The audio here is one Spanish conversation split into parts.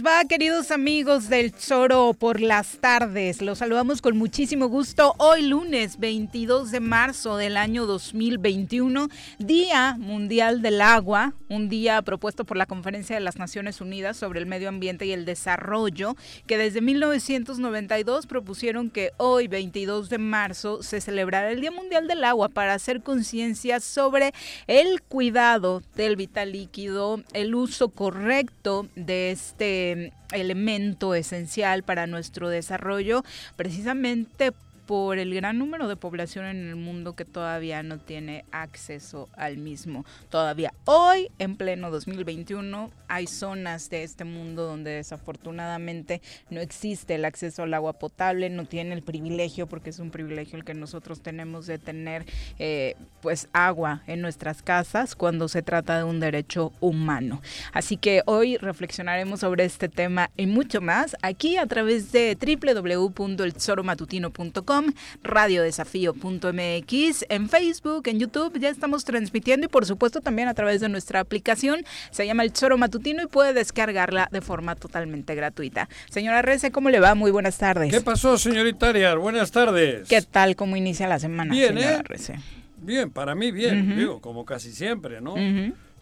les va, queridos amigos del Choro por las tardes? Los saludamos con muchísimo gusto hoy lunes 22 de marzo del año 2021, Día Mundial del Agua, un día propuesto por la Conferencia de las Naciones Unidas sobre el Medio Ambiente y el Desarrollo, que desde 1992 propusieron que hoy 22 de marzo se celebrara el Día Mundial del Agua para hacer conciencia sobre el cuidado del vital líquido, el uso correcto de este elemento esencial para nuestro desarrollo, precisamente por el gran número de población en el mundo que todavía no tiene acceso al mismo. Todavía hoy, en pleno 2021, hay zonas de este mundo donde desafortunadamente no existe el acceso al agua potable, no tiene el privilegio, porque es un privilegio el que nosotros tenemos de tener eh, pues agua en nuestras casas cuando se trata de un derecho humano. Así que hoy reflexionaremos sobre este tema y mucho más aquí a través de www.elzoromatutino.com radiodesafío.mx, en Facebook, en YouTube, ya estamos transmitiendo y por supuesto también a través de nuestra aplicación, se llama El Choro Matutino y puede descargarla de forma totalmente gratuita. Señora Rece, ¿cómo le va? Muy buenas tardes. ¿Qué pasó, señorita Arias? Buenas tardes. ¿Qué tal? ¿Cómo inicia la semana, bien, señora ¿eh? Rece? Bien, para mí bien, digo, como casi siempre, ¿no?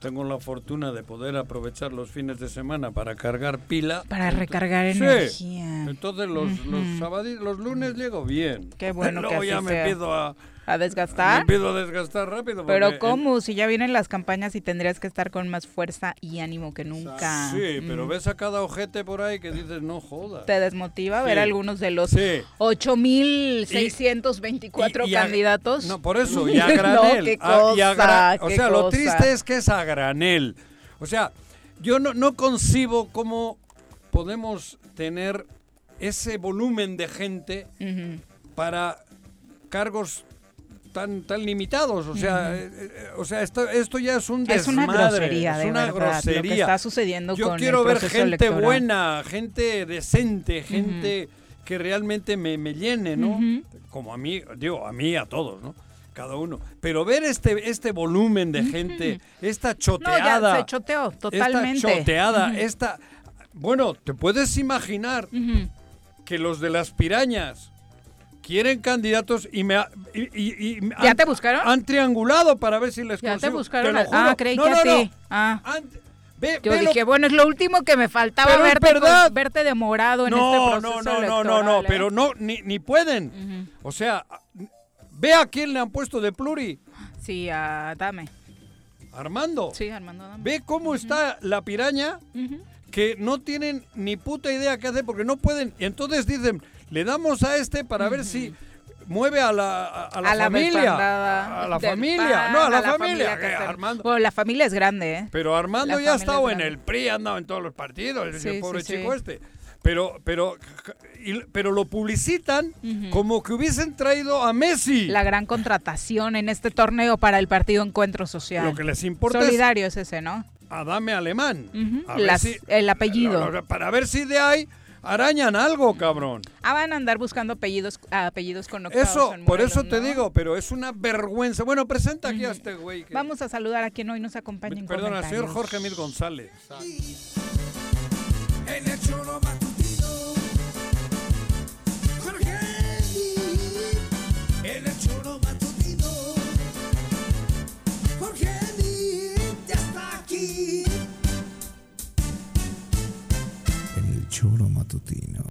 Tengo la fortuna de poder aprovechar los fines de semana para cargar pila. Para recargar Sí. energía. Entonces los, los, sábadi- los lunes llego bien. Qué bueno que Luego así ya me empiezo a, ¿A desgastar? me empiezo a desgastar rápido. porque Pero ¿cómo? Si ya vienen las campañas y tendrías que estar con más fuerza y ánimo que nunca. Sí, pero Mm. ves a cada ojete por ahí que dices, no jodas. ¿Te desmotiva ver Sí. algunos de los Sí. 8.624 Y- y a- candidatos? No, por eso, y a No, granel. a- y a o qué sea, lo triste es que es a granel. O sea, yo no, no concibo cómo podemos tener ese volumen de gente para cargos tan tan limitados. O sea, eh, eh, o sea esto, esto ya es un Es una desmadre, grosería, es de una verdad, lo que grosería. está sucediendo Yo con quiero el ver gente electoral. buena, gente decente, gente que realmente me, me llene, ¿no? Como a mí, digo, a mí, a todos, ¿no? Cada uno. Pero ver este, este volumen de gente, esta No, choteada. ya se choteó totalmente. Esta choteada, esta... Bueno, ¿te puedes imaginar que los de las pirañas quieren candidatos y me... ha- y- y- y ¿Ya han- te buscaron? Han triangulado para ver si les Ya te consigo. buscaron. lo a- Ah, juro. creí No, que no, no. Ah. Han- ve- Yo ve lo- dije, bueno, es lo último que me faltaba Pero verte, con- verte demorado en no, este no, proceso no, no, no, electoral, no, ¿eh? pero no, ni, ni pueden. O sea, ve a quién le han puesto de pluri. Sí, a dame. Armando. Sí, Armando, dame. Ve cómo está la piraña que no tienen ni puta idea qué hacer porque no pueden. Y entonces dicen, le damos a este para ver si mueve a la, a, a la a la familia. a la familia. PAN, no, a la, familia. está- Armando. Bueno, la familia es grande, ¿eh? Pero Armando ya ha estado es en el PRI, ha andado en todos los partidos, el Sí, pobre sí, sí. chico este. Pero, pero, pero lo publicitan como que hubiesen traído a Messi. La gran contratación en este torneo para el partido Encuentro Social. Lo que les importa Solidario es ese, ¿no? Adame Alemán. Ujú, A ver las- si- el apellido. Para ver si de ahí arañan algo, cabrón. Ah, van a andar buscando apellidos, apellidos connotados Eso, en por eso te ¿no? digo, pero es una vergüenza. Bueno, presenta aquí a este güey. que- Vamos a saludar a quien hoy nos acompaña en Perdona, señor comentarios. Jorge Mir González. En choro matutino.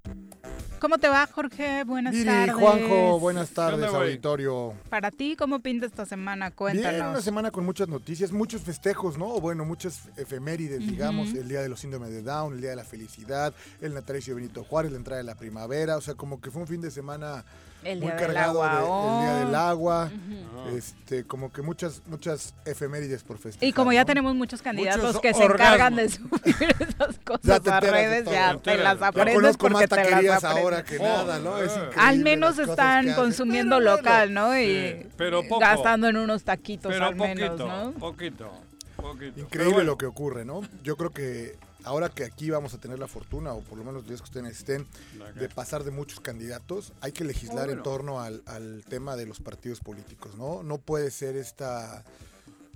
¿Cómo te va, Jorge? Buenas Viri, tardes. Juanjo, buenas tardes, auditorio. Para ti, ¿cómo pinta esta semana? Cuéntanos. Bien, una semana con muchas noticias, muchos festejos, ¿no? O bueno, muchas efemérides, digamos, el Día de los Síndromes de Down, el Día de la Felicidad, el natalicio de Benito Juárez, la entrada de la primavera, o sea, como que fue un fin de semana El muy Día del cargado Agua, de- oh. el Día del Agua, este, como que muchas, muchas efemérides por festejar. Y como ya ¿no? tenemos muchos candidatos Muchos que se encargan de subir esas cosas Ya te a redes, ya Te las Ya Ya aprendes conozco porque más te las taquerías aprendes. ahora que nada, ¿no? Es Al menos están consumiendo local, ¿no? Y Sí, pero poco. gastando en unos taquitos Pero al menos, poquito, ¿no? poquito, poquito. Increíble bueno, lo que ocurre, ¿no? Yo creo que ahora que aquí vamos a tener la fortuna, o por lo menos los días que ustedes estén, de pasar de muchos candidatos, hay que legislar Oh, bueno. en torno al, al tema de los partidos políticos, ¿no? No puede ser esta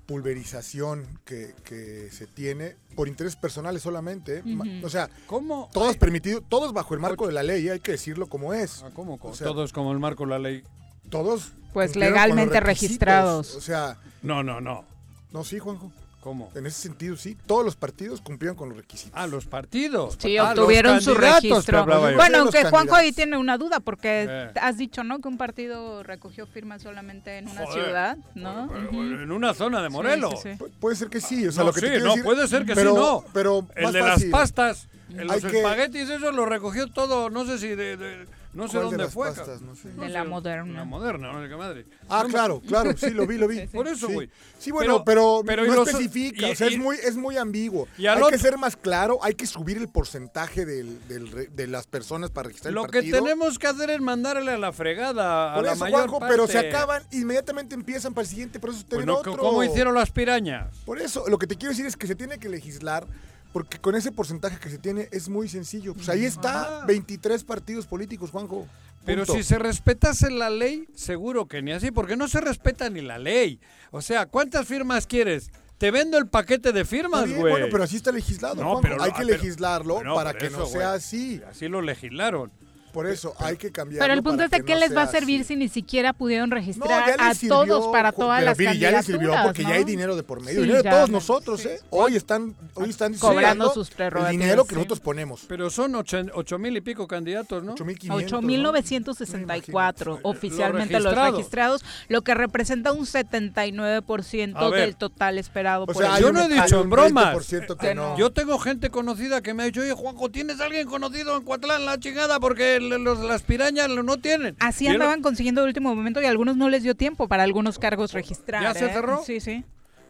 pulverización que, que se tiene por intereses personales solamente. O sea, ¿Cómo? todo es permitido, todos bajo el marco de la ley, hay que decirlo como es. Ah, ¿Cómo? O sea, Todos como el marco de la ley. Todos. Pues legalmente registrados. O sea, No, no, no. no, sí, Juanjo. ¿Cómo? En ese sentido, sí. Todos los partidos cumplieron con los requisitos. Ah, los partidos. Sí, Ah, los obtuvieron su registro. Bueno, Los aunque Juanjo ahí tiene una duda, porque Eh. has dicho, ¿no? Que un partido recogió firmas solamente en una Joder. ciudad, ¿no? Pero. En una zona de Morelos. Sí, sí, sí. Pu- puede ser que sí. O sea, No, lo que sí, te no, decir- puede ser que pero, sí, no. Pero El de fácil. las pastas, en los Hay que- espaguetis, eso lo recogió todo, no sé si de, de- no sé ¿Cuál de dónde las fue. pastas? No sé. no De sé, la moderna. La moderna, no sé qué madre. Ah, claro, claro, sí, lo vi, lo vi. Por eso, Sí. güey. Sí, bueno, pero, pero no especifica, y- o sea, y- es muy, es muy ambiguo. y hay que ser más claro, hay que subir el porcentaje del, del re- de las personas para registrar Lo el que partido. tenemos que hacer es mandarle a la fregada a Por la eso, mayor Juanjo, parte. pero se acaban, inmediatamente empiezan para el siguiente proceso Pues tener no, otro. ¿Cómo hicieron las pirañas? Por eso, lo que te quiero decir es que se tiene que legislar, porque con ese porcentaje que se tiene es muy sencillo. Pues ahí está, Ajá. 23 partidos políticos, Juanjo. Pero Punto. si se respetase la ley, seguro que ni así, porque no se respeta ni la ley. O sea, ¿cuántas firmas quieres? Te vendo el paquete de firmas, güey. Bueno, pero así está legislado, No, Juanjo. pero hay que pero- legislarlo para que eso, no sea así. Así lo legislaron. Por eso hay que cambiar. Pero el punto es de qué les va a servir si ni siquiera pudieron registrar a sirvió, todos para todas pero las mire, ya les sirvió porque ¿no? ya hay dinero de por medio. Sí, dinero de todos no, nosotros, sí. ¿eh? Hoy están, hoy están Cobrando sus el prerrogativas, dinero que sí. nosotros ponemos. Pero son ocho, ocho mil y pico candidatos, ¿no? 8.500. 8.964 ¿no? oficialmente los registrados. lo que representa un 79% A ver. del total esperado O por el Yo no he dicho en bromas. 20% que no. Yo tengo gente conocida que me ha dicho, oye, Juanjo, ¿tienes alguien conocido en Cuatlán, la chingada? Porque los, las pirañas lo- no tienen. Así andaban consiguiendo de último momento y a algunos no les dio tiempo para algunos cargos registrar. ¿Ya se ¿eh? cerró? Sí, sí.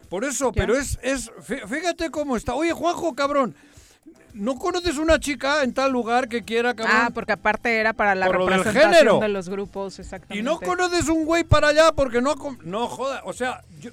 Por eso, Ya. pero es, es, fí- fíjate cómo está. Oye, Juanjo, cabrón, ¿no conoces una chica en tal lugar que quiera, cabrón? Ah, porque aparte era para la Por lo del representación género. de los grupos, exactamente. Y no conoces un güey para allá porque no... No, joda, o sea, yo-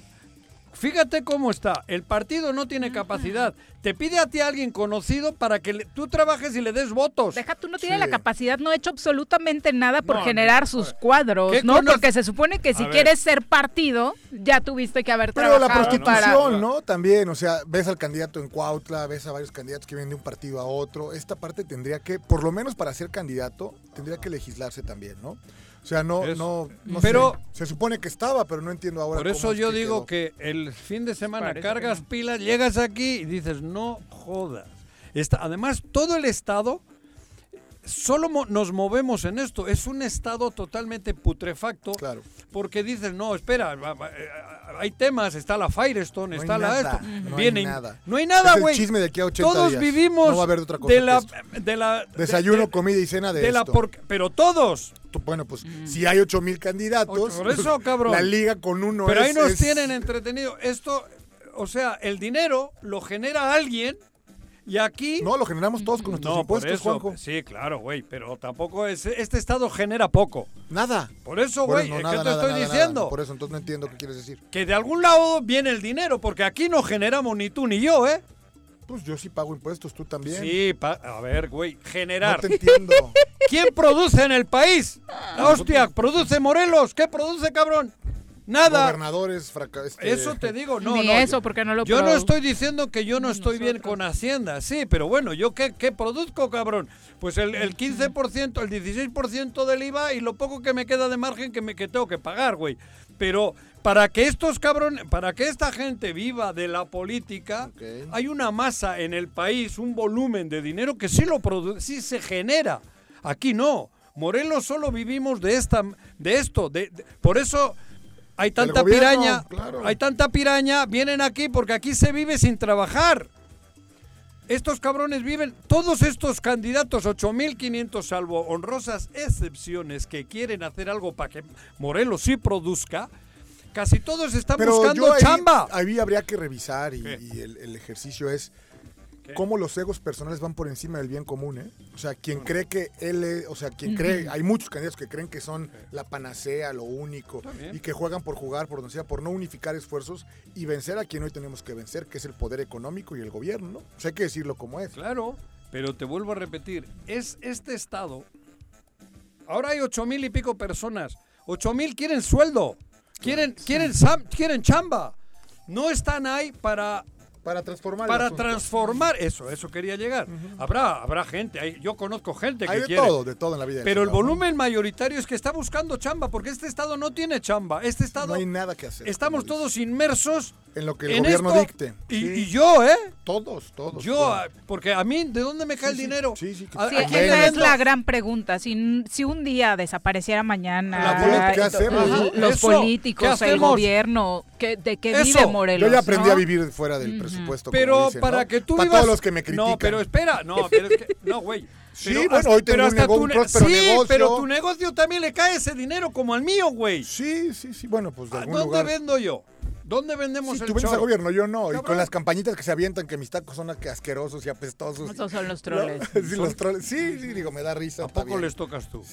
fíjate cómo está. El partido no tiene capacidad. Te pide a ti alguien conocido para que le- tú trabajes y le des votos. Deja, tú no tiene Sí. la capacidad, no ha hecho absolutamente nada por No, generar no, sus a cuadros, ¿Qué ¿no? conoce- Porque se supone que si A quieres ser partido, ya tuviste que haber Pero la trabajado prostitución, para... ¿no? También, o sea, ves al candidato en Cuautla, ves a varios candidatos que vienen de un partido a otro. Esta parte tendría que, por lo menos para ser candidato, tendría que legislarse también, ¿no? O sea, no, Es- no, no Pero- sé. Se supone que estaba, pero no entiendo ahora. Por cómo eso es yo que digo quedó. que el fin de semana Parece cargas no. pilas, llegas aquí y dices, no jodas. Está, además, todo el Estado, solo mo- nos movemos en esto. Es un Estado totalmente putrefacto. Claro. Porque dices, no, espera, eh, hay temas, está la Firestone, No está la nada, esto. no hay nada. No hay nada, güey. chisme de aquí a 80 Todos días. vivimos No va a haber de otra cosa de la, de la Desayuno, de- comida y cena de, de la esto. por- pero todos. Bueno, pues si hay 8 mil candidatos, por eso, cabrón. la liga con uno Pero es- ahí nos es- tienen entretenido. Esto, o sea, el dinero lo genera alguien y aquí... No, lo generamos todos con nuestros No, impuestos, eso, Juanjo. sí, claro, güey, pero tampoco es... Este estado genera poco. Nada. Por eso, güey, no, ¿qué nada, te nada, estoy nada, nada. diciendo? Por eso, entonces no entiendo qué quieres decir. Que de algún lado viene el dinero, porque aquí no generamos ni tú ni yo, ¿eh? Pues yo sí pago impuestos, tú también. Sí, pa- a ver, güey, No generar. te entiendo. ¿Quién produce en el país? La hostia, produce Morelos. ¿Qué produce, cabrón? Nada. Gobernadores, este, Eso te digo, no, Ni no. eso, yo- porque no lo Yo no estoy diciendo que yo no estoy bien con Hacienda, sí, pero bueno, ¿yo qué, qué produzco, cabrón? Pues el, el 15%, el 16% del IVA y lo poco que me queda de margen que, me, que tengo que pagar, güey. Pero para que estos cabrones, para que esta gente viva de la política, Ok. hay una masa en el país, un volumen de dinero que sí lo produce, sí se genera. Aquí no. Morelos solo vivimos de esta, de esto, de, de- por eso hay tanta gobierno, piraña, claro. hay tanta piraña, vienen aquí porque aquí se vive sin trabajar. Estos cabrones viven, todos estos candidatos, 8.500 salvo honrosas excepciones que quieren hacer algo para que Morelos sí produzca, casi todos están Pero buscando yo ahí, chamba. ahí habría que revisar y, ¿Qué? y el, el ejercicio es cómo los egos personales van por encima del bien común, ¿eh? O sea, quien cree que él es, o sea, quien cree, hay muchos candidatos que creen que son la panacea, lo único, y que juegan por jugar, por donde sea, por no unificar esfuerzos y vencer a quien hoy tenemos que vencer, que es el poder económico y el gobierno, ¿no? O sea, hay que decirlo como es. Claro, pero te vuelvo a repetir, es este estado. Ahora hay ocho mil y pico personas. Ocho mil quieren sueldo, quieren, quieren, quieren chamba. no están ahí para Para transformar para transformar eso, eso quería llegar. Habrá habrá gente, hay- yo conozco gente Hay que de quiere. todo, de todo en la vida. Pero el volumen mayoritario es que está buscando chamba, porque este estado no tiene chamba. Este estado No hay nada que hacer. estamos todos inmersos En lo que el en gobierno esto. dicte. Y, Sí. y yo, ¿eh? Todos, todos. Yo, todos. ah, porque a mí, ¿de dónde me cae el dinero? Sí, sí, que- ¿A- Sí, a quién esa es la gran pregunta. Si, si un día desapareciera mañana La política, ¿qué hacemos? Ajá, los eso, políticos, ¿qué el gobierno, ¿qué- ¿de qué Eso. vive Morelos? Yo ya aprendí no? a vivir fuera del presupuesto. como Pero dicen, para ¿no? que tú Para vivas... todos los que me critican. No, pero espera, no, pero es que... No, güey. Sí, Pero bueno, hasta- hoy tengo pero un hasta nego- tu un ne- próspero sí, negocio. pero tu negocio también le cae ese dinero como al mío, güey. Sí, sí, sí. Bueno, pues de ¿A algún ¿Dónde lugar. vendo yo? ¿Dónde vendemos Sí, el tú vendes al gobierno, yo no. Y con las campañitas que se avientan que mis tacos son que asquerosos y apestosos. Esos son los ¿No? troles. Sí, los troles. Sí, sí, digo, me da risa. ¿A poco bien. les tocas tú?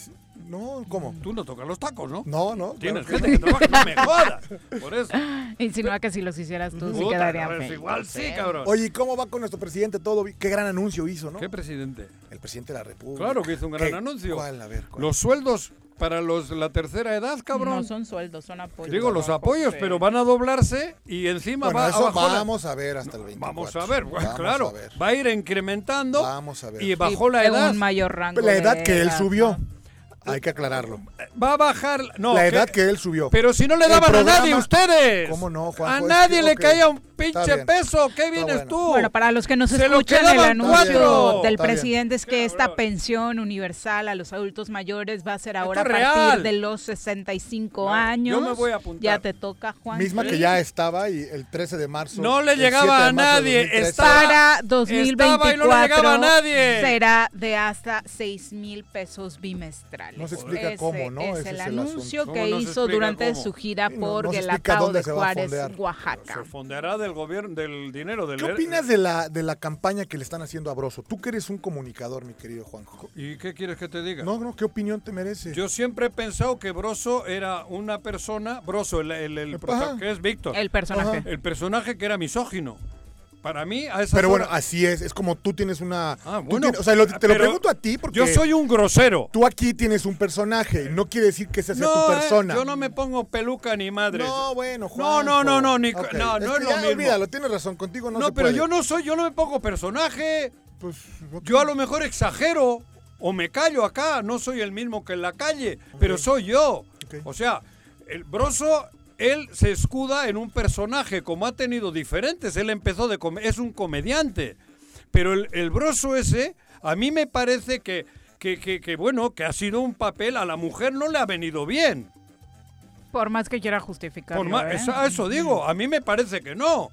No, ¿cómo? Tú no tocas los tacos, ¿no? No, no. Tienes claro gente que trabaja, no me jodas. Por eso. Insinúa que si los hicieras tú, sí Puta, quedarían no, es feos, Igual sí, cabrón. Oye, ¿y cómo va con nuestro presidente? Todo bien? Qué gran anuncio hizo, ¿no? ¿Qué presidente? El presidente de la República. Claro que hizo un gran ¿Qué? anuncio. ¿Cuál? A ver, ¿cuál? Los sueldos para los la tercera edad, cabrón. No son sueldos, son apoyos. Digo, los apoyos, sí. pero van a doblarse y encima Bueno, va eso abajo la- vamos a ver hasta el 24. Vamos a ver, Vamos claro. a ver. Va a ir incrementando Vamos a ver. y bajó la de edad. Un mayor rango. La edad que él edad, subió. ¿no? Hay que aclararlo. Va a bajar. No, la edad que él subió. Pero si no le daban a nadie ustedes. ¿Cómo no, Juanjo? A nadie le caía un pinche peso. ¿Qué vienes bueno. tú? Bueno, para los que nos Se lo escuchan, el anuncio cuatro. del Está bien. presidente es que Qué esta pensión universal a los adultos mayores va a ser ahora a partir real. de los 65 Bueno, años. yo me voy a apuntar. Ya te toca, Juan. Misma Sí. que ya estaba y el 13 de marzo. No le el 7 llegaba a nadie, 2013. estaba- Para Estaba y no 2024 le llegaba a nadie. será de hasta 6 mil pesos bimestrales. No se explica Ese cómo, ¿no? Es Ese el es el anuncio asunto. que ¿Cómo no se hizo durante cómo? su gira no- por no Guelatao de Juárez. Oaxaca. Se fondeará del gobierno, del dinero del ¿Qué opinas de la, de la campaña que le están haciendo a Broso? Tú que eres un comunicador, mi querido Juanjo. ¿Y qué quieres que te diga? No, no, ¿qué opinión te merece? Yo siempre he pensado que Broso era una persona, Broso, el, el, el que es Víctor, El personaje. Ajá. el personaje que era misógino. Para mí, a esa Pero bueno, así es. Es como tú tienes una. Ah, bueno, tienes- o sea, lo- te lo pregunto a ti porque. yo soy un grosero. Tú aquí tienes un personaje no quiere decir que esa sea No, tu eh, persona. yo no me pongo peluca ni madre. No, bueno, No, Juanjo. no, no, no, ni- Ok, no, no es que lo ya mismo. Olvídalo, tienes razón, contigo no, No, se pero puede. yo no soy, yo no me pongo personaje. Pues. Yo a lo mejor exagero o me callo acá, no soy el mismo que en la calle, pero soy yo. Ok. O sea, el broso, él se escuda en un personaje, como ha tenido diferentes. Él empezó de es un comediante, pero el, el broso ese, a mí me parece que, que, que- que, bueno, que ha sido un papel a la mujer no le ha venido bien. Por más que quiera justificarlo. Por ¿eh? eso, digo, a mí me parece que no.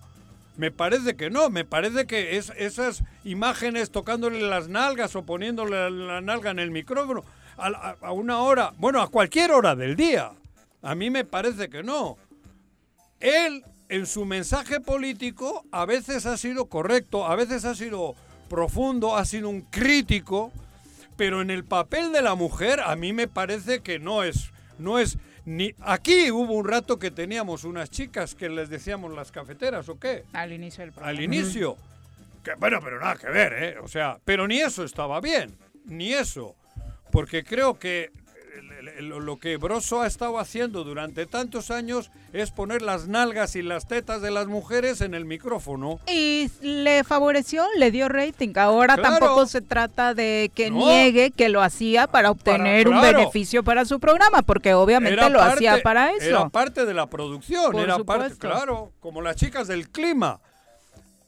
Me parece que no, me parece que es, esas imágenes tocándole las nalgas o poniéndole la, la nalga en el micrófono a, a- a una hora, bueno, a cualquier hora del día, a mí me parece que no. Él, en su mensaje político, a veces ha sido correcto, a veces ha sido profundo, ha sido un crítico, pero en el papel de la mujer a mí me parece que no es no es ni aquí hubo un rato que teníamos unas chicas que les decíamos las cafeteras o qué Al inicio del programa. al inicio que bueno pero nada que ver eh o sea pero ni eso estaba bien ni eso porque creo que lo que Broso ha estado haciendo durante tantos años es poner las nalgas y las tetas de las mujeres en el micrófono Y le favoreció, le dio rating. Ahora Claro. tampoco se trata de que No. niegue que lo hacía para obtener un claro. beneficio para su programa, porque obviamente Era lo hacía para eso. Era parte de la producción, Por era parte, claro, como las chicas del clima.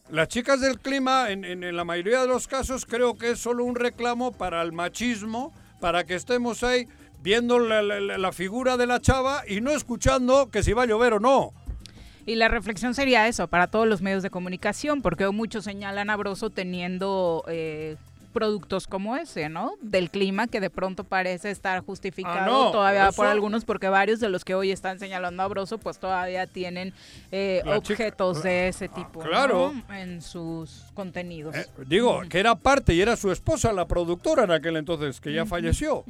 Las chicas del clima, en, en- en la mayoría de los casos, creo que es solo un reclamo para el machismo, para que estemos ahí viendo la, la- la- la figura de la chava y no escuchando que si va a llover o no. Y la reflexión sería eso para todos los medios de comunicación, porque muchos señalan a Broso teniendo eh, productos como ese, ¿no? Del clima, que de pronto parece estar justificado Ah, no, todavía eso- por algunos, porque varios de los que hoy están señalando a Broso, pues todavía tienen eh, chica- objetos de ese tipo ¿no? claro. en sus contenidos. Eh, digo, que era parte y era su esposa, la productora en aquel entonces, que ya falleció.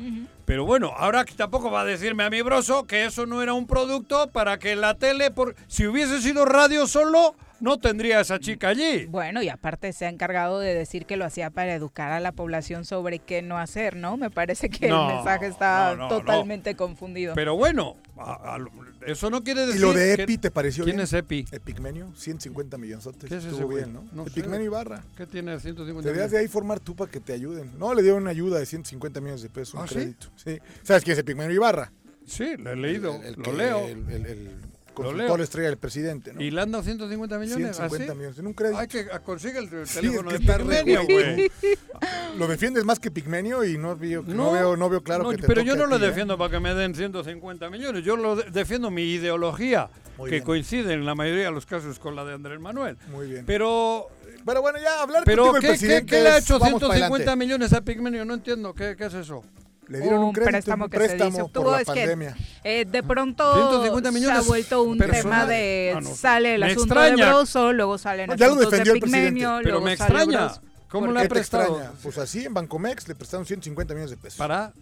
Pero bueno, ahora tampoco va a decirme a mi broso que eso no era un producto para que la tele, por, si hubiese sido radio solo, no tendría a esa chica allí. Bueno, y aparte se ha encargado de decir que lo hacía para educar a la población sobre qué no hacer, ¿no? Me parece que No, el mensaje está no, no, totalmente confundido. Pero bueno, a- a eso no quiere ¿Y decir lo de que- Epi te pareció ¿Quién bien? es Epi? Epigmenio, 150 millonzotes. ¿Qué es Estuvo bien, ¿no? No. Epigmenio Ibarra. ¿Qué tiene 150 Deberías de ahí formar tú para que te ayuden. No, le dieron una ayuda de 150 millones de pesos, ¿Ah, sí? crédito. Sí. ¿Sabes quién es Epigmenio Ibarra? Sí, lo he leído, El- el lo que- leo. El. Consultor estrella del presidente, ¿no? ¿Y le han dado 150 millones? 150 ¿Así? millones en un crédito. Hay que consigue el, el Sí, teléfono es de que Pigmenio, güey. Lo defiendes más que Pigmenio y no veo, no, veo, no veo claro no, que te Pero yo no lo ti, ¿eh? defiendo para que me den 150 millones. Yo lo de- defiendo mi ideología, Muy que bien. coincide en la mayoría de los casos con la de Andrés Manuel. Muy bien. Pero, Pero bueno, ya hablar pero contigo ¿qué, qué, presidente qué le ha hecho vamos pa' 150 adelante. millones a Pigmenio? No entiendo. ¿Qué, qué es eso? Le dieron un, un crédito, préstamo un que se préstamo por obtuvo, la es que eh, de pronto 150 se ha vuelto un personal. tema de Ah, no. sale el Me asunto extraña. de Broso, luego salen No, ya lo asuntos de defendió el presidente. Pigmenio, Pero luego me sale extraña. Broso. ¿Cómo ¿Por le ¿Qué ha prestado? extraña? Pues así en Bancomex le prestaron 150 millones de pesos. Para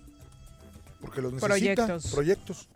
Porque los necesita. Proyectos. Proyectos.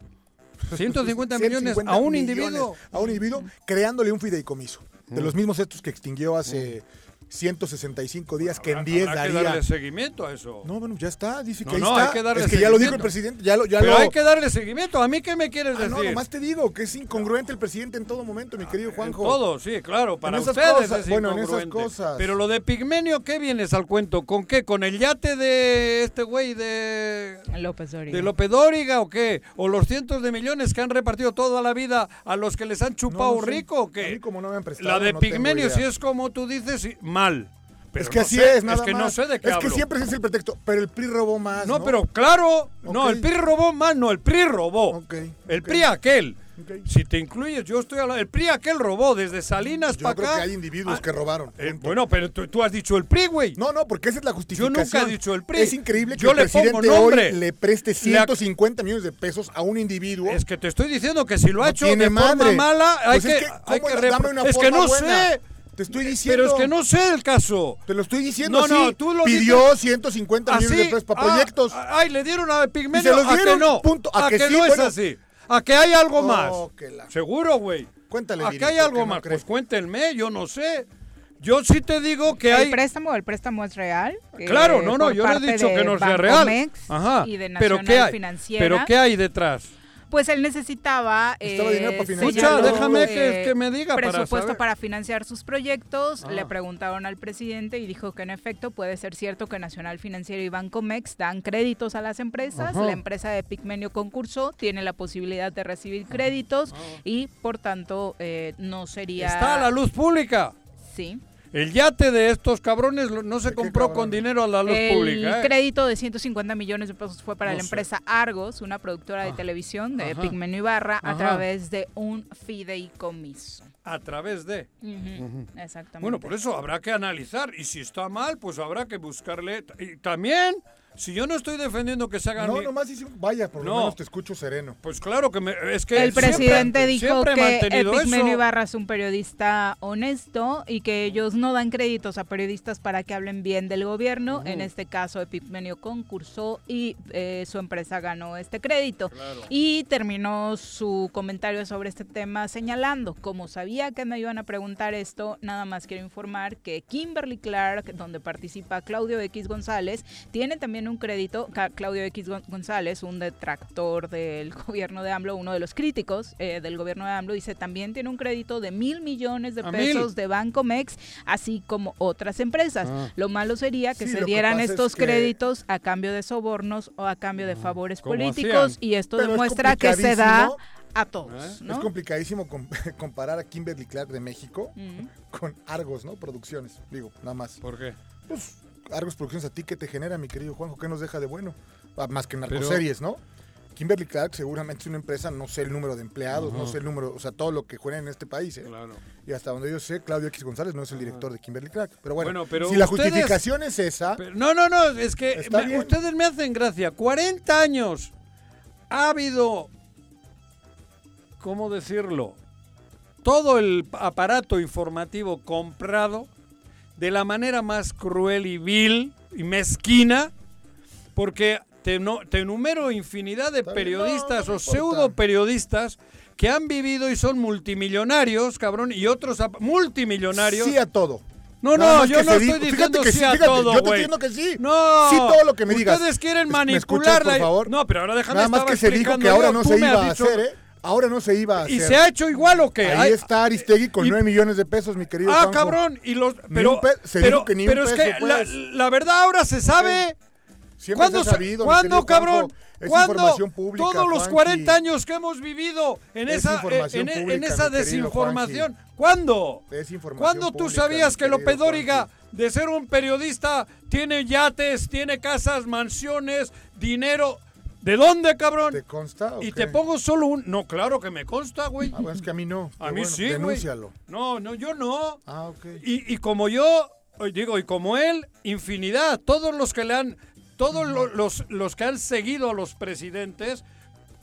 150 millones 150 a un millones individuo. A un individuo, creándole un fideicomiso. De los mismos estos que extinguió hace 165 días, que en 10 Habrá que daría. darle seguimiento a eso. No, bueno, ya está, dice que No, ahí no, está. hay que darle es que ya lo dijo el presidente, ya lo, ya Pero lo- hay que darle seguimiento. ¿A mí qué me quieres Ah, decir? no, nomás te digo que es incongruente el presidente en todo momento, mi querido En Juanjo. todo, sí, claro, para esas ustedes cosas, es bueno, en esas incongruente. cosas. Pero lo de Pigmenio, ¿qué vienes al cuento? ¿Con qué? ¿Con el yate de este güey de, López Dóriga. de López Dóriga o qué? ¿O los cientos de millones que han repartido toda la vida a los que les han chupado no rico o A qué? mí como no me han prestado, La de Pigmenio, si es como tú dices, sí, mal. Pero es que no así sé, es, nada Es que no sé de qué Es que siempre es el pretexto, pero el PRI robó más, ¿no? No, pero claro, no, Ok. el PRI robó más, no, el PRI robó. Ok, El ok. PRI aquel. Ok. Si te incluyes, yo estoy hablando. El PRI aquel robó desde Salinas Yo para creo acá. que hay individuos Ah, que robaron. eh, punto. bueno, pero tú, tú has dicho el PRI, güey. No, no, porque esa es la Yo justificación. nunca he dicho el PRI. Es increíble que Yo el le presidente pongo nombre. hoy le preste Le ac- 150 millones de pesos a un individuo. Es que te estoy diciendo que si lo ha No hecho tiene de forma madre. mala, hay Pues que, es que, hay ¿cómo que la- repro- dame una Es que forma no buena? sé. Te estoy diciendo. Pero es que no sé el caso. Te lo estoy diciendo No, no, tú lo Pidió dices 150 ¿Así? millones de pesos para Ah, proyectos. Ay, le dieron a Pigmenio. Se los a que dieron, no. punto. A que sí, no es así. A que hay algo Oh, más. la- Seguro, güey. Cuéntale, ¿A que hay algo más? Pues cuéntenme, yo no sé. Yo sí te digo que el hay. préstamo, el préstamo es real. Claro, eh, no, no, yo no he dicho que no sea real. Ajá. Y de pero Nacional qué hay, Financiera. pero qué hay detrás. Pues él necesitaba Necesitaba eh, dinero para financiar. Escucha, Señaló, déjame que, eh, que me diga presupuesto para financiar sus proyectos. Ah. Le preguntaron al presidente y dijo que en efecto puede ser cierto que Nacional Financiero y Bancomex dan créditos a las empresas. Ajá. La empresa de Pigmenio concursó, tiene la posibilidad de recibir créditos y por tanto eh, no sería... Está a la luz pública. Sí. El yate de estos cabrones no se ¿De qué compró con dinero a la luz El pública. ¿eh? crédito de 150 millones de pesos fue para No la sé. empresa Argos, una productora de televisión de Ajá. Pigmenio Ibarra, a Ajá. través de un fideicomiso. A través de. Ujú, Exactamente. Bueno, por eso habrá que analizar. Y si está mal, pues habrá que buscarle. Y también, si yo no estoy defendiendo que se hagan. No, nomás dice, vaya, por lo No. menos te escucho sereno. Pues claro que me, es que. el siempre- presidente dijo que mantenido Pigmenio eso. Ibarra es un periodista honesto y que ellos no dan créditos a periodistas para que hablen bien del gobierno. En este caso, Epigmenio concursó y eh, su empresa ganó este crédito. Claro. Y terminó su comentario sobre este tema señalando, como sabía que me iban a preguntar esto, nada más quiero informar que Kimberly Clark, donde participa Claudio X González, tiene también un crédito, Claudio X Gon- González, un detractor del gobierno de AMLO, uno de los críticos eh, del gobierno de AMLO, dice también tiene un crédito de mil millones de ¿A pesos de Bancomex, así como otras empresas. Ah. Lo malo sería que Sí, se que dieran es estos que- créditos a cambio de sobornos o a cambio de favores como políticos hacían. y esto Pero es demuestra que se da a todos, ¿Eh? ¿no? Es complicadísimo com- comparar a Kimberly Clark de México con Argos, ¿no? Producciones. Digo, nada más. ¿Por qué? Pues Argos Producciones, ¿a ti qué te genera, mi querido Juanjo? ¿Qué nos deja de bueno? Ah, Más que narcoseries, ¿no? Kimberly Clark seguramente es una empresa, no sé el número de empleados, no sé el número, o sea, todo lo que juega en este país. ¿eh? Claro. Y hasta donde yo sé, Claudio X González no es el director de Kimberly Clark. Pero bueno, Bueno, pero si la ustedes- justificación es esa, Pero- no, no, no, es que me- ustedes me hacen gracia. 40 años ha habido, ¿cómo decirlo? Todo el aparato informativo comprado de la manera más cruel y vil y mezquina, porque te, no- te enumero infinidad de periodistas no, no me o pseudo periodistas que han vivido y son multimillonarios, cabrón, y otros multimillonarios. Sí a todo. No, Nada no, yo no estoy diciendo fíjate que sí a fíjate, todo, yo te entiendo que sí. No. Sí todo lo que me digas. Ustedes quieren ¿Me manipular escuchas, por la- favor? No, pero ahora déjame Nada más que se dijo que ahora yo, no tú se me iba a hacer, ¿eh? Ahora no se iba a hacer. ¿Y se ha hecho igual o qué? Ahí está Aristegui con y- 9 millones de pesos, mi querido Ah, Juanjo. cabrón, y los pero un pe- se pero, dijo que ni un pero es peso, que la, pues. la verdad ahora se sabe. Siempre ¿Cuándo, se ha sa- sabido, ¿cuándo cabrón? Es ¿Cuándo? información pública, Todos los Juanji. 40 años que hemos vivido en Es esa, información en, en pública, esa desinformación. ¿Cuándo? Es información ¿Cuándo tú sabías que López Dóriga, de ser un periodista, tiene yates, tiene casas, mansiones, dinero? ¿De dónde, cabrón? ¿Te consta y te pongo solo un... No, claro que me consta, güey. Ah, bueno, es que a mí no. A Pero mí bueno, sí, güey. Denúncialo. No, no, yo no. Ah, ok. Y, y como yo, digo, y como él, infinidad, todos los que le han, todos lo- los, los que han seguido a los presidentes,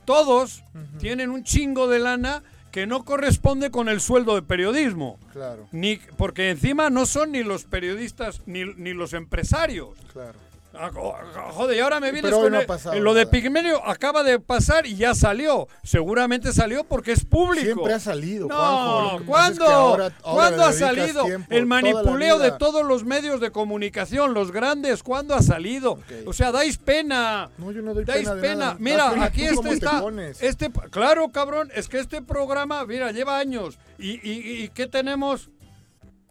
todos tienen un chingo de lana que no corresponde con el sueldo de periodismo. Claro, Ni, porque encima no son ni los periodistas ni, ni los empresarios. claro. Ah, jo- Joder, y ahora me vienes Pero hoy con no ha el- pasado lo de nada. Pigmenio acaba de pasar y ya salió. Seguramente salió porque es público. Siempre ha salido, No, Juanjo. Lo que pasa es ¿cuándo? que ahora- ahora ¿Cuándo le ha dedicas salido tiempo, el toda la manipuleo de vida. todos los medios de comunicación, los grandes? ¿Cuándo ha salido? O sea, dais pena. No, yo no doy Dais pena de pena. nada. Mira, Das pena aquí tú este te está. pones. Este, claro, cabrón, es que este programa, mira, lleva años. ¿Y, y, y qué tenemos?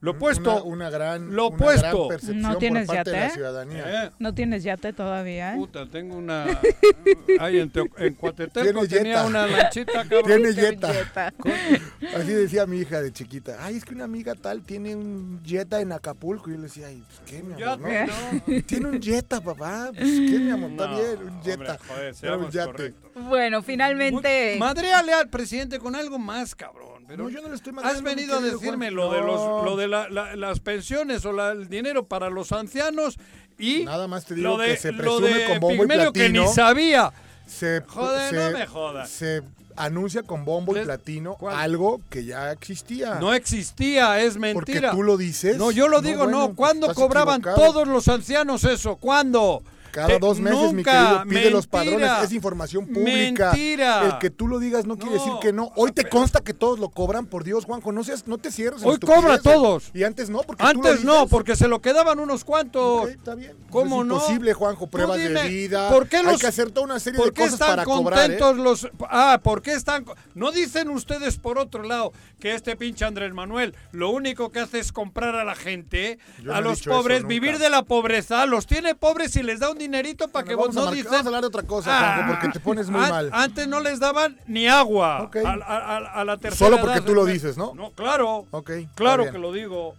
Lo opuesto. Una, una gran, Lo una opuesto. gran percepción ¿No tienes por parte de la yate? ciudadanía. Eh, ¿No tienes yate todavía? ¿eh? Puta, tengo una. Ahí en, Teo- en Coatetelco Tiene tenía yeta. una lanchita, cabrón. Tiene Jetta. billeta. Así decía mi hija de chiquita. Ay, es que una amiga tal tiene un Jetta en Acapulco. Y yo le decía, ay, pues, ¿qué, mi amor? No, no. Tiene un Jetta, papá. Pues, ¿qué, mi amor? Está No, bien, un hombre, Jetta. joder, un yate. correctos. Bueno, finalmente. Madreale al presidente con algo más, cabrón. Pero No, yo no le estoy Has venido a decirme Juan. lo de, los, lo de la- la- las pensiones o la- el dinero para los ancianos y Nada más te digo lo de, que se lo presume de con bombo y Pigmenio que platino. ni sabía. Se, Joder, se- no me jodas. Se anuncia con bombo y platino ¿Cuál? algo que ya existía. No existía, es Porque mentira. tú lo dices. No, yo lo digo, no. bueno, ¿Cuándo cobraban equivocado. todos los ancianos eso? ¿Cuándo? Cada dos meses, mi nunca, querido, pide los padrones. Es información pública. Mentira. El que tú lo digas no, quiere No, decir que no. Hoy te consta que todos lo cobran, por Dios, Juanjo. No seas, no te cierres. Hoy cobra todos. Y antes no, porque tú lo Antes no, porque se lo quedaban unos cuantos. Está bien. ¿Cómo es no? imposible, Juanjo. Pruebas dime, de vida. ¿por qué Hay los- que hacer toda una serie ¿Por de qué cosas están para cobrar. ¿eh? contentos los.? Ah, ¿por qué están.? ¿No dicen ustedes, por otro lado, que este pinche Andrés Manuel lo único que hace es comprar a la gente, Yo a los pobres, vivir de la pobreza, los tiene pobres y les da un dinerito para que Bueno, vos vamos, a no dicen. vamos a hablar de otra cosa, Juanjo, porque te pones muy An- mal. Antes no les daban ni agua Ok. a, a- a- a la tercera Solo porque edad. tú lo dices, ¿no? No, claro. Ok, está Claro que lo digo.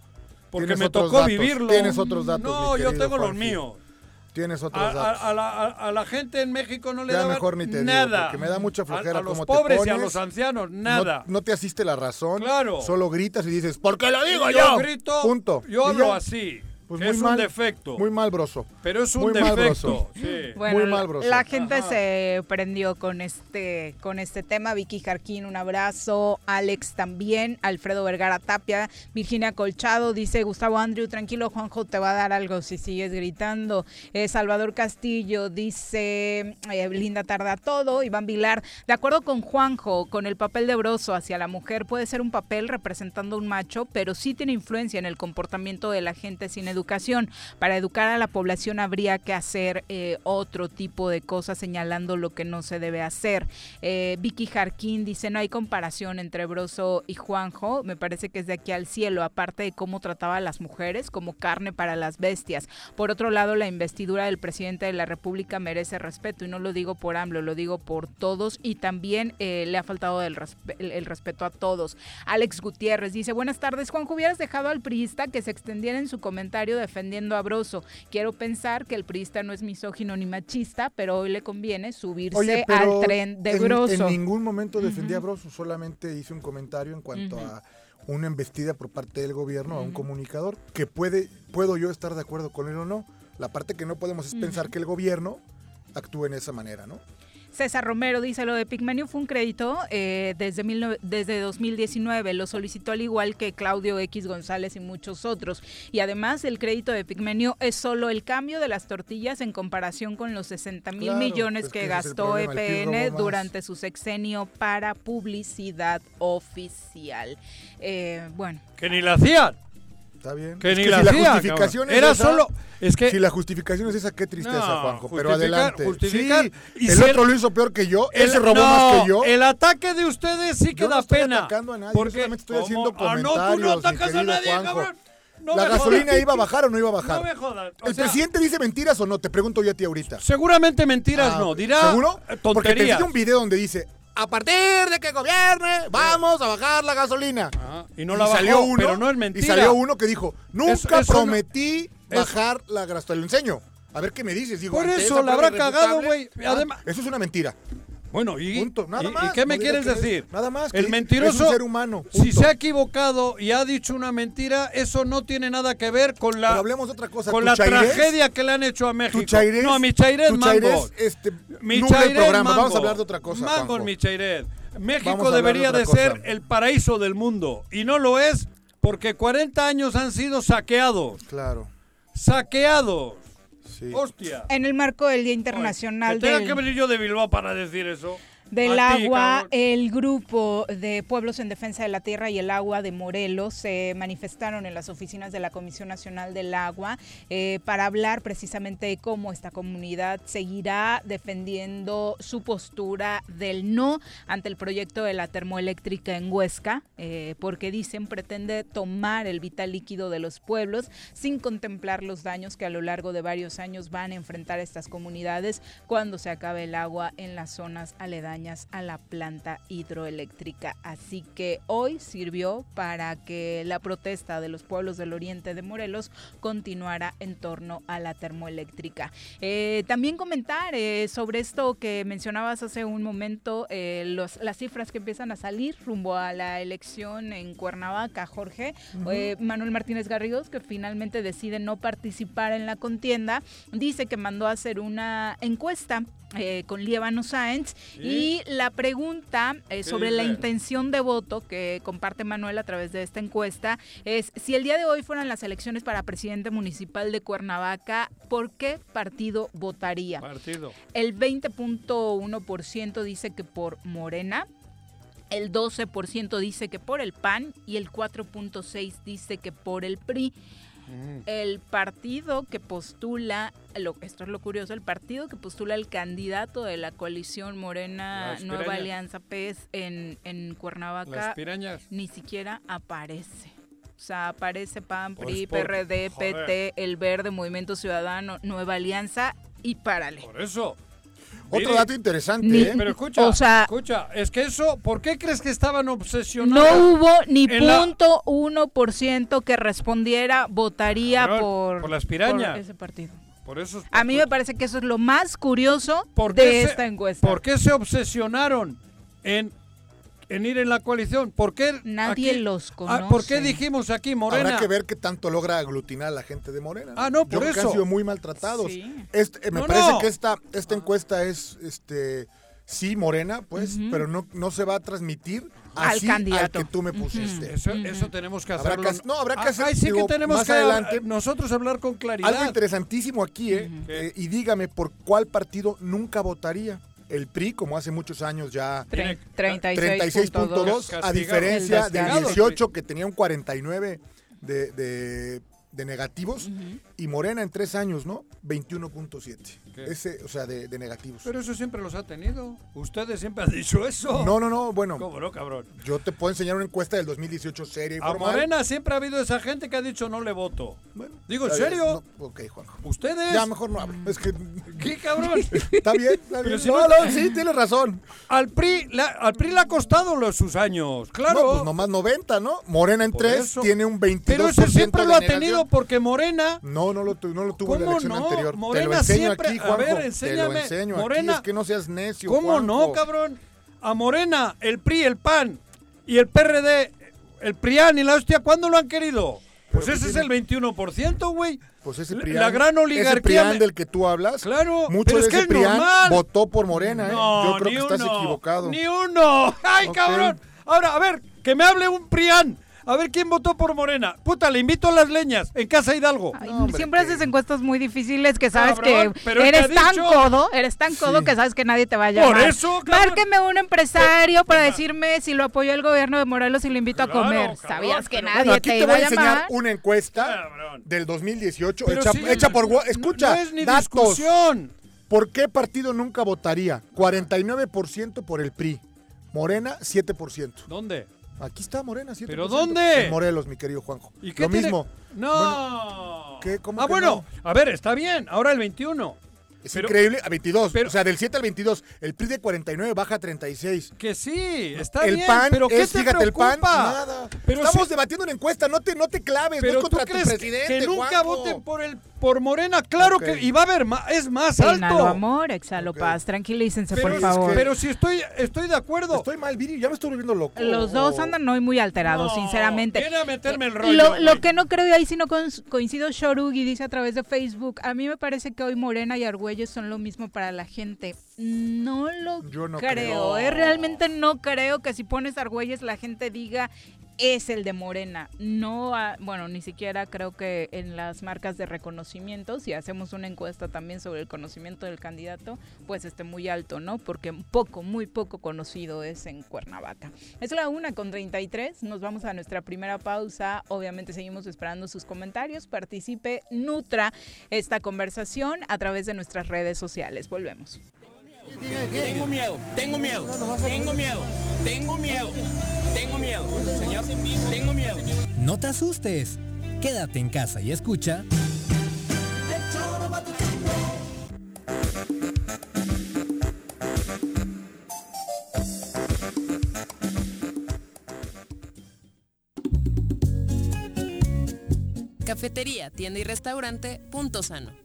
Porque me tocó datos, vivirlo. tienes otros datos, No, yo tengo los míos. Tienes otros A, a- datos. a la, a- a la gente en México no le Ya daban mejor ni te digo, nada. porque me da mucha A- flojera A, los cómo te pobres y a pones. los ancianos, No- nada. No, te asiste la razón. Claro. Solo gritas y dices, ¿por qué lo digo yo yo? grito, Punto. yo hablo así. Pues es muy un mal, defecto. Muy mal, broso. pero es un muy mal, defecto. broso. sí. Bueno, Muy mal, la- broso. la gente Ajá. se prendió con este, con este tema. Vicky Jarquín, un abrazo. Alex también. Alfredo Vergara Tapia. Virginia Colchado dice: Gustavo Andrew, tranquilo, Juanjo te va a dar algo si sigues gritando. Eh, Salvador Castillo dice: eh, Linda tarde a todo. Iván Vilar, de acuerdo con Juanjo, con el papel de Broso hacia la mujer puede ser un papel representando un macho, pero sí tiene influencia en el comportamiento de la gente sin educación. Para educar a la población habría que hacer eh, otro tipo de cosas señalando lo que no se debe hacer. Eh, Vicky Jarquín dice, no hay comparación entre Broso y Juanjo, me parece que es de aquí al cielo, aparte de cómo trataba a las mujeres como carne para las bestias. Por otro lado, la investidura del presidente de la República merece respeto, y no lo digo por AMLO, lo digo por todos, y también eh, le ha faltado el, el respeto a todos. Alex Gutiérrez dice, buenas tardes, Juanjo, hubieras dejado al priista que se extendiera en su comentario defendiendo a Broso. Quiero pensar que el priista no es misógino ni machista, pero hoy le conviene subirse Oye, al tren de en, Broso. en ningún momento defendí a Broso, solamente hice un comentario en cuanto a una embestida por parte del gobierno a un comunicador, que puede, puedo yo estar de acuerdo con él o no. La parte que no podemos es pensar que el gobierno actúe en esa manera, ¿no? César Romero dice, lo de Pigmenio fue un crédito eh, desde, mil desde 2019, lo solicitó al igual que Claudio X González y muchos otros. Y además el crédito de Pigmenio es solo el cambio de las tortillas en comparación con los 60 mil Claro, millones es que gastó EPN más. durante su sexenio para publicidad oficial. Eh, bueno, Que ni la hacían. Está bien. Es ni que la si la hacían, justificación es Era esa, solo. Es que. Si la justificación es esa, qué tristeza, No, Juanjo. Pero adelante. justificar- Sí, y el si otro el- lo hizo peor que yo. el- Él se robó no, más que yo. El ataque de ustedes sí que Yo no da estoy pena. atacando a nadie, yo porque, solamente estoy ¿cómo? haciendo Ah, no, tú no comentarios, atacas a nadie, Juanjo. cabrón. No ¿La gasolina iba a bajar o no iba a bajar? No me jodas. O ¿El sea, presidente dice mentiras o no? Te pregunto yo a ti ahorita. Seguramente mentiras Ah, no. Dirá ¿Seguro? eh, Porque te tonterías. un video donde dice, a partir de que gobierne, vamos a bajar la gasolina. Ajá, y no la bajó, salió uno, pero no es mentira. Y salió uno que dijo, nunca Eso- eso no- prometí eso- bajar la gasolina. Lo enseño. A ver qué me dices. Digo, Por eso la habrá cagado, güey. ah, Además- eso es una mentira. Bueno, y, Punto. Nada y- más. ¿y qué me quieres es- decir? nada más, que El es mentiroso, un ser humano, si se ha equivocado y ha dicho una mentira, eso no tiene nada que ver con la, Pero hablemos de otra cosa. con la chairés- tragedia que le han hecho a México. Tu chairés, no, a mi Chairés, tu mango. chairés, este, Mi Chairés, programa. Vamos mango. a hablar de otra cosa, Mango mi Chairés. México Vamos debería de de, ser el paraíso del mundo. Y no lo es porque 40 años han sido saqueados. Claro, Saqueados. Sí. Hostia. en el marco del Día Oye, Internacional que tenga del... que venir yo de Bilbao para decir eso. Del A agua, el grupo de Pueblos en Defensa de la Tierra y el Agua de Morelos se manifestaron en las oficinas de la Comisión Nacional del Agua eh, para hablar precisamente de cómo esta comunidad seguirá defendiendo su postura del no ante el proyecto de la termoeléctrica en Huesca, eh, porque dicen pretende tomar el vital líquido de los pueblos sin contemplar los daños que a lo largo de varios años van a enfrentar estas comunidades cuando se acabe el agua en las zonas aledañas a la planta hidroeléctrica. Así que hoy sirvió para que la protesta de los pueblos del oriente de Morelos continuara en torno a la termoeléctrica. Eh, también comentar eh, sobre esto que mencionabas hace un momento, eh, los- las cifras que empiezan a salir rumbo a la elección en Cuernavaca, Jorge. Manuel Martínez Garrigos, que finalmente decide no participar en la contienda, dice que mandó a hacer una encuesta eh, con Lievano Sáenz y la pregunta eh, sobre la intención de voto que comparte Manuel a través de esta encuesta es si el día de hoy fueran las elecciones para presidente municipal de Cuernavaca, ¿por qué partido votaría? Partido. El 20.1% dice que por Morena, el 12% dice que por el PAN y el 4.6% dice que por el PRI. El partido que postula, lo, esto es lo curioso, el partido que postula el candidato de la coalición Morena Nueva. Alianza PES en, en Cuernavaca ni siquiera aparece. O sea, aparece PAN, Pues PRI, por- PRD, joder. PT, El Verde, Movimiento Ciudadano, Nueva Alianza y párale. Por eso. Otro dato interesante, Ni- ¿eh? Pero escucha, O sea- escucha, es que eso, ¿por qué crees que estaban obsesionados? No hubo ni punto uno por ciento que respondiera votaría por, por las pirañas. por ese partido. Por eso es- A mí me parece que eso es lo más curioso ¿Por qué de se- esta encuesta. ¿Por qué se obsesionaron en, en ir en la coalición? ¿Por qué Nadie aquí- los Ah, ¿Por qué conoce. dijimos aquí Morena? Habrá que ver qué tanto logra aglutinar a la gente de Morena. Ah, no, Yo por creo que eso. han sido muy maltratados. Sí. Este, eh, me No, parece no. que esta, esta encuesta es, este, sí, Morena, pues, pero no, no se va a transmitir Al así candidato. que tú me pusiste. Eso, eso tenemos que Habrá hacerlo. que no, habrá que Ah, hacer, Ahí sí digo, que tenemos más que adelante. nosotros hablar con claridad. Algo interesantísimo aquí, ¿eh? Eh, y dígame por cuál partido nunca votaría. El PRI, como hace muchos años ya Tre- Tiene- 36.2, a diferencia El del castigado. 18 que tenía un 49 de, de- de negativos y Morena en tres años, ¿no? 21.7. ¿Qué? Ese, o sea, de, de negativos. Pero eso siempre los ha tenido. Ustedes siempre han dicho eso. No, no, no, bueno, ¿Cómo no, cabrón? yo te puedo enseñar una encuesta del 2018 seria y A formal. Morena siempre ha habido esa gente que ha dicho no le voto. Bueno, Digo, ¿en serio? no, ok, Juanjo. ¿Ustedes? Ya, mejor no hablo. Es que ¿Qué cabrón? está bien, está Pero bien. si no, no- no, sí, tienes razón. al, PRI, la- al PRI le ha costado los, sus años, claro. No, pues nomás 90, ¿no? Morena en Por 3 eso. tiene un 22% Pero eso siempre lo ha tenido porque Morena No, no lo, no lo tuvo en la ¿Cómo elección no? anterior. te Morena lo enseño siempre- aquí, a ver, te lo enséñame. enseño Morena. aquí. Es que no seas necio, ¿Cómo no, cabrón? A Morena, el PRI, el PAN y el PRD, el PRIAN y la hostia, ¿cuándo lo han querido? Pues ese es el tiene- 21%, güey. Pues ese La PRIAN, gran ese oligarquía PRIAN me- del que tú hablas, Claro, mucho pero de es que ese es PRIAN normal. votó por Morena, ¿eh? Yo creo ni que estás equivocado. Ni uno. ¡Ay, cabrón! Ahora, a ver, que me hable un Prián. A ver quién votó por Morena. Puta, le invito a las leñas en Casa Hidalgo. Ay, No, hombre, siempre que- haces encuestas muy difíciles que sabes Cabrón, que pero es que eres tan dicho- codo, eres tan codo Sí. que sabes que nadie te va a Por llamar. eso, cabrón. Márqueme un empresario para decirme si lo apoyó el gobierno de Morelos y lo invito a comer. cabrón, Sabías que nadie Bueno, aquí te te iba voy a a enseñar llamar. una encuesta Cabrón. del 2018 Pero hecha, sí, hecha por... No- Escucha, no es ni datos. discusión. ¿Por qué partido nunca votaría? 49% por el PRI. Morena, 7%. ¿Dónde? Aquí está Morena, 7%. ¿Pero dónde? En Morelos, mi querido Juanjo. ¿Y qué Lo tiene- mismo. No. ¿qué? ¿Cómo ah, que bueno, a ver, está bien. Ahora el 21. Es Pero- increíble, a 22. pero- o sea, del 7 al 22. El PRI de 49 baja a 36. Que sí, está el bien. PAN pero ¿qué es, te fíjate, el PAN, preocupa? nada. Pero Estamos si- debatiendo una encuesta, no te, no te claves, Pero no es tú contra tu crees presidente, que nunca Juanjo. voten por el por Morena, claro que y va a haber más, es más alto. amor, exhalo paz. Tranquilícense, Pero, por es favor. que- pero si estoy estoy de acuerdo. Estoy mal, Viri, ya me estoy volviendo loco. Los dos andan hoy muy alterados, No, sinceramente. Viene a meterme el rollo. Lo, que no creo, y ahí sí no coincido, Shorugi dice a través de Facebook, a mí me parece que hoy Morena y Argüelles son lo mismo para la gente. No lo Yo no creo, creo. ¿eh? realmente no creo que si pones Argüelles la gente diga es el de Morena. No, bueno, ni siquiera creo que en las marcas de reconocimiento, si hacemos una encuesta también sobre el conocimiento del candidato, pues esté muy alto, ¿no? Porque poco, muy poco conocido es en Cuernavaca. Es la una con 33, nos vamos a nuestra primera pausa. Obviamente seguimos esperando sus comentarios. Participe, nutra esta conversación a través de nuestras redes sociales. Volvemos. Tengo miedo, tengo miedo, tengo miedo, tengo miedo, tengo miedo, señor, tengo miedo. No te asustes. Quédate en casa y escucha Cafetería, tienda y restaurante Punto Sano.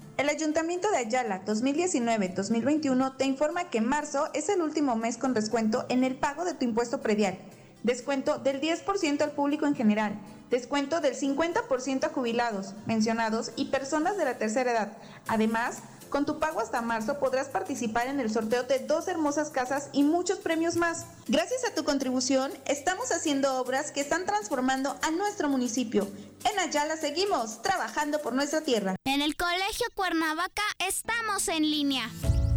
el Ayuntamiento de Ayala 2019-2021 te informa que marzo es el último mes con descuento en el pago de tu impuesto predial. Descuento del 10% al público en general. Descuento del 50% a jubilados, pensionados y personas de la tercera edad. Además, con tu pago hasta marzo podrás participar en el sorteo de dos hermosas casas y muchos premios más. Gracias a tu contribución, estamos haciendo obras que están transformando a nuestro municipio. En Ayala seguimos trabajando por nuestra tierra. En el Colegio Cuernavaca estamos en línea.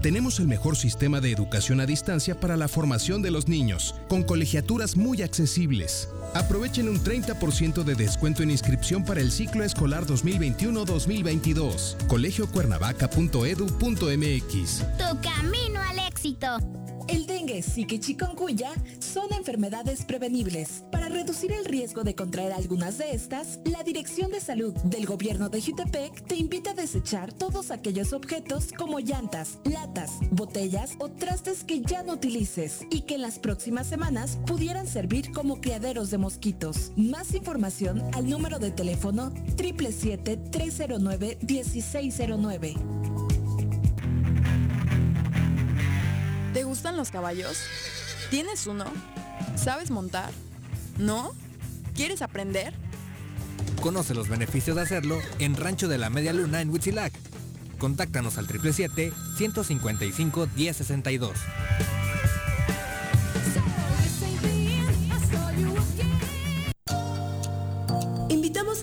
Tenemos el mejor sistema de educación a distancia para la formación de los niños, con colegiaturas muy accesibles. Aprovechen un 30% de descuento en inscripción para el ciclo escolar 2021-2022. colegiocuernavaca.edu.mx. Tu camino al éxito. El dengue, zika y chikungunya son enfermedades prevenibles. Para reducir el riesgo de contraer algunas de estas, la Dirección de Salud del Gobierno de Jutepec te invita a desechar todos aquellos objetos como llantas, latas, botellas o trastes que ya no utilices y que en las próximas semanas pudieran servir como criaderos de mosquitos. Más información al número de teléfono 777-309-1609. ¿Te gustan los caballos? ¿Tienes uno? ¿Sabes montar? ¿No? ¿Quieres aprender? Conoce los beneficios de hacerlo en Rancho de la Media Luna en Huitzilac. Contáctanos al 777-155-1062.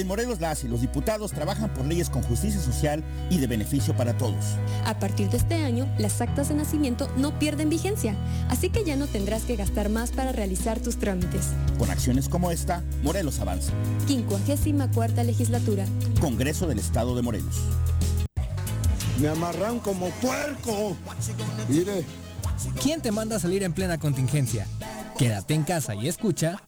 En Morelos las y los diputados trabajan por leyes con justicia social y de beneficio para todos. A partir de este año, las actas de nacimiento no pierden vigencia, así que ya no tendrás que gastar más para realizar tus trámites. Con acciones como esta, Morelos avanza. 54 legislatura. Congreso del Estado de Morelos. Me amarran como puerco. Mire. ¿Quién te manda a salir en plena contingencia? Quédate en casa y escucha.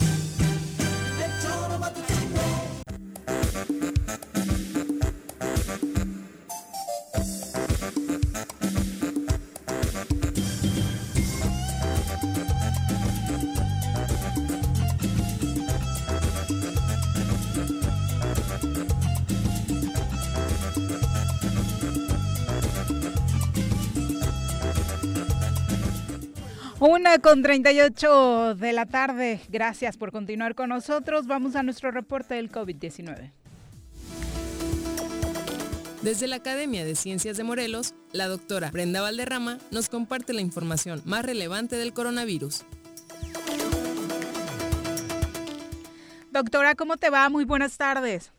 Una con 38 de la tarde. Gracias por continuar con nosotros. Vamos a nuestro reporte del COVID-19. Desde la Academia de Ciencias de Morelos, la doctora Brenda Valderrama nos comparte la información más relevante del coronavirus. Doctora, ¿cómo te va? Muy buenas tardes.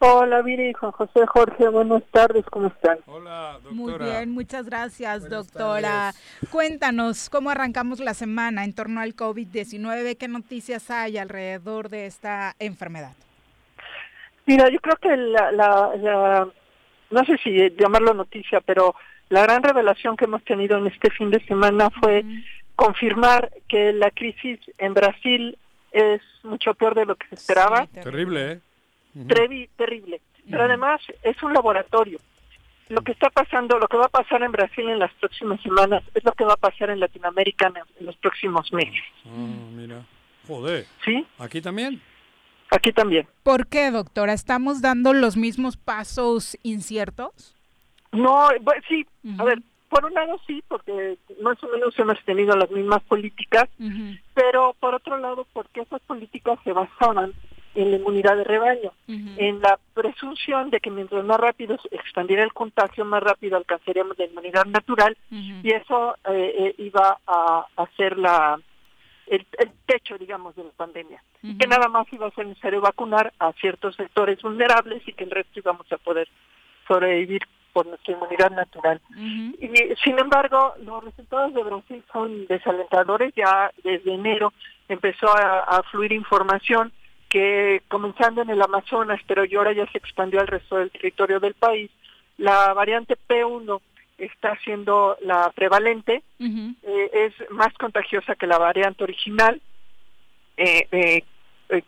Hola, Viri, Juan José, Jorge, buenas tardes, ¿cómo están? Hola, doctora. Muy bien, muchas gracias, doctora. Cuéntanos cómo arrancamos la semana en torno al COVID-19, qué noticias hay alrededor de esta enfermedad. Mira, yo creo que la, la, la- no sé si llamarlo noticia, pero la gran revelación que hemos tenido en este fin de semana fue confirmar que la crisis en Brasil es mucho peor de lo que se esperaba. Terrible, ¿eh? Trevi- terrible. Pero además es un laboratorio. Lo que está pasando, lo que va a pasar en Brasil en las próximas semanas es lo que va a pasar en Latinoamérica en, en los próximos meses. Ah, mira. Joder. ¿Sí? ¿Aquí también? Aquí también. ¿Por qué, doctora? ¿Estamos dando los mismos pasos inciertos? No, bueno, sí, a ver, por un lado sí, porque más o menos hemos tenido las mismas políticas, pero por otro lado porque esas políticas se basaban en la inmunidad de rebaño, en la presunción de que mientras más rápido se expandiera el contagio, más rápido alcanzaríamos la inmunidad natural y eso eh, eh, iba a hacer la el, el techo, digamos, de la pandemia. Y que nada más iba a ser necesario vacunar a ciertos sectores vulnerables y que el resto íbamos a poder sobrevivir por nuestra inmunidad natural. Y sin embargo, los resultados de Brasil son desalentadores. Ya desde enero empezó a, a fluir información que comenzando en el Amazonas, pero y ahora ya se expandió al resto del territorio del país, la variante P1 está siendo la prevalente, eh, es más contagiosa que la variante original. Eh, eh, eh,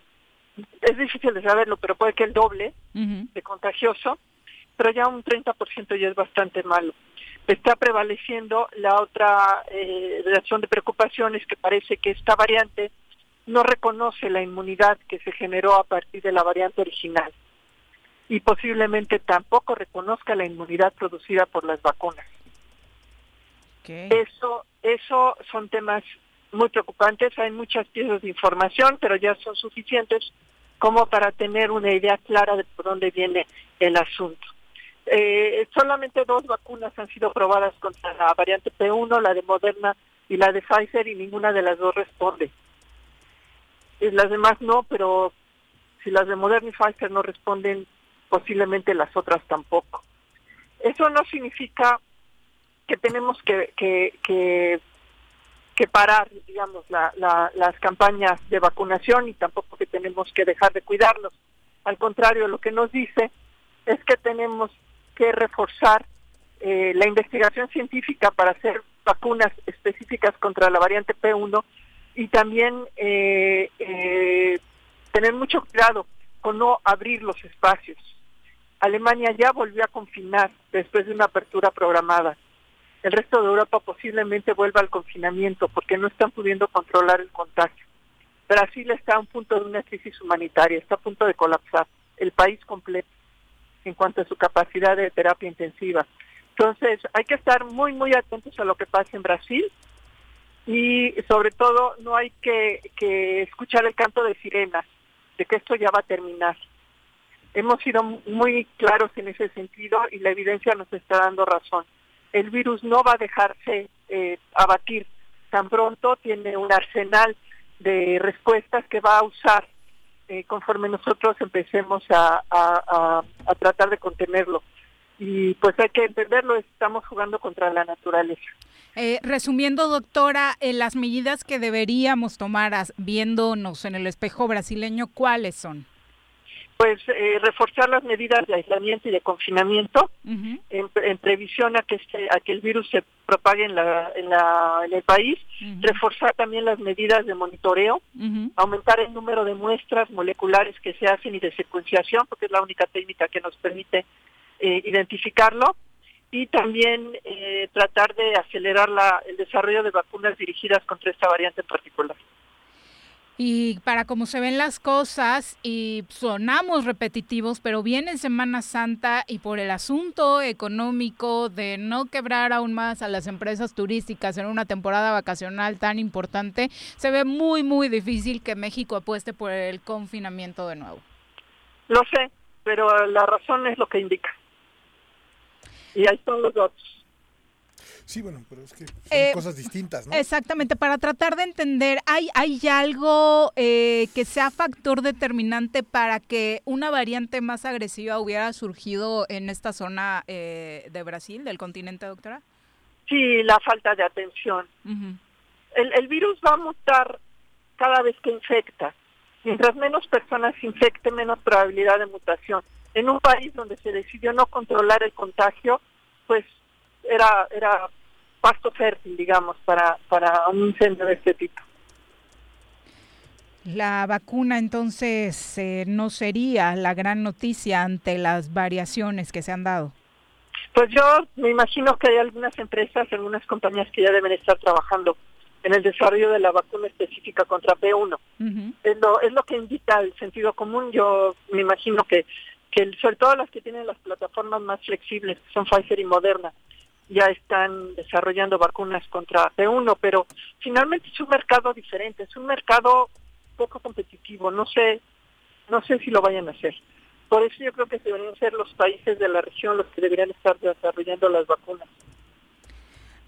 es difícil de saberlo, pero puede que el doble de contagioso, pero ya un 30% ya es bastante malo. Está prevaleciendo la otra eh, razón de preocupación es que parece que esta variante no reconoce la inmunidad que se generó a partir de la variante original y posiblemente tampoco reconozca la inmunidad producida por las vacunas. Eso, eso son temas muy preocupantes. Hay muchas piezas de información, pero ya son suficientes como para tener una idea clara de por dónde viene el asunto. Eh, solamente dos vacunas han sido probadas contra la variante P1, la de Moderna y la de Pfizer, y ninguna de las dos responde. Las demás no, pero si las de Moderna y Pfizer no responden, posiblemente las otras tampoco. Eso no significa que tenemos que, que, que, que parar, digamos, la, la, las campañas de vacunación y tampoco que tenemos que dejar de cuidarlos. Al contrario, lo que nos dice es que tenemos que reforzar eh, la investigación científica para hacer vacunas específicas contra la variante P1 y también eh, eh, tener mucho cuidado con no abrir los espacios. Alemania ya volvió a confinar después de una apertura programada. El resto de Europa posiblemente vuelva al confinamiento porque no están pudiendo controlar el contagio. Brasil está a un punto de una crisis humanitaria, está a punto de colapsar, el país completo. en cuanto a su capacidad de terapia intensiva. Entonces, hay que estar muy, muy atentos a lo que pasa en Brasil y sobre todo no hay que, escuchar el canto de sirenas de que esto ya va a terminar. Hemos sido muy claros en ese sentido y la evidencia nos está dando razón. El virus no va a dejarse eh, abatir tan pronto, tiene un arsenal de respuestas que va a usar eh, conforme nosotros empecemos a, tratar de contenerlo. Y pues hay que entenderlo, estamos jugando contra la naturaleza. Eh, resumiendo, doctora, eh, las medidas que deberíamos tomar viéndonos en el espejo brasileño, ¿cuáles son? Pues eh, reforzar las medidas de aislamiento y de confinamiento en, en, previsión a que este, a que el virus se propague en la en, la, en el país, reforzar también las medidas de monitoreo, aumentar el número de muestras moleculares que se hacen y de secuenciación, porque es la única técnica que nos permite eh, identificarlo y también eh, tratar de acelerar la, el desarrollo de vacunas dirigidas contra esta variante en particular. Y para cómo se ven las cosas, y sonamos repetitivos, pero viene Semana Santa y por el asunto económico de no quebrar aún más a las empresas turísticas en una temporada vacacional tan importante, se ve muy, muy difícil que México apueste por el confinamiento de nuevo. Lo sé, pero la razón es lo que indica. Y ahí están los datos. Sí, bueno, pero es que son Eh, cosas distintas, ¿no? Exactamente, para tratar de entender, ¿hay, hay algo eh, que sea factor determinante para que una variante más agresiva hubiera surgido en esta zona eh, de Brasil, del continente, doctora? Sí, la falta de atención. el, el virus va a mutar cada vez que infecta. Mientras menos personas infecten, menos probabilidad de mutación. En un país donde se decidió no controlar el contagio, pues era era pasto fértil, digamos, para, para un incendio de este tipo. La vacuna entonces eh, no sería la gran noticia ante las variaciones que se han dado. Pues yo me imagino que hay algunas empresas, algunas compañías que ya deben estar trabajando en el desarrollo de la vacuna específica contra P1. es, lo, es lo que indica el sentido común. Yo me imagino que, que sobre todo las que tienen las plataformas más flexibles, que son Pfizer y Moderna, ya están desarrollando vacunas contra P1, pero finalmente es un mercado diferente, es un mercado poco competitivo. No sé, no sé si lo vayan a hacer. Por eso yo creo que deberían ser los países de la región los que deberían estar desarrollando las vacunas.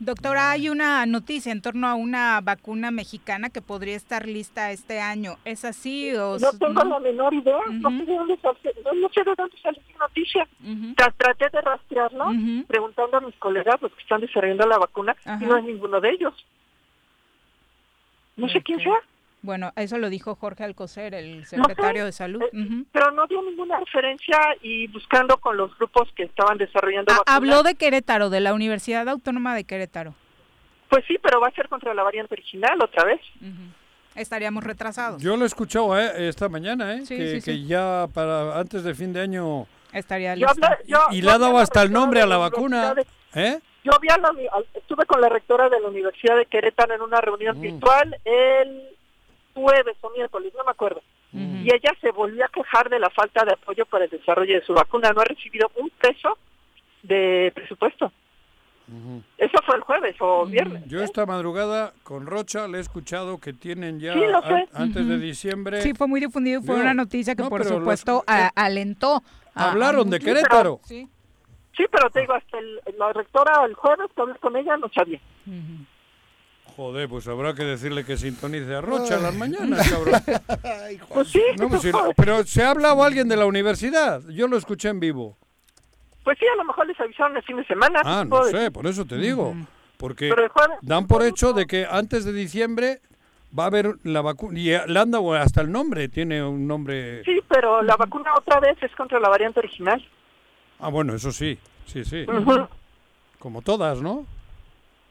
Doctora, hay una noticia en torno a una vacuna mexicana que podría estar lista este año. ¿Es así o No tengo la menor idea, no, sé de dónde sale, no, sé de dónde sale esa noticia. Tra- Traté de rastrearlo, preguntando a mis colegas, los que están desarrollando la vacuna, y no es ninguno de ellos. No sé quién sea, Bueno, eso lo dijo Jorge Alcocer, el secretario sé. de Salud. Eh, pero no dio ninguna referencia y buscando con los grupos que estaban desarrollando Ah, habló de Querétaro, de la Universidad Autónoma de Querétaro. Pues sí, pero va a ser contra la variante original otra vez. Estaríamos retrasados. Yo lo he escuchado eh, esta mañana, ¿eh? Sí, que, sí, que sí. ya para antes de fin de año... Estaría Yo lista. hablé- yo- y yo le ha dado hasta el nombre a la vacuna. ¿Eh? Yo vi a la, estuve con la rectora de la Universidad de Querétaro en una reunión Mm. virtual el jueves o miércoles, no me acuerdo. Y ella se volvió a quejar de la falta de apoyo para el desarrollo de su vacuna. No ha recibido un peso de presupuesto. Eso fue el jueves o viernes. Yo esta madrugada con Rocha le he escuchado que tienen ya Sí, lo sé. an- antes de diciembre... Sí, fue muy difundido, fue Yo- una noticia que no, por pero los- supuesto a- alentó. a- a Hablaron de. Querétaro. Sí. Sí, pero te digo, hasta el- la rectora el jueves que hablé con ella no sabía. Joder, pues habrá que decirle que sintonice a Rocha a las mañanas, cabrón. Pues sí, No, pues si- pero se ha hablado alguien de la universidad. Yo lo escuché en vivo. Pues sí, a lo mejor les avisaron el fin de semana. Ah, ¿qué no sé, decir? por eso te digo. Porque dan por hecho de que antes de diciembre va a haber la vacuna. Y le han dado hasta el nombre, tiene un nombre. Sí, pero la vacuna otra vez es contra la variante original. Ah, bueno, eso sí, sí, sí. Como todas, ¿no?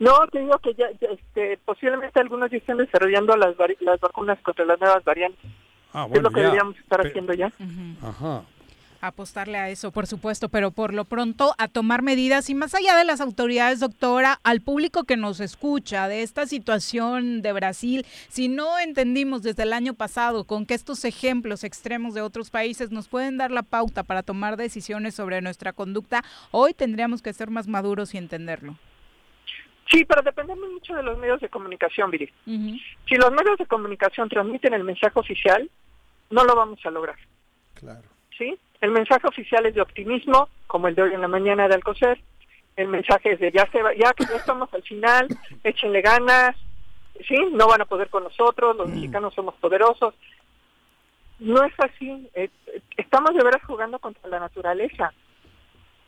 No, te digo que ya, ya, este, posiblemente algunos ya estén desarrollando las, vari- las vacunas contra las nuevas variantes. Ah, es lo que ya. deberíamos estar Pe- haciendo ya. Ajá. Apostarle a eso, por supuesto, pero por lo pronto a tomar medidas y más allá de las autoridades, doctora, al público que nos escucha de esta situación de Brasil, si no entendimos desde el año pasado con que estos ejemplos extremos de otros países nos pueden dar la pauta para tomar decisiones sobre nuestra conducta, hoy tendríamos que ser más maduros y entenderlo. Sí, pero dependemos mucho de los medios de comunicación, Viri. Si los medios de comunicación transmiten el mensaje oficial, no lo vamos a lograr. Claro. ¿Sí? El mensaje oficial es de optimismo, como el de hoy en la mañana de Alcocer. El mensaje es de ya, se va, ya que ya estamos al final, échenle ganas, ¿sí? No van a poder con nosotros, los mexicanos somos poderosos. No es así. Eh, Estamos de veras jugando contra la naturaleza.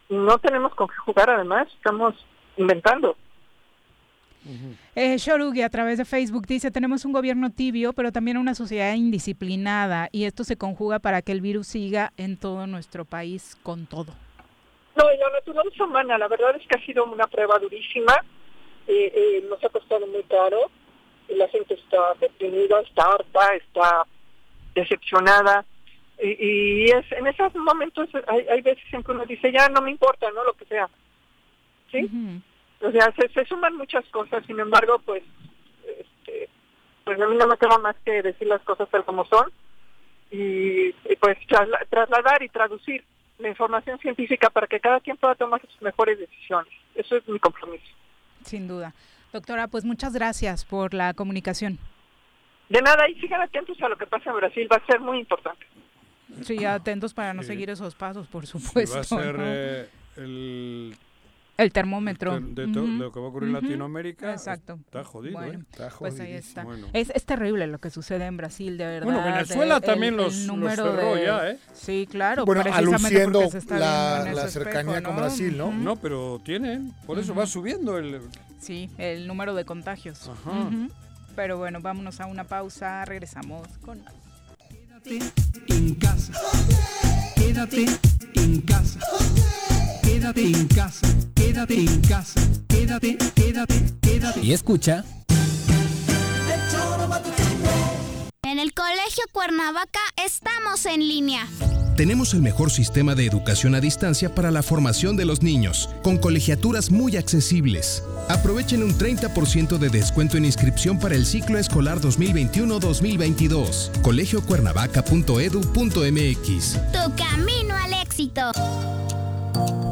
No tenemos con qué jugar, además, estamos inventando. Eh, Shorugi a través de Facebook dice, tenemos un gobierno tibio, pero también una sociedad indisciplinada y esto se conjuga para que el virus siga en todo nuestro país con todo. No, y la naturaleza humana, la verdad es que ha sido una prueba durísima, eh, eh, nos ha costado muy caro, y la gente está deprimida, está harta, está decepcionada, y, y es en esos momentos hay, hay veces en que uno dice, ya no me importa, ¿no? Lo que sea, ¿sí? O sea, se, se suman muchas cosas, sin embargo, pues, este, pues a mí no me queda más que decir las cosas tal como son, y, y pues trasla- trasladar y traducir la información científica para que cada quien pueda tomar sus mejores decisiones. Eso es mi compromiso. Sin duda. Doctora, pues muchas gracias por la comunicación. De nada, y sigan atentos a lo que pasa en Brasil, va a ser muy importante. Sí, atentos para no seguir esos pasos, por supuesto. va a ser ¿no? eh, el El termómetro. de, to- Ujú, lo que va a ocurrir en ujú, Latinoamérica. Exacto. Está jodido, Bueno, ¿eh? Está pues ahí está. Bueno. Es, es terrible lo que sucede en Brasil, de verdad. Bueno, Venezuela de- también los- los número cerró de- ya, ¿eh? Sí, claro. Bueno, aluciendo porque se está la- la cercanía espejo, con ¿no? Brasil, ¿no? Ujú. No, pero tienen, por eso va subiendo el... Sí, el número de contagios. Ajá. Pero bueno, vámonos a una pausa, regresamos con... en casa. Quédate en casa. Quédate en casa. Quédate en casa. Quédate, quédate, quédate. Y escucha En el Colegio Cuernavaca estamos en línea. Tenemos el mejor sistema de educación a distancia para la formación de los niños, con colegiaturas muy accesibles. Aprovechen un 30% de descuento en inscripción para el ciclo escolar 2021-2022. colegiocuernavaca.edu.mx. Tu camino al éxito.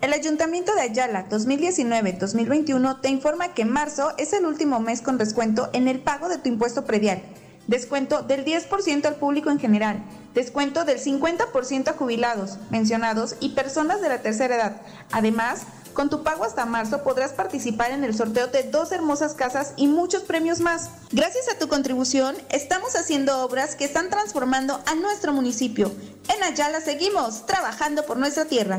El Ayuntamiento de Ayala 2019-2021 te informa que marzo es el último mes con descuento en el pago de tu impuesto predial. Descuento del 10% al público en general. Descuento del 50% a jubilados, mencionados y personas de la tercera edad. Además, con tu pago hasta marzo podrás participar en el sorteo de dos hermosas casas y muchos premios más. Gracias a tu contribución, estamos haciendo obras que están transformando a nuestro municipio. En Ayala seguimos trabajando por nuestra tierra.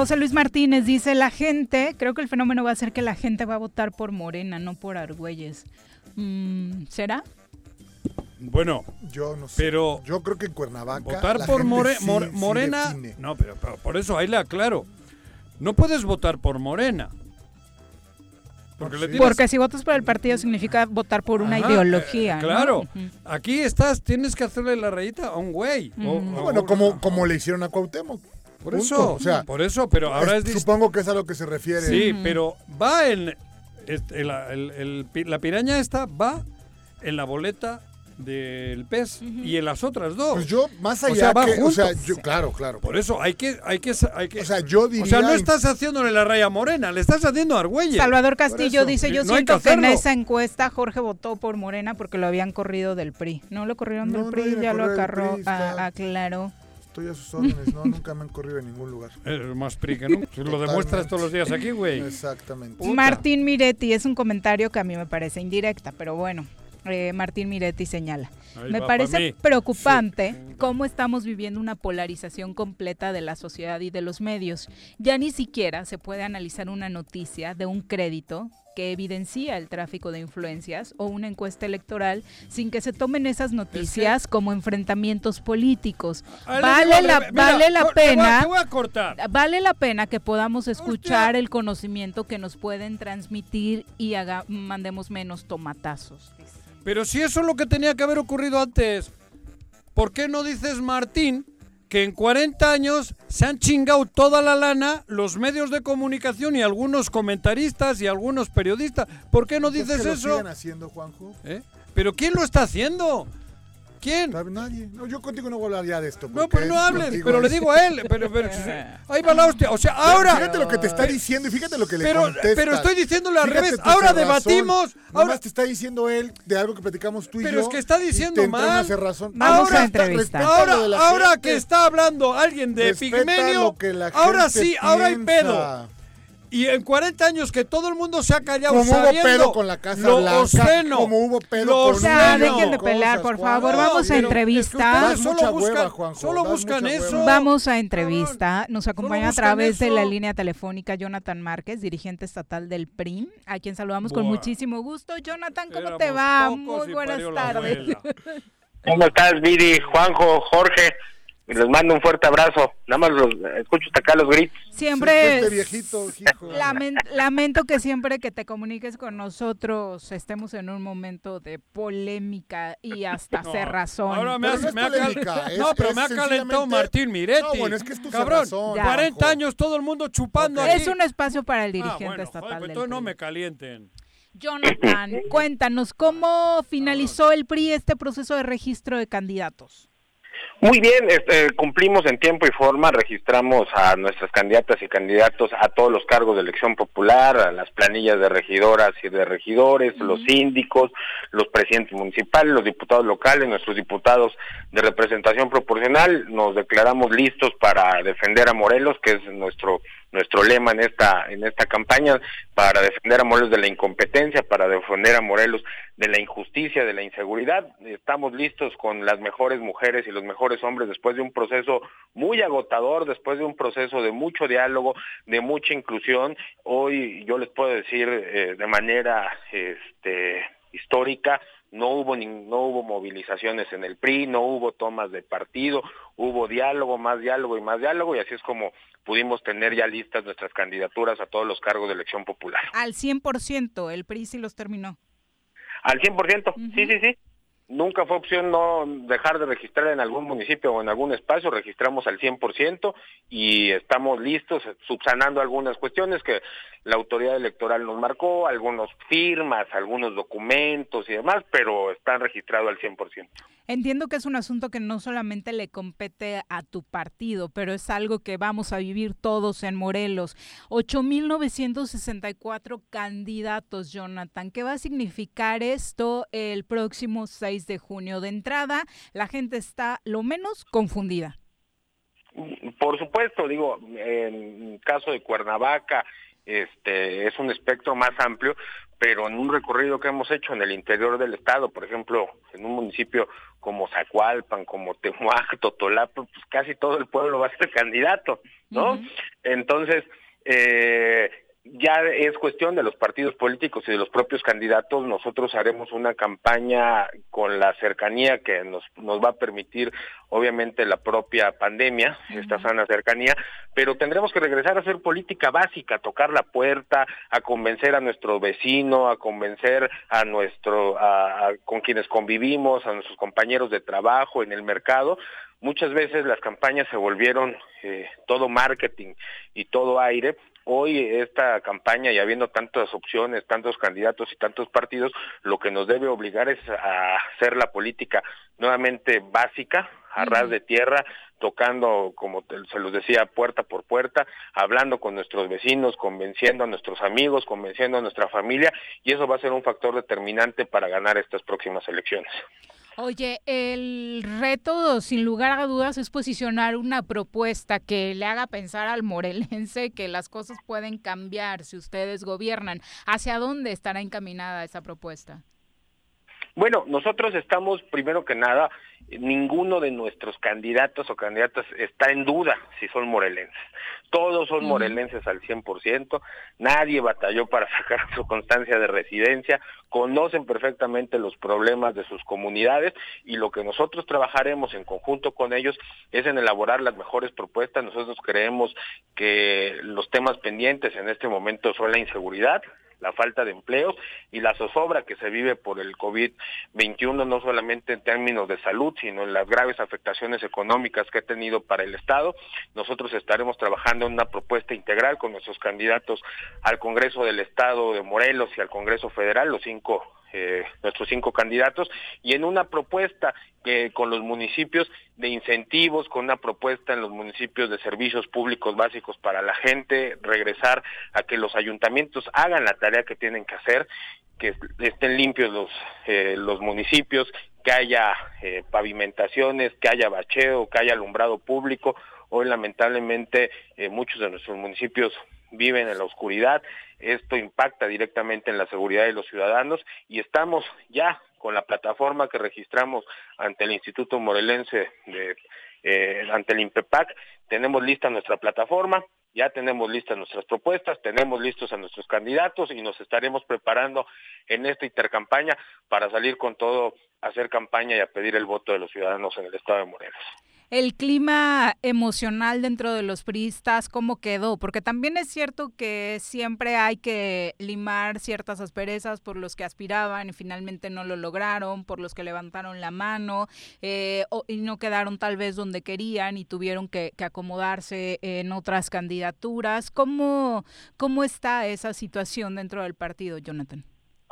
José Luis Martínez dice, la gente, creo que el fenómeno va a ser que la gente va a votar por Morena, no por Argüelles. Mm, ¿Será? Bueno, Yo no sé. pero Yo creo que en Cuernavaca. votar la por gente More- sí- More- sí Morena, no, pero, pero por eso ahí le aclaro. No puedes votar por Morena. Porque le tienes- Porque si votas por el partido significa votar por una Ajá, ideología. eh, ¿no? claro. Aquí estás, tienes que hacerle la rayita a un güey. o- o- Bueno, como, como le hicieron a Cuauhtémoc. Por Punto. eso, o sea, por eso, pero ahora es, dis- Supongo que es a lo que se refiere. Sí, pero va en. este, el- el- el pi- la piraña esta va en la boleta del pez y en las otras dos. Pues yo, más O allá sea, va que, o sea, yo, claro, claro. Por eso hay que, hay que, hay que. O sea, yo diría. O sea, no in- estás haciéndole la raya morena, le estás haciendo a Argüelles. Salvador Castillo dice, yo no siento que, en esa encuesta Jorge votó por Morena porque lo habían corrido del PRI. No lo corrieron No, del no PRI, a ya lo acarró, PRI, a- aclaró. Estoy a sus órdenes, no, nunca me han corrido en ningún lugar. Es más PRI que no. Tú lo demuestras todos los días aquí, güey. Exactamente. Martín Miretti es un comentario que a mí me parece indirecta, pero bueno. eh, Martín Miretti señala. Ahí me parece preocupante cómo estamos viviendo una polarización completa de la sociedad y de los medios. Ya ni siquiera se puede analizar una noticia de un crédito que evidencia el tráfico de influencias o una encuesta electoral sin que se tomen esas noticias como enfrentamientos políticos. Le Vale la. Mira, vale la te voy a- pena Te voy a cortar. vale la pena que podamos escuchar el conocimiento que nos pueden transmitir y haga, mandemos menos tomatazos. Pero si eso es lo que tenía que haber ocurrido antes, ¿por qué no dices, Martín, que en 40 años se han chingado toda la lana los medios de comunicación y algunos comentaristas y algunos periodistas? ¿Por qué no ¿Quieres dices que lo eso? haciendo, Juanjo? ¿Eh? ¿Pero quién lo está haciendo? ¿Quién? Nadie. No, yo contigo no voy a hablar ya de esto. No, pero no contigo pero le es- digo a él. Pero, pero- ahí va la hostia. O sea, ahora. Fíjate lo que te está diciendo y fíjate lo que le Pero- contestas. pero estoy diciéndole al Fíjate revés. Ahora debatimos, Nomás ahora- te está diciendo él de algo que platicamos tú y Pero yo. es que está diciendo mal. cerrazón. Vamos ahora, a entrevistar. ahora, ahora gente. que está hablando alguien de Respeta Pigmenio, lo que la ahora sí, ahora hay pedo. Y en 40 años que todo el mundo se ha callado Como hubo sabiendo pedo con la Casa lo Blanca, obsceno, como hubo pedo con O sea, obsceno. dejen de pelear, por favor. No, Vamos a pero es que entrevista. solo mucha buscan, hueva, Juanjo, solo buscan eso. hueva. Vamos a entrevista. Nos acompaña a través de la eso. línea telefónica Jonathan Márquez, dirigente estatal del PRIM, a quien saludamos con Buah. muchísimo gusto. Jonathan, ¿cómo Éramos te va? Muy buenas tardes. ¿Cómo estás, Viri, Juanjo, Jorge? Les mando un fuerte abrazo. Nada más los escucho hasta acá los gritos. Siempre Este es- viejito, hijo. Lamen- lamento que siempre que te comuniques con nosotros estemos en un momento de polémica y hasta No, cerrazón. Ahora me, Pero has- no es me ha polémica, cal- es- no, pero es me ha calentado sencillamente- Martín Miretti. No, bueno, es que es tu Cabrón, cerrazón, 40 Juanjo. años todo el mundo chupando Es aquí. un espacio para el Ah, dirigente bueno, estatal joder, pues del entonces no me calienten. Jonathan, cuéntanos, ¿cómo finalizó el PRI este proceso de registro de candidatos? Muy bien, este, cumplimos en tiempo y forma, registramos a nuestras candidatas y candidatos a todos los cargos de elección popular, a las planillas de regidoras y de regidores, los síndicos, los presidentes municipales, los diputados locales, nuestros diputados de representación proporcional. Nos declaramos listos para defender a Morelos, que es nuestro nuestro lema en esta en esta campaña para defender a Morelos de la incompetencia, para defender a Morelos de la injusticia, de la inseguridad. Estamos listos con las mejores mujeres y los mejores hombres después de un proceso muy agotador, después de un proceso de mucho diálogo, de mucha inclusión. Hoy yo les puedo decir eh, de manera este histórica no hubo ni- no hubo movilizaciones en el PRI, no hubo tomas de partido, hubo diálogo, más diálogo y más diálogo y así es como pudimos tener ya listas nuestras candidaturas a todos los cargos de elección popular. Al 100%, el PRI sí los terminó. Al 100%, sí, sí, sí. Nunca fue opción no dejar de registrar en algún municipio o en algún espacio, registramos al 100% y estamos listos, subsanando algunas cuestiones que la autoridad electoral nos marcó, algunos firmas, algunos documentos y demás, pero están registrados al 100%. Entiendo que es un asunto que no solamente le compete a tu partido, pero es algo que vamos a vivir todos en Morelos. 8.964 candidatos, Jonathan. ¿Qué va a significar esto el próximo 6 de junio? De entrada, la gente está lo menos confundida. Por supuesto, digo, en caso de Cuernavaca, este es un espectro más amplio, pero en un recorrido que hemos hecho en el interior del estado, por ejemplo, en un municipio como Zacualpan, como Temuac, Totolapan, pues casi todo el pueblo va a ser candidato, ¿no? Entonces, eh, ya es cuestión de los partidos políticos y de los propios candidatos. Nosotros haremos una campaña con la cercanía que nos, nos va a permitir, obviamente, la propia pandemia, esta sana cercanía, pero tendremos que regresar a hacer política básica, a tocar la puerta, a convencer a nuestro vecino, a convencer a nuestro, a- a- con quienes convivimos, a nuestros compañeros de trabajo en el mercado. Muchas veces las campañas se volvieron eh, todo marketing y todo aire, hoy esta campaña y habiendo tantas opciones, tantos candidatos y tantos partidos, lo que nos debe obligar es a hacer la política nuevamente básica, a ras de tierra, tocando, como se los decía, puerta por puerta, hablando con nuestros vecinos, convenciendo a nuestros amigos, convenciendo a nuestra familia, y eso va a ser un factor determinante para ganar estas próximas elecciones. Oye, el reto, sin lugar a dudas, es posicionar una propuesta que le haga pensar al morelense que las cosas pueden cambiar si ustedes gobiernan. ¿Hacia dónde estará encaminada esa propuesta? Bueno, nosotros estamos, primero que nada, ninguno de nuestros candidatos o candidatas está en duda si son morelenses. Todos son morelenses al 100%, nadie batalló para sacar su constancia de residencia, conocen perfectamente los problemas de sus comunidades y lo que nosotros trabajaremos en conjunto con ellos es en elaborar las mejores propuestas. Nosotros creemos que los temas pendientes en este momento son la inseguridad, la falta de empleos y la zozobra que se vive por el COVID-21, no solamente en términos de salud, sino en las graves afectaciones económicas que ha tenido para el Estado. Nosotros estaremos trabajando en una propuesta integral con nuestros candidatos al Congreso del Estado de Morelos y al Congreso Federal, los cinco eh, nuestros cinco candidatos y en una propuesta que con los municipios de incentivos, con una propuesta en los municipios de servicios públicos básicos para la gente, regresar a que los ayuntamientos hagan la tarea que tienen que hacer, que estén limpios los eh, los municipios, que haya eh, pavimentaciones, que haya bacheo, que haya alumbrado público. Hoy lamentablemente eh, muchos de nuestros municipios viven en la oscuridad. Esto impacta directamente en la seguridad de los ciudadanos y estamos ya con la plataforma que registramos ante el Instituto Morelense de eh, ante el INPEPAC. Tenemos lista nuestra plataforma, ya tenemos listas nuestras propuestas, tenemos listos a nuestros candidatos y nos estaremos preparando en esta intercampaña para salir con todo, a hacer campaña y a pedir el voto de los ciudadanos en el estado de Morelos. El clima emocional dentro de los priistas, ¿cómo quedó? Porque también es cierto que siempre hay que limar ciertas asperezas por los que aspiraban y finalmente no lo lograron, por los que levantaron la mano eh, o- y no quedaron tal vez donde querían y tuvieron que, que acomodarse en otras candidaturas. ¿Cómo, ¿Cómo está esa situación dentro del partido, Jonathan?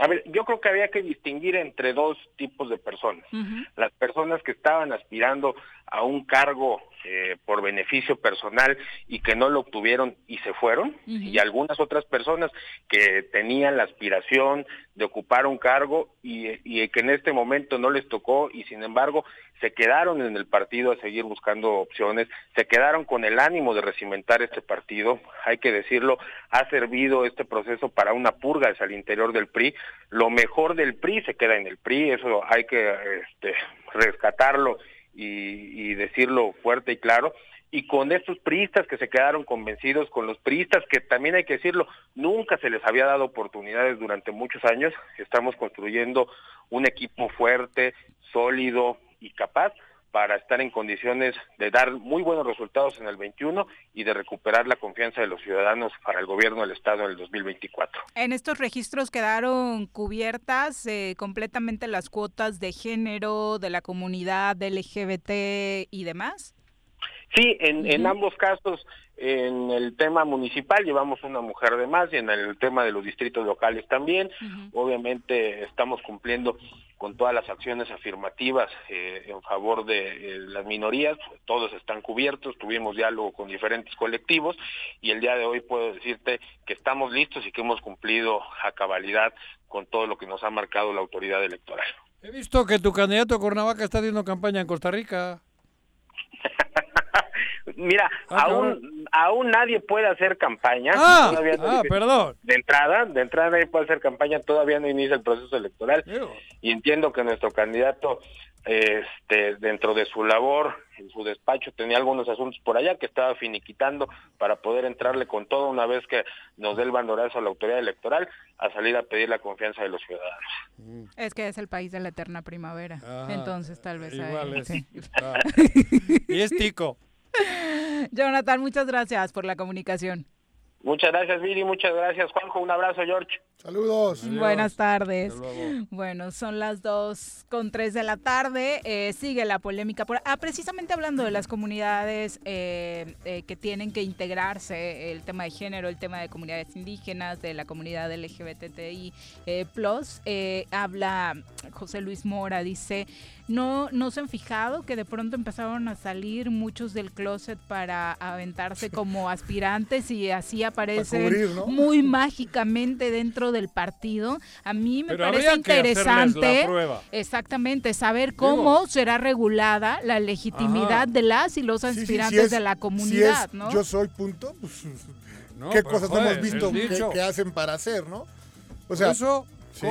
A ver, yo creo que había que distinguir entre dos tipos de personas. Las personas que estaban aspirando a un cargo eh, por beneficio personal y que no lo obtuvieron y se fueron, y algunas otras personas que tenían la aspiración de ocupar un cargo y, y que en este momento no les tocó y sin embargo se quedaron en el partido a seguir buscando opciones, se quedaron con el ánimo de recimentar este partido, hay que decirlo, ha servido este proceso para una purga hacia el interior del PRI, lo mejor del PRI se queda en el PRI, eso hay que este, rescatarlo y, y decirlo fuerte y claro, y con estos priistas que se quedaron convencidos, con los priistas que también hay que decirlo, nunca se les había dado oportunidades durante muchos años, estamos construyendo un equipo fuerte, sólido y capaz para estar en condiciones de dar muy buenos resultados en el 21 y de recuperar la confianza de los ciudadanos para el gobierno del Estado en el 2024. En estos registros quedaron cubiertas eh, completamente las cuotas de género, de la comunidad LGBT y demás. Sí, en, en ambos casos, en el tema municipal llevamos una mujer de más y en el tema de los distritos locales también. Obviamente estamos cumpliendo con todas las acciones afirmativas eh, en favor de eh, las minorías, todos están cubiertos, tuvimos diálogo con diferentes colectivos y el día de hoy puedo decirte que estamos listos y que hemos cumplido a cabalidad con todo lo que nos ha marcado la autoridad electoral. He visto que tu candidato a Cuernavaca está haciendo campaña en Costa Rica. Mira, Ah, aún aún nadie puede hacer campaña. Ah, Todavía no ah, perdón. De entrada, de entrada nadie puede hacer campaña, todavía no inicia el proceso electoral. Y entiendo que nuestro candidato, este, dentro de su labor, en su despacho, tenía algunos asuntos por allá que estaba finiquitando para poder entrarle con todo una vez que nos dé el bandorazo a la autoridad electoral a salir a pedir la confianza de los ciudadanos. Es que es el país de la eterna primavera. Ah, Entonces tal vez Igual es. sí. Ah. y es tico. Jonathan, muchas gracias por la comunicación. Muchas gracias, Viri, muchas gracias, Juanjo, un abrazo, George. Saludos. Buenas tardes. Bueno, son las dos con tres de la tarde. eh, sigue la polémica. Por, ah, precisamente hablando de las comunidades eh, eh, que tienen que integrarse, el tema de género, el tema de comunidades indígenas, de la comunidad LGBTI eh, plus, eh, habla José Luis Mora, dice, no, no se han fijado que de pronto empezaron a salir muchos del closet para aventarse como aspirantes y así aparecen cubrir, ¿no? muy mágicamente dentro del partido. A mí me Pero parece interesante, exactamente, saber cómo será regulada la legitimidad Ajá. de las y los Sí, sí, aspirantes si es- de la si comunidad, es ¿no? Yo soy punto, pues, No, ¿qué cosas no hemos visto que, que hacen para hacer, no? O ¿Por eso? sí.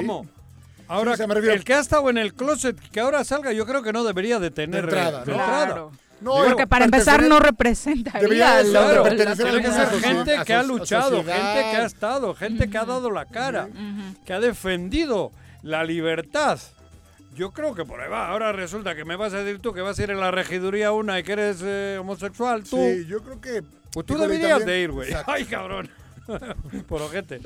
Ahora, Sí, o sea, me refiero- el que ha estado en el closet, que ahora salga, yo creo que no debería de tener De entrada, eh, ¿no? entrada. Claro. No, Porque para empezar no representaría debería de. Claro, gente que ha luchado, gente que ha estado, gente que ha dado la cara, que ha defendido la libertad. Yo creo que por ahí va. Ahora resulta que me vas a decir tú que vas a ir en la regiduría una y que eres eh, homosexual, tú. Sí, yo creo que... Pues tú deberías también- de ir, güey. Ay, cabrón. por ojete.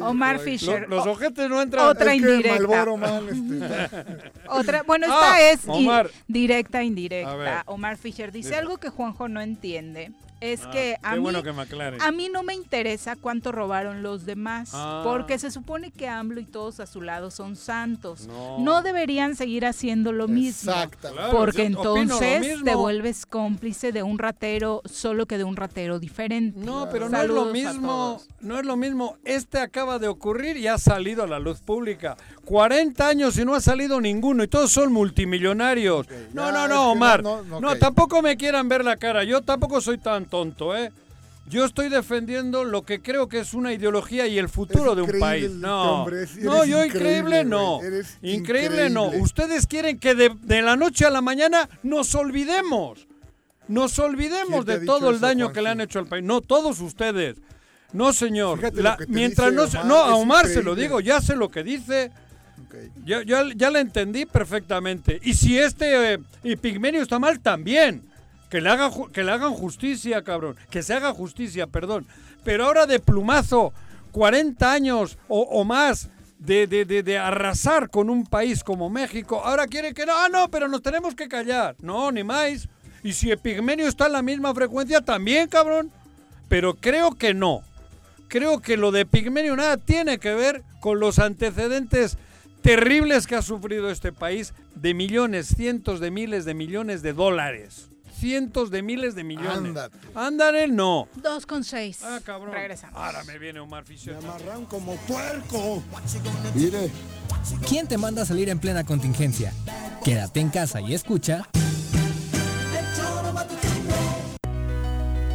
Omar Ay, Fisher. Los, ojetes no entran. Otra Es que indirecta. Malboro, man, este, Otra, bueno, Ah, esta es i- Omar. directa, indirecta. Omar Fisher dice Dice. algo que Juanjo no entiende. Es Ah, que a qué mí, bueno que me aclare. a mí no me interesa cuánto robaron los demás, Ah. porque se supone que AMLO y todos a su lado son santos. No. No, deberían seguir haciendo lo mismo. Claro, porque entonces mismo. te vuelves cómplice de un ratero, solo que de un ratero diferente. No, pero no es lo mismo. No es lo mismo. Este acaba de ocurrir y ha salido a la luz pública. 40 años y no ha salido ninguno y todos son multimillonarios. no, no, no, Omar. no, No, no, ok. tampoco me quieran ver la cara. Yo tampoco soy tan tonto, ¿eh? Yo estoy defendiendo lo que creo que es una ideología y el futuro Es de un país. No, hombre, no, yo increíble, no. Increíble no. Ustedes quieren que de, de la noche a la mañana nos olvidemos. Nos olvidemos ¿Quién te ha de todo el eso, daño que le han hecho al país. No, todos ustedes. No, señor. La- mientras no Omar, no, a Omar se lo digo, ya sé lo que dice. Ok. Ya, ya, ya la entendí perfectamente. Y si este eh, y Pigmenio está mal, también. que le, haga, que le hagan justicia, cabrón, que se haga justicia, perdón. Pero ahora de plumazo, 40 años o, o más de, de- de- de arrasar con un país como México, ahora quiere que no, ah, no, pero nos tenemos que callar. No, ni más. Y si Epigmenio está en la misma frecuencia, también, cabrón. Pero creo que no. Creo que lo de Pigmenio nada tiene que ver con los antecedentes terribles que ha sufrido este país de millones, cientos de miles de millones de dólares. Cientos de miles de millones. Anda Ándale, no. Dos con seis. Ah, cabrón. Regresamos. Ahora me viene Omar Fischer. Me amarran como puerco. Mire, ¿Quién te manda a salir en plena contingencia? Quédate en casa y escucha.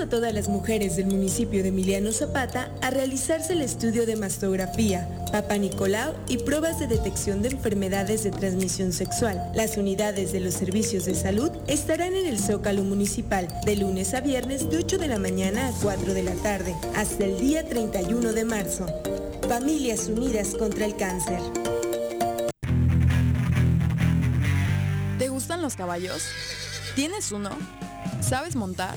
A todas las mujeres del municipio de Emiliano Zapata a realizarse el estudio de mastografía, Papa Nicolau y pruebas de detección de enfermedades de transmisión sexual. Las unidades de los servicios de salud estarán en el Zócalo Municipal de lunes a viernes de 8 de la mañana a 4 de la tarde, hasta el día 31 de marzo. Familias Unidas contra el Cáncer. ¿Te gustan los caballos? ¿Tienes uno? ¿Sabes montar?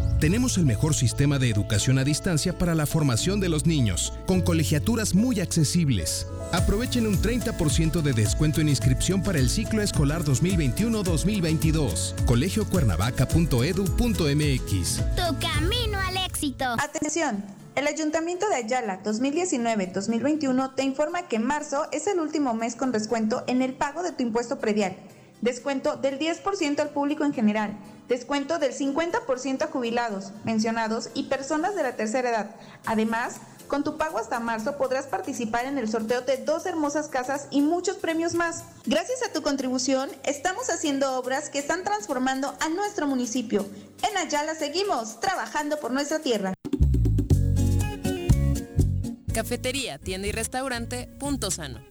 Tenemos el mejor sistema de educación a distancia para la formación de los niños, con colegiaturas muy accesibles. Aprovechen un 30% de descuento en inscripción para el ciclo escolar 2021-2022. colegiocuernavaca.edu.mx. Tu camino al éxito. Atención. El Ayuntamiento de Ayala 2019-2021 te informa que marzo es el último mes con descuento en el pago de tu impuesto predial. Descuento del 10% al público en general. Descuento del 50% a jubilados, mencionados y personas de la tercera edad. Además, con tu pago hasta marzo podrás participar en el sorteo de dos hermosas casas y muchos premios más. Gracias a tu contribución, estamos haciendo obras que están transformando a nuestro municipio. En Ayala seguimos trabajando por nuestra tierra. Cafetería, tienda y restaurante Punto Sano.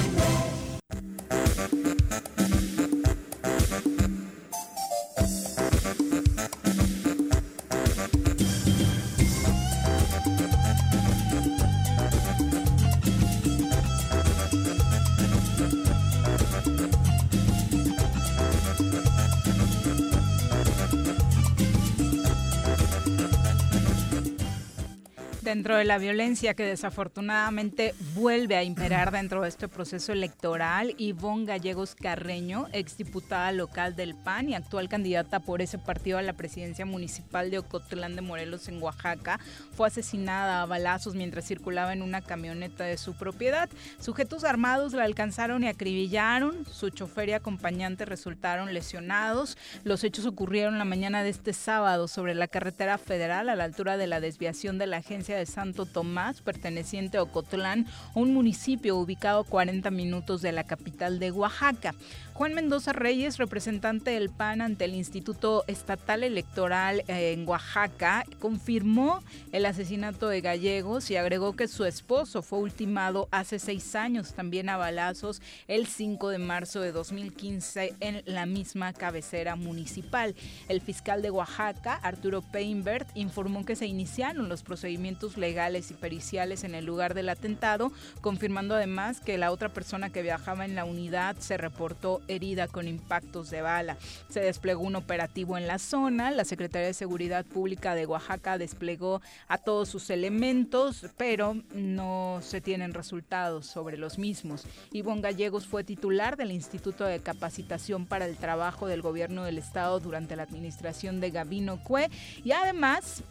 Dentro de la violencia que desafortunadamente vuelve a imperar dentro de este proceso electoral, Ivonne Gallegos Carreño, exdiputada local del PAN y actual candidata por ese partido a la presidencia municipal de Ocotlán de Morelos en Oaxaca, fue asesinada a balazos mientras circulaba en una camioneta de su propiedad. Sujetos armados la alcanzaron y acribillaron. Su chofer y acompañante resultaron lesionados. Los hechos ocurrieron la mañana de este sábado sobre la carretera federal a la altura de la desviación de la agencia de Santo Tomás, perteneciente a Ocotlán, un municipio ubicado a 40 minutos de la capital de Oaxaca. Juan Mendoza Reyes, representante del PAN ante el Instituto Estatal Electoral eh, en Oaxaca, confirmó el asesinato de Gallegos y agregó que su esposo fue ultimado hace seis años, también a balazos, el 5 de marzo de 2015 en la misma cabecera municipal. El fiscal de Oaxaca, Arturo Peinbert, informó que se iniciaron los procedimientos legales y periciales en el lugar del atentado, confirmando además que la otra persona que viajaba en la unidad se reportó herida con impactos de bala. Se desplegó un operativo en la zona. La Secretaría de Seguridad Pública de Oaxaca desplegó a todos sus elementos, pero no se tienen resultados sobre los mismos. Ivonne Gallegos fue titular del Instituto de Capacitación para el Trabajo del Gobierno del Estado durante la administración de Gabino Cue y además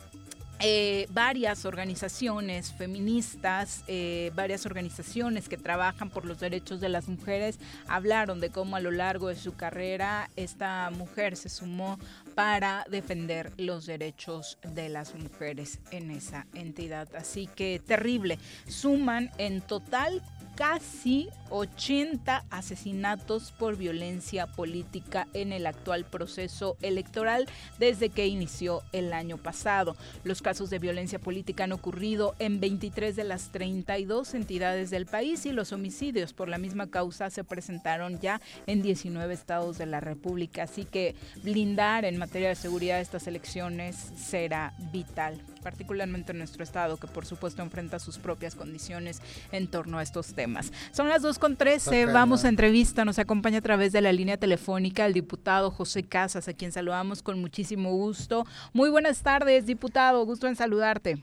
eh, varias organizaciones feministas, eh, varias organizaciones que trabajan por los derechos de las mujeres hablaron de cómo a lo largo de su carrera esta mujer se sumó para defender los derechos de las mujeres en esa entidad. Así que terrible. Suman en total casi 80 asesinatos por violencia política en el actual proceso electoral desde que inició el año pasado. Los casos de violencia política han ocurrido en 23 de las 32 entidades del país y los homicidios por la misma causa se presentaron ya en 19 estados de la República. Así que blindar en materia de seguridad estas elecciones será vital, particularmente en nuestro estado, que por supuesto enfrenta sus propias condiciones en torno a estos temas. Son las 2 con 13, vamos a entrevista, nos acompaña a través de la línea telefónica el diputado José Casas, a quien saludamos con muchísimo gusto. Muy buenas tardes, diputado, gusto en saludarte.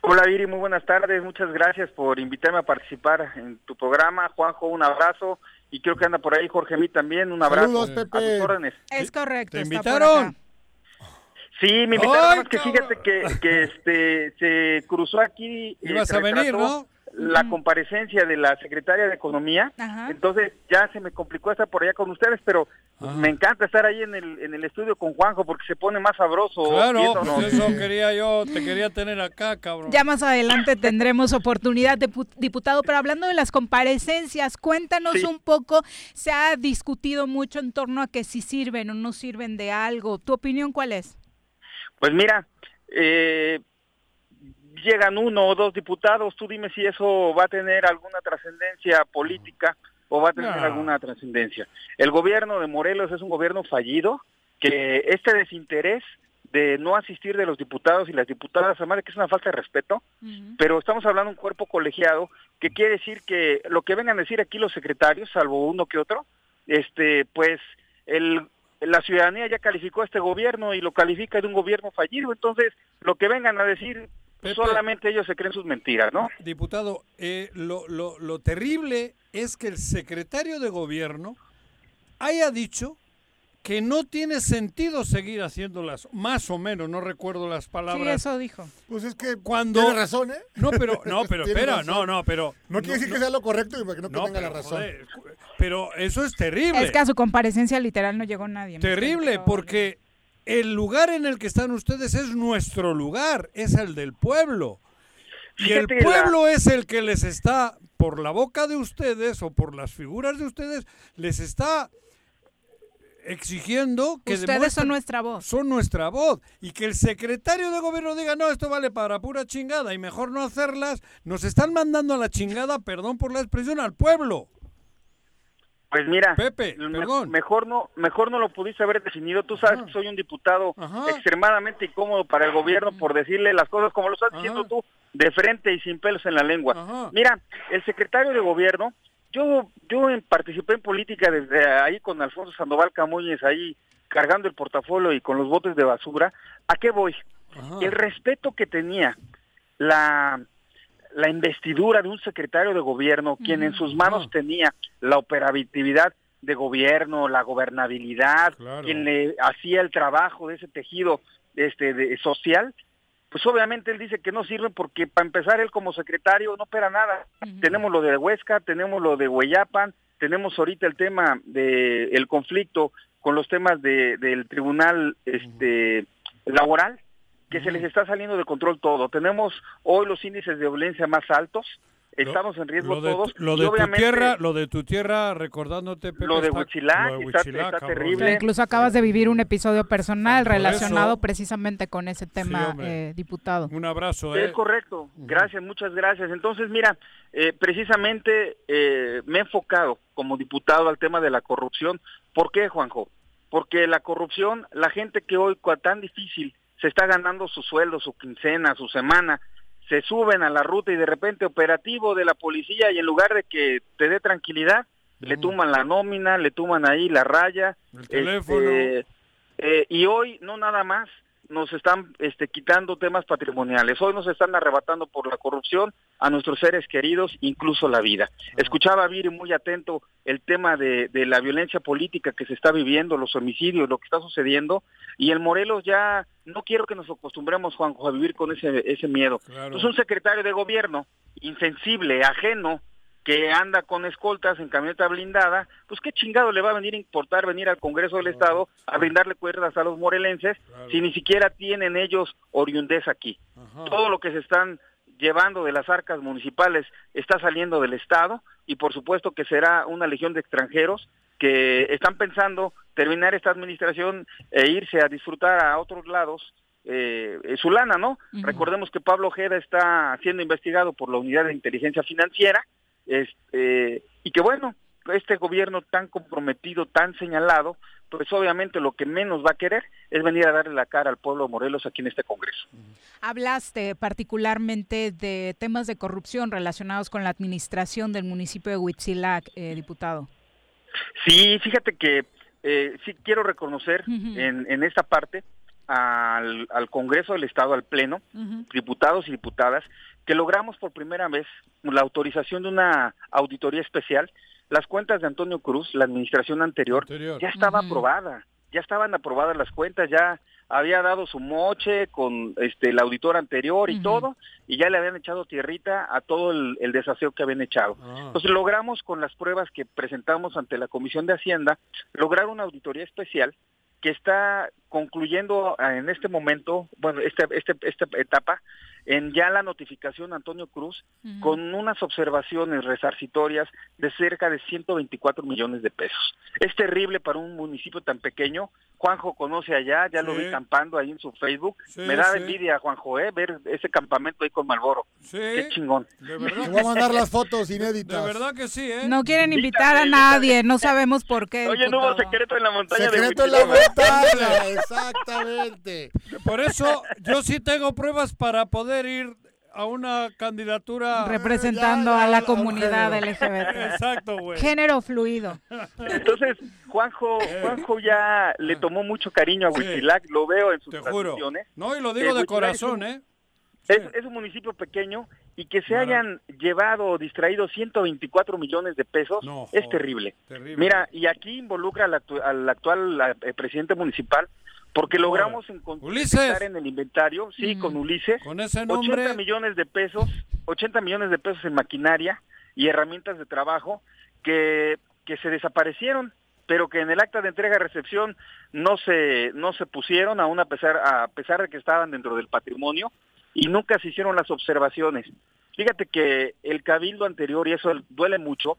Hola Viri, muy buenas tardes, muchas gracias por invitarme a participar en tu programa. Juanjo, un abrazo. Y creo que anda por ahí Jorge Mí también, un abrazo. Saludos, Pepe. A tus órdenes. Es correcto. ¿Te está por invitaron? Sí, me invitaron, que fíjate que, que este, se cruzó aquí. eh, Ibas se a venir. La comparecencia de la secretaria de Economía, Ajá. entonces ya se me complicó estar por allá con ustedes, pero me encanta estar ahí en el, en el estudio con Juanjo porque se pone más sabroso. Claro, pues eso quería yo, te quería tener acá, cabrón. Ya más adelante tendremos oportunidad, dipu- diputado, pero hablando de las comparecencias, cuéntanos Sí. un poco, se ha discutido mucho en torno a que si sirven o no sirven de algo. ¿Tu opinión cuál es? Pues mira, eh, llegan uno o dos diputados, tú dime si eso va a tener alguna trascendencia política o va a tener No. alguna trascendencia. El gobierno de Morelos es un gobierno fallido, que este desinterés de no asistir de los diputados y las diputadas, además de que es una falta de respeto, pero estamos hablando de un cuerpo colegiado que quiere decir que lo que vengan a decir aquí los secretarios, salvo uno que otro, este, pues el, la ciudadanía ya calificó a este gobierno y lo califica de un gobierno fallido, entonces lo que vengan a decir Pepe. solamente ellos se creen sus mentiras, ¿no? Diputado, eh, lo, lo, lo terrible es que el secretario de gobierno haya dicho que no tiene sentido seguir haciéndolas, más o menos, no recuerdo las palabras. Sí, eso dijo. Pues es que Cuando- tiene razón, ¿eh? No, pero, no, pero espera, razón. no, no, pero... No quiere decir que sea lo correcto y para que no, tenga la razón. joder, pero eso es terrible. Es que a su comparecencia literal no llegó nadie. Terrible, porque el lugar en el que están ustedes es nuestro lugar, es el del pueblo. Y el pueblo es el que les está, por la boca de ustedes o por las figuras de ustedes, les está exigiendo que Ustedes son nuestra voz. son nuestra voz y que el secretario de gobierno diga no esto vale para pura chingada y mejor no hacerlas nos están mandando a la chingada perdón por la expresión al pueblo Pues mira, Pepe, me- perdón. mejor no mejor no lo pudiste haber definido. Tú sabes que soy un diputado extremadamente incómodo para el gobierno por decirle las cosas como lo estás diciendo tú, de frente y sin pelos en la lengua. Mira, el secretario de gobierno, yo yo en- participé en política desde ahí con Alfonso Sandoval Camuñez, ahí cargando el portafolio y con los botes de basura. ¿A qué voy? El respeto que tenía la, la investidura de un secretario de gobierno, quien en sus manos tenía la operatividad de gobierno, la gobernabilidad, quien le hacía el trabajo de ese tejido este de, social, pues obviamente él dice que no sirve porque para empezar él como secretario no opera nada. Tenemos lo de Huesca, tenemos lo de Hueyapan, tenemos ahorita el tema de el conflicto con los temas de, del tribunal este laboral que se les está saliendo de control todo. Tenemos hoy los índices de violencia más altos, estamos en riesgo lo de, todos. Lo de, tu tierra, lo de tu tierra, recordándote, Pepe, lo de está- de está- está cabrón. terrible. Incluso acabas de vivir un episodio personal Por relacionado eso- precisamente con ese tema, eh, diputado. Un abrazo, Es correcto, gracias, muchas gracias. Entonces, mira, eh, precisamente eh, me he enfocado como diputado al tema de la corrupción. ¿Por qué, Juanjo? Porque la corrupción, la gente que hoy tan difícil se está ganando su sueldo, su quincena, su semana, se suben a la ruta y de repente operativo de la policía y en lugar de que te dé tranquilidad, le tuman la nómina, le tuman ahí la raya. teléfono. este, eh, y hoy no nada más nos están este, quitando temas patrimoniales. Hoy nos están arrebatando por la corrupción a nuestros seres queridos, incluso la vida. Escuchaba a Viri muy atento el tema de, de la violencia política que se está viviendo, los homicidios, lo que está sucediendo, y en Morelos ya no quiero que nos acostumbremos, Juanjo, a vivir con ese, ese miedo. Pues un secretario de gobierno insensible, ajeno, que anda con escoltas en camioneta blindada, pues qué chingado le va a venir a importar venir al Congreso del Estado a brindarle cuerdas a los morelenses si ni siquiera tienen ellos oriundez aquí. Todo lo que se están llevando de las arcas municipales está saliendo del Estado y por supuesto que será una legión de extranjeros que están pensando terminar esta administración e irse a disfrutar a otros lados eh, eh, su lana, ¿no? Recordemos que Pablo Ojeda está siendo investigado por la Unidad de Inteligencia Financiera este, y que bueno, este gobierno tan comprometido, tan señalado, pues obviamente lo que menos va a querer es venir a darle la cara al pueblo de Morelos aquí en este Congreso. Hablaste particularmente de temas de corrupción relacionados con la administración del municipio de Huitzilac, eh, diputado. Sí, fíjate que eh, sí quiero reconocer en, en esta parte al, al Congreso del Estado, al Pleno, diputados y diputadas, que logramos por primera vez la autorización de una auditoría especial. Las cuentas de Antonio Cruz, la administración anterior, ya estaba aprobada, ya estaban aprobadas las cuentas, ya había dado su moche con este el auditor anterior y todo, y ya le habían echado tierrita a todo el, el desaseo que habían echado. Entonces logramos con las pruebas que presentamos ante la Comisión de Hacienda, lograr una auditoría especial que está concluyendo ah, en este momento, bueno, este, este, esta etapa, en ya la notificación Antonio Cruz con unas observaciones resarcitorias de cerca de 124 millones de pesos. Es terrible para un municipio tan pequeño. Juanjo conoce allá, ya lo vi campando ahí en su Facebook. Sí, Me da sí. envidia, Juanjo, ¿eh? ver ese campamento ahí con Malboro. Qué chingón. De verdad Te voy a mandar las fotos inéditas. De verdad que sí, ¿eh? No quieren invitar a nadie, no sabemos por qué. Oye, no hubo secreto en la montaña Secreto de en la montaña, exactamente. Por eso yo sí tengo pruebas para poder ir a una candidatura Representando a la comunidad LGBT. Exacto, güey. Género fluido. Entonces, Juanjo, Juanjo ya le tomó mucho cariño a Huitzilac, lo veo en sus Te juro. No, y lo digo de Huitzilac corazón, es un- ¿eh? Es, es un municipio pequeño y que se hayan llevado o distraído 124 millones de pesos es terrible. terrible. Mira, y aquí involucra al, actu- al actual la- eh, presidente municipal porque logramos encontrar en el inventario, sí, con Ulises, Con ese 80 nombre. millones de pesos, 80 millones de pesos en maquinaria y herramientas de trabajo que, que se desaparecieron, pero que en el acta de entrega-recepción no se no se pusieron, aún a pesar a pesar de que estaban dentro del patrimonio y nunca se hicieron las observaciones. Fíjate que el cabildo anterior y eso duele mucho,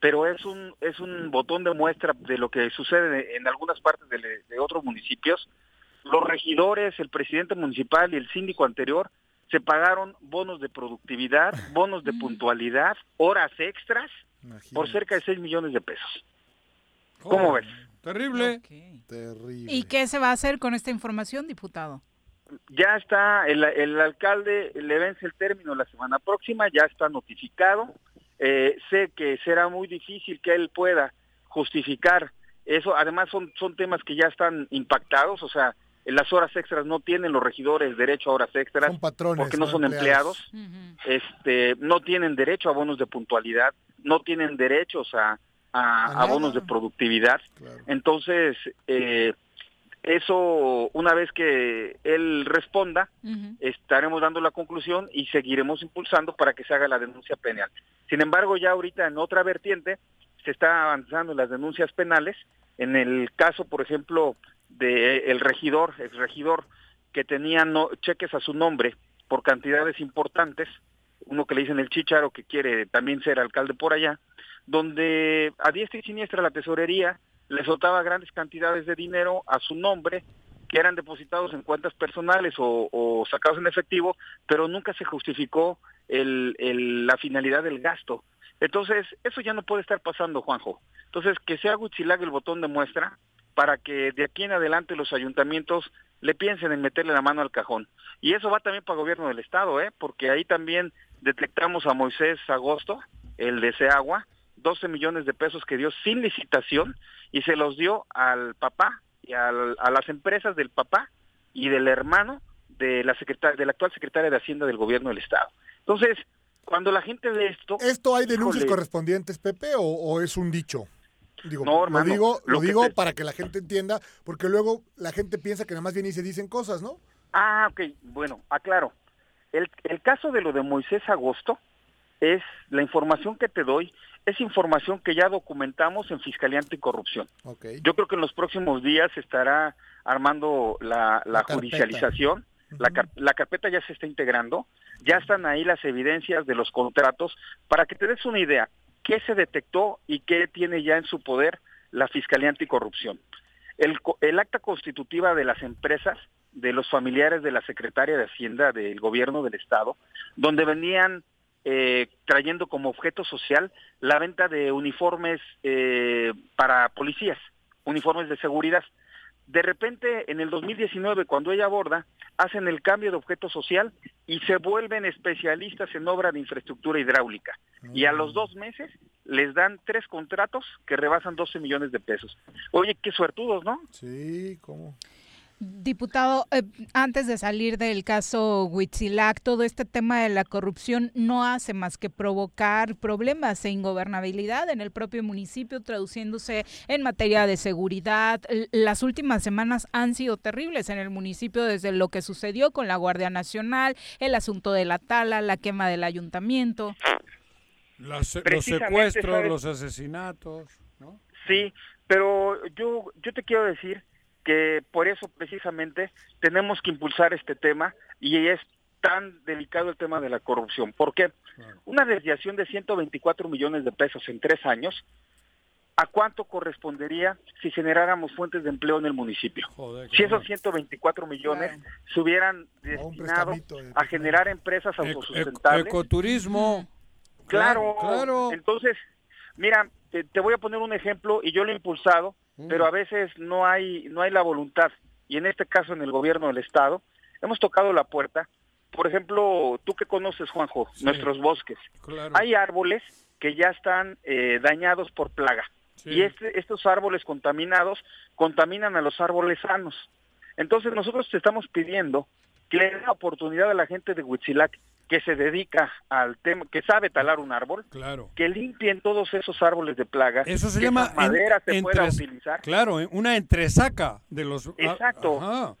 pero es un es un botón de muestra de lo que sucede en algunas partes de, de otros municipios. Los regidores, el presidente municipal y el síndico anterior se pagaron bonos de productividad, bonos de puntualidad, horas extras por cerca de 6 millones de pesos. ¿Cómo ves? Terrible. Terrible. ¿Y qué se va a hacer con esta información, diputado? Ya está, el, el alcalde le vence el término la semana próxima, ya está notificado. Eh, sé que será muy difícil que él pueda justificar eso. Además son, son temas que ya están impactados, o sea, En las horas extras no tienen los regidores derecho a horas extras Son patrones, porque no son empleados. este, no tienen derecho a bonos de puntualidad, no tienen derechos a, a, a bonos de productividad. Entonces, eh, eso, una vez que él responda, estaremos dando la conclusión y seguiremos impulsando para que se haga la denuncia penal. Sin embargo, ya ahorita en otra vertiente se está avanzando en las denuncias penales. En el caso, por ejemplo, de el regidor, el regidor que tenía no, cheques a su nombre por cantidades importantes, uno que le dicen el chicharo que quiere también ser alcalde por allá, donde a diestra y siniestra la tesorería le soltaba grandes cantidades de dinero a su nombre que eran depositados en cuentas personales o, sacados en efectivo, pero nunca se justificó el, la finalidad del gasto. Entonces, eso ya no puede estar pasando, Juanjo. Entonces, que sea Huitzilac el botón de muestra para que de aquí en adelante los ayuntamientos le piensen en meterle la mano al cajón. Y eso va también para el gobierno del Estado, ¿eh? porque ahí también detectamos a Moisés Agosto, el de Seagua, 12 millones de pesos que dio sin licitación y se los dio al papá y al, a las empresas del papá y del hermano de la secretaria, de la actual secretaria de Hacienda del gobierno del Estado. Entonces, cuando la gente ve esto... ¿Esto hay denuncias híjole, correspondientes, Pepe, o, o es un dicho? Digo, No, hermano, lo digo, lo digo te- para que la gente entienda, porque luego la gente piensa que nada más viene y se dicen cosas, ¿no? Ah, ok, bueno, aclaro. El, el caso de lo de Moisés Agosto es la información que te doy, es información que ya documentamos en Fiscalía Anticorrupción. Okay. Yo creo que en los próximos días se estará armando la, la judicialización. La, car- la carpeta ya se está integrando, ya están ahí las evidencias de los contratos. Para que te des una idea, ¿qué se detectó y qué tiene ya en su poder la Fiscalía Anticorrupción? El, el acta constitutiva de las empresas, de los familiares de la secretaria de Hacienda del gobierno del Estado, donde venían eh, trayendo como objeto social la venta de uniformes eh, para policías, uniformes de seguridad. De repente, en el 2019, cuando ella aborda, hacen el cambio de objeto social y se vuelven especialistas en obra de infraestructura hidráulica. Y a los dos meses les dan tres contratos que rebasan 12 millones de pesos. Oye, qué suertudos, ¿no? Sí, ¿cómo? Diputado, eh, antes de salir del caso Huitzilac, todo este tema de la corrupción no hace más que provocar problemas e ingobernabilidad en el propio municipio, traduciéndose en materia de seguridad. Las últimas semanas han sido terribles en el municipio desde lo que sucedió con la Guardia Nacional, el asunto de la tala, la quema del ayuntamiento. Las- los secuestros, ¿sabes? los asesinatos, ¿no? Sí, pero yo, yo te quiero decir que por eso precisamente tenemos que impulsar este tema y es tan delicado el tema de la corrupción. ¿Por qué? Una desviación de 124 millones de pesos en tres años, ¿a cuánto correspondería si generáramos fuentes de empleo en el municipio? Si esos 124 millones se hubieran destinado a generar empresas autosustentables. Ecoturismo. Claro, claro. Entonces, mira, te, te voy a poner un ejemplo y yo lo he impulsado, Mm. pero a veces no hay no hay la voluntad y en este caso en el gobierno del estado hemos tocado la puerta. Por ejemplo, tú que conoces, Juanjo, nuestros bosques. Claro. Hay árboles que ya están eh, dañados por plaga. Sí. Y este, estos árboles contaminados contaminan a los árboles sanos. Entonces nosotros te estamos pidiendo que le den la oportunidad a la gente de Huitzilac que se dedica al tema, que sabe talar un árbol, Claro. que limpien todos esos árboles de plaga. Eso se que llama esa madera en- se pueda entres- utilizar. Claro, una entresaca de los. ah, Exacto. Ajá.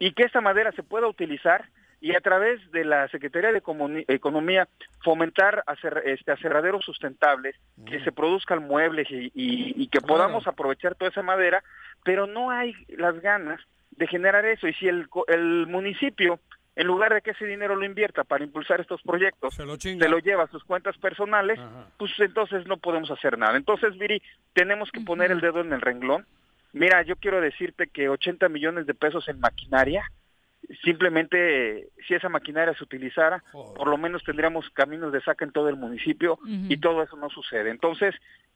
y que esta madera se pueda utilizar y a través de la Secretaría de Economía fomentar acer- este, aserraderos sustentables, que se produzcan muebles y, y- y que podamos aprovechar toda esa madera, pero no hay las ganas de generar eso. Y si el, el municipio, en lugar de que ese dinero lo invierta para impulsar estos proyectos, se lo, lleva a sus cuentas personales, pues entonces no podemos hacer nada. Entonces, Viri, tenemos que poner el dedo en el renglón. Mira, yo quiero decirte que 80 millones de pesos en maquinaria, simplemente si esa maquinaria se utilizara, por lo menos tendríamos caminos de saca en todo el municipio y todo eso no sucede. Entonces,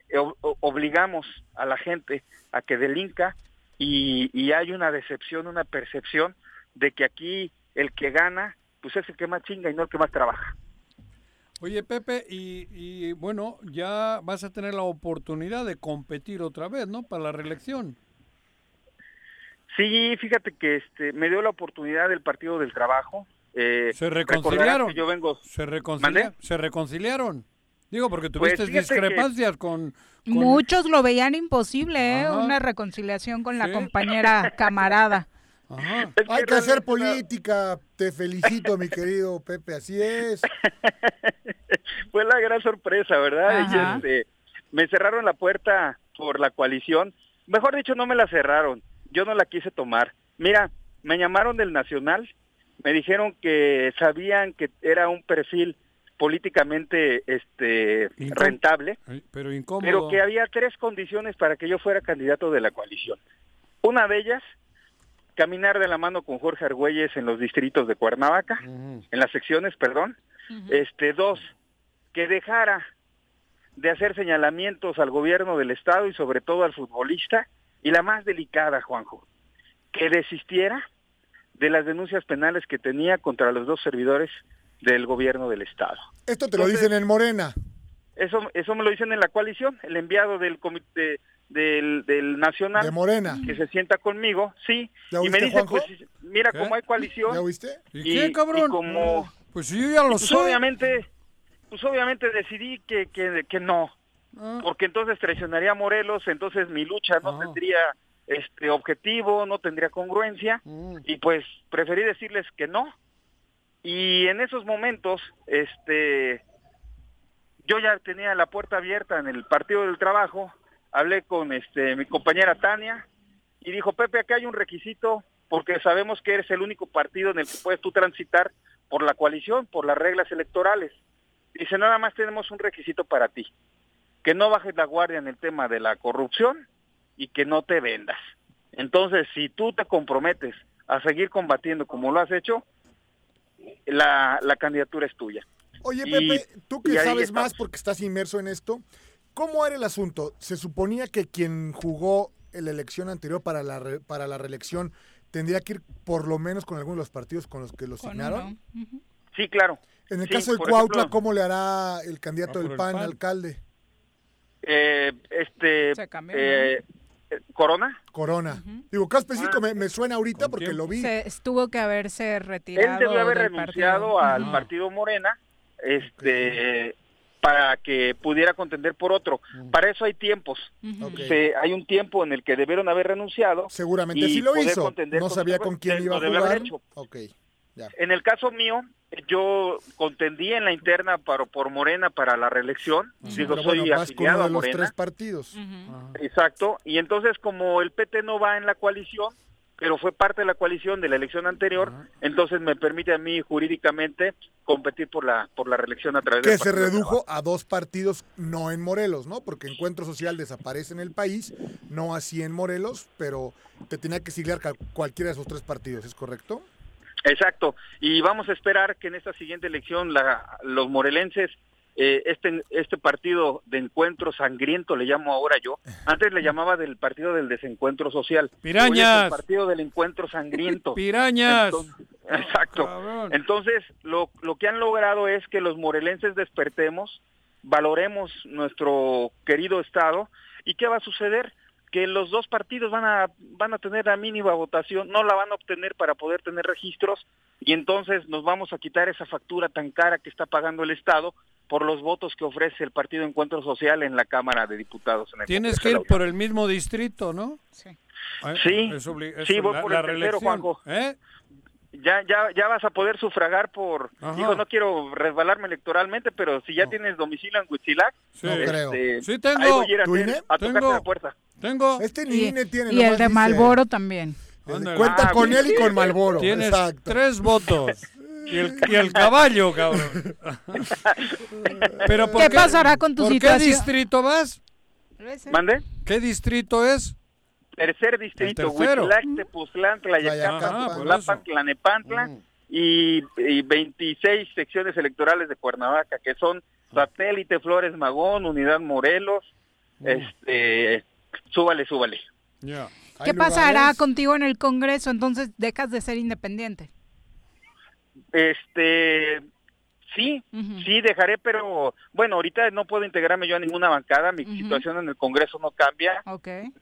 eh, o- obligamos a la gente a que delinca y, y hay una decepción, una percepción de que aquí el que gana, pues es el que más chinga y no el que más trabaja. Oye, Pepe, y, y bueno, ya vas a tener la oportunidad de competir otra vez, ¿no? Para la reelección. Sí, fíjate que este me dio la oportunidad del Partido del Trabajo. Eh, Se reconciliaron. yo vengo... Se, se reconciliaron. Digo, porque Pues tuviste que- discrepancias con, con- Muchos lo veían imposible, ¿eh? Una reconciliación con la compañera camarada. Hay que hacer política. Te felicito, mi querido Pepe. Así es. Fue la gran sorpresa, ¿verdad? Y, este, me cerraron la puerta por la coalición. Mejor dicho, no me la cerraron. Yo no la quise tomar. Mira, me llamaron del Nacional, me dijeron que sabían que era un perfil políticamente este rentable, pero incómodo. pero que había tres condiciones para que yo fuera candidato de la coalición. Una de ellas, caminar de la mano con Jorge Argüelles en los distritos de Cuernavaca, en las secciones, perdón. Este, dos, que dejara de hacer señalamientos al gobierno del estado y sobre todo al futbolista. Y la más delicada, Juanjo, que desistiera de las denuncias penales que tenía contra los dos servidores del gobierno del estado. Esto te lo dicen en Morena. Eso, eso me lo dicen en la coalición, el enviado del comité del, del nacional De Morena. que se sienta conmigo, sí, ¿Ya y me dice, Juanjo? pues mira, como hay coalición, ¿Ya oíste? ¿Y qué, cabrón? y como Pues sí, yo ya lo pues sé. obviamente, pues obviamente decidí que, que, que no, Ah. porque entonces traicionaría a Morelos, entonces mi lucha no tendría este objetivo, no tendría congruencia, Mm. y pues preferí decirles que no. Y en esos momentos, este, yo ya tenía la puerta abierta en el Partido del Trabajo, hablé con este mi compañera Tania y dijo, Pepe, acá hay un requisito porque sabemos que eres el único partido en el que puedes tú transitar por la coalición, por las reglas electorales. Dice, nada más tenemos un requisito para ti, que no bajes la guardia en el tema de la corrupción y que no te vendas. Entonces, si tú te comprometes a seguir combatiendo como lo has hecho, la, la candidatura es tuya. Oye, Y- Pepe, tú que sabes más porque estás inmerso en esto, ¿cómo era el asunto? Se suponía que quien jugó en la elección anterior para la, re- para la reelección tendría que ir por lo menos con algunos de los partidos con los que lo asignaron. Sí, claro. En el Sí, caso de Cuautla, ejemplo- ¿cómo le hará el candidato Ah, del PAN, PAN. alcalde? Eh, este, Se cambió, eh, Corona, Corona. Digo, caso específico me, me suena ahorita porque lo vi. Se, tuvo que haberse retirado. él debió haber renunciado partido. al partido Morena, este, para que pudiera contender por otro. Para eso hay tiempos. Se- hay un tiempo en el que debieron haber renunciado. Seguramente sí lo hizo. No sabía con quién iba a jugar. hecho. Ok, ya. En el caso mío, yo contendí en la interna para, por Morena para la reelección. Digo, Pero soy bueno, afiliado a de los Morena. tres partidos. Exacto. Y entonces, como el PT no va en la coalición, pero fue parte de la coalición de la elección anterior, entonces me permite a mí jurídicamente competir por la por la reelección a través Que del se redujo a dos partidos, no en Morelos, ¿no? Porque Encuentro Social desaparece en el país, no así en Morelos, pero te tenía que siglar cualquiera de esos tres partidos, ¿es correcto? Exacto. Y vamos a esperar que en esta siguiente elección la- los morelenses, eh, este, este partido de encuentro sangriento, le llamo ahora yo, antes le llamaba del partido del desencuentro social. Pirañas. el partido del encuentro sangriento. Pirañas. Entonces- exacto. Entonces, lo, lo que han logrado es que los morelenses despertemos, valoremos nuestro querido Estado, ¿y qué va a suceder? que los dos partidos van a van a tener la mínima votación, no la van a obtener para poder tener registros y entonces nos vamos a quitar esa factura tan cara que está pagando el Estado por los votos que ofrece el Partido Encuentro Social en la Cámara de Diputados. En el Tienes Congreso que ir por el mismo distrito, ¿no? Sí. Sí, Es obli- es sí, voy la- por la el tercero. Juanjo. ¿Eh? Ya, ya, ya vas a poder sufragar por, Ajá. digo, no quiero resbalarme electoralmente, pero si ya tienes domicilio en Huitzilac, Sí. No creo. este, Sí tengo. ahí voy a ir a, ¿Tu hacer- INE? a tocarte Tengo. la puerta. Tengo. Este Y, INE tiene. y el de dice- Malboro también. Ándale. Cuenta Ah, con él y con Malboro. Tienes Exacto. tres votos. Y el, y el caballo, cabrón. Pero ¿por ¿Qué pasará con tu ¿por situación? qué distrito vas? ¿Mande? ¿Qué distrito es? Tercer distrito, Tlayacapan, Tlayacapan, por Tlapan. Tlanepantla Mm. y, y 26 secciones electorales de Cuernavaca, que son Satélite, Flores Magón, Unidad Morelos, Mm. este, súbale, súbale. Ya. ¿Qué pasará lugares- contigo en el Congreso? Entonces dejas de ser independiente. Este, sí, sí dejaré, pero bueno, ahorita no puedo integrarme yo a ninguna bancada, mi situación en el Congreso no cambia,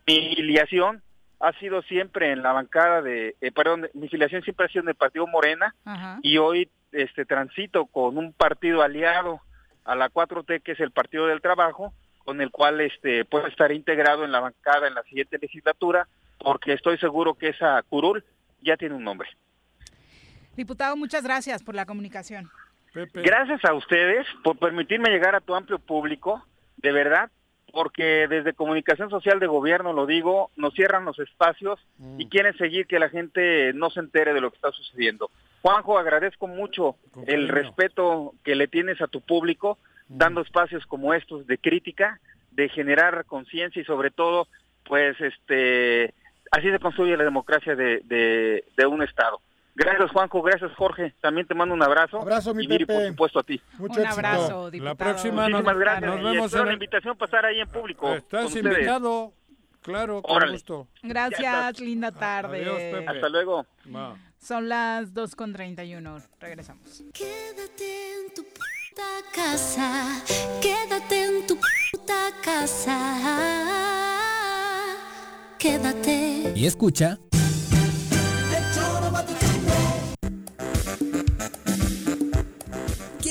mi filiación ha sido siempre en la bancada de, eh, perdón, mi filiación siempre ha sido en el partido Morena y hoy este transito con un partido aliado a la 4T que es el Partido del Trabajo, con el cual este puedo estar integrado en la bancada en la siguiente legislatura, porque estoy seguro que esa curul ya tiene un nombre. Diputado, muchas gracias por la comunicación. Gracias a ustedes por permitirme llegar a tu amplio público, de verdad, porque desde Comunicación Social de Gobierno, lo digo, nos cierran los espacios y Mm. quieren seguir que la gente no se entere de lo que está sucediendo. Juanjo, agradezco mucho el cariño. respeto que le tienes a tu público, dando espacios como estos de crítica, de generar conciencia y sobre todo, pues, este, así se construye la democracia de, de, de un Estado. Gracias, Juanjo. Gracias, Jorge. También te mando un abrazo. Abrazo, mi y Viri, por supuesto, a ti. Mucho Un éxito. abrazo, diputado. La próxima nos, gracias. nos vemos en la invitación pasar ahí en público. Estás invitado. Claro, con Órale. gusto. Gracias, linda tarde. Adiós, Pepe. Hasta luego. Son las 2.31. Regresamos. Quédate en tu puta casa, quédate en tu puta casa. Quédate. Y escucha.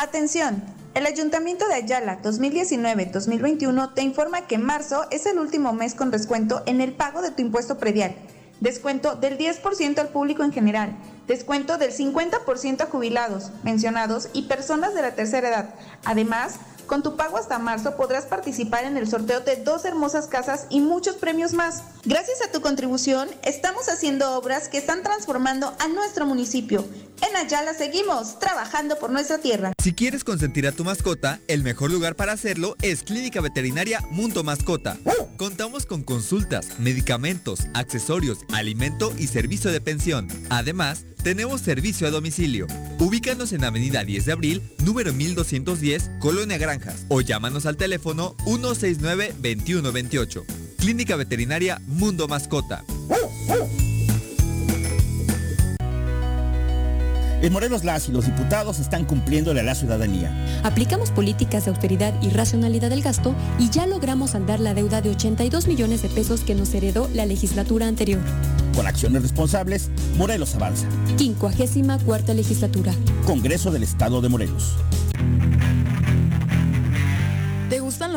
Atención, el Ayuntamiento de Ayala 2019-2021 te informa que marzo es el último mes con descuento en el pago de tu impuesto predial. Descuento del 10% al público en general. Descuento del 50% a jubilados, pensionados y personas de la tercera edad. Además, con tu pago hasta marzo podrás participar en el sorteo de dos hermosas casas y muchos premios más. Gracias a tu contribución, estamos haciendo obras que están transformando a nuestro municipio. En Ayala seguimos trabajando por nuestra tierra. Si quieres consentir a tu mascota, el mejor lugar para hacerlo es Clínica Veterinaria Mundo Mascota. Contamos con consultas, medicamentos, accesorios, alimento y servicio de pensión. Además, tenemos servicio a domicilio. Ubícanos en Avenida 10 de Abril, número 1210, Colonia O llámanos al teléfono 169-2128. Clínica Veterinaria Mundo Mascota. En Morelos las y los diputados están cumpliéndole a la ciudadanía. Aplicamos políticas de austeridad y racionalidad del gasto y ya logramos saldar la deuda de 82 millones de pesos que nos heredó la legislatura anterior. Con acciones responsables, Morelos avanza. 54 legislatura. Congreso del Estado de Morelos.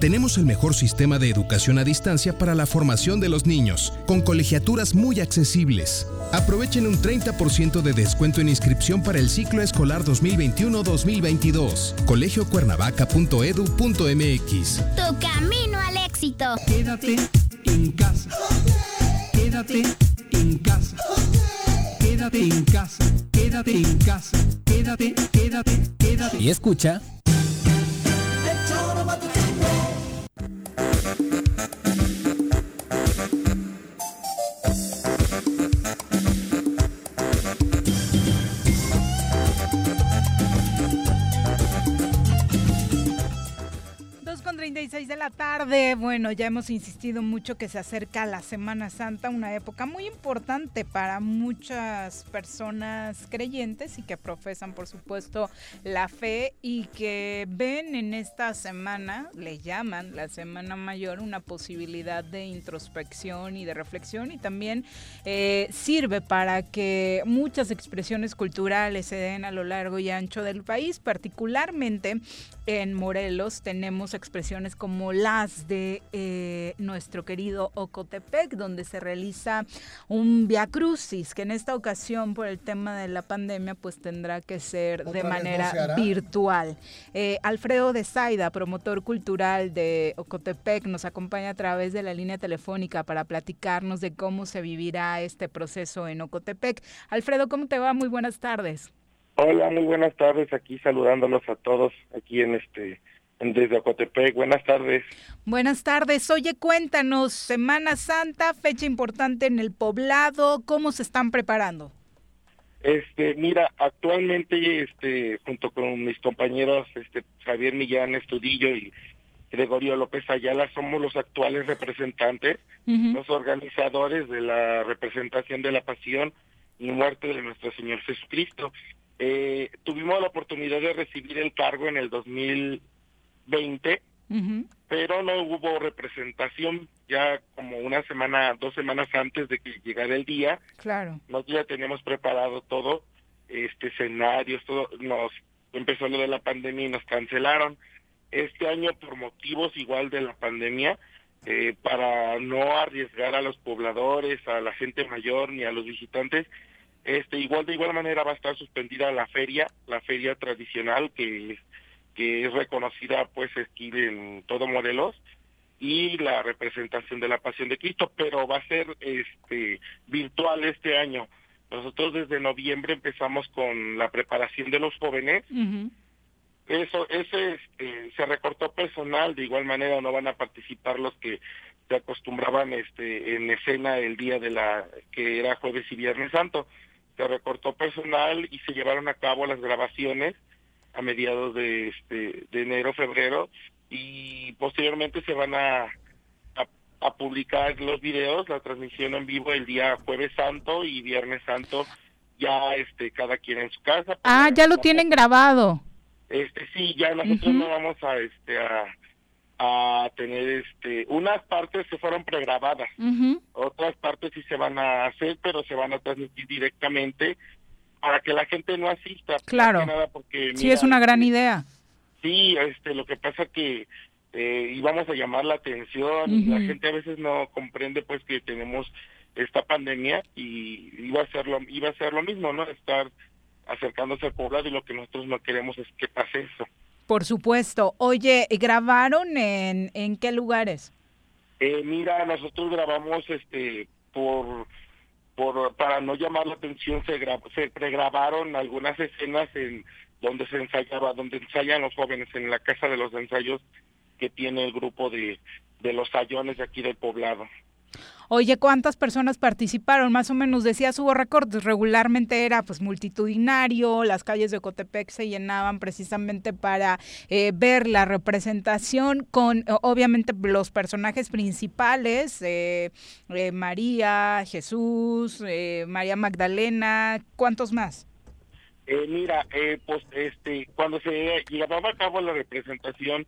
Tenemos el mejor sistema de educación a distancia para la formación de los niños, con colegiaturas muy accesibles. Aprovechen un 30% de descuento en inscripción para el ciclo escolar 2021-2022. colegiocuernavaca.edu.mx. Tu camino al éxito. Quédate en casa. Quédate en casa. Quédate en casa. Quédate en casa. Quédate, quédate, quédate. Y escucha. Con 36 de la tarde. Bueno, ya hemos insistido mucho que se acerca la Semana Santa, una época muy importante para muchas personas creyentes y que profesan, por supuesto, la fe y que ven en esta semana, le llaman la Semana Mayor, una posibilidad de introspección y de reflexión y también eh, sirve para que muchas expresiones culturales se den a lo largo y ancho del país, particularmente en Morelos tenemos expresiones como las de eh, nuestro querido Ocotepec, donde se realiza un Via Crucis, que en esta ocasión por el tema de la pandemia pues tendrá que ser de manera virtual. Eh, Alfredo de Saida, promotor cultural de Ocotepec, nos acompaña a través de la línea telefónica para platicarnos de cómo se vivirá este proceso en Ocotepec. Alfredo, ¿cómo te va? Muy buenas tardes. Hola, muy buenas tardes. Aquí saludándolos a todos aquí en este desde Acotepec. Buenas tardes. Buenas tardes. Oye, cuéntanos, Semana Santa, fecha importante en el poblado, ¿cómo se están preparando? Este, mira, actualmente este junto con mis compañeros este Javier Millán Estudillo y Gregorio López Ayala somos los actuales representantes, los organizadores de la representación de la pasión y muerte de nuestro Señor Jesucristo. Eh, tuvimos la oportunidad de recibir el cargo en el 2020, pero no hubo representación ya como una semana, dos semanas antes de que llegara el día. Claro. Nosotros ya teníamos preparado todo, este escenarios, todo, nos empezó lo de la pandemia y nos cancelaron. Este año por motivos igual de la pandemia, eh, para no arriesgar a los pobladores, a la gente mayor ni a los visitantes, este, igual de igual manera va a estar suspendida la feria, la feria tradicional que, que es reconocida pues aquí en todo Morelos y la representación de la Pasión de Cristo, pero va a ser este virtual este año. Nosotros desde noviembre empezamos con la preparación de los jóvenes. Eso ese este, se recortó personal, de igual manera no van a participar los que se acostumbraban este en escena el día de la que era jueves y viernes santo se recortó personal y se llevaron a cabo las grabaciones a mediados de este de enero febrero y posteriormente se van a, a, publicar los videos la transmisión en vivo el día jueves santo y viernes santo ya este cada quien en su casa. Ah ya lo tienen grabado. Este sí ya nosotros no vamos a este a a tener este unas partes se fueron pregrabadas otras partes sí se van a hacer pero se van a transmitir directamente para que la gente no asista claro. porque, sí es una gran idea. Sí este lo que pasa que eh, íbamos a llamar la atención y la gente a veces no comprende pues que tenemos esta pandemia y iba a ser lo iba a ser lo mismo no estar acercándose al poblado y lo que nosotros no queremos es que pase eso. Por supuesto. Oye, ¿grabaron en, en qué lugares? Eh, mira, nosotros grabamos este por por para no llamar la atención se se pregrabaron algunas escenas en donde se ensayaba, donde ensayan los jóvenes en la casa de los ensayos que tiene el grupo de de los sayones de aquí del poblado. Oye, ¿cuántas personas participaron? Más o menos decías, hubo recortes, regularmente era pues multitudinario, las calles de Cotepec se llenaban precisamente para eh, ver la representación con obviamente los personajes principales, eh, eh, María, Jesús, María Magdalena, ¿cuántos más? mira, pues este, cuando se llevaba a cabo la representación,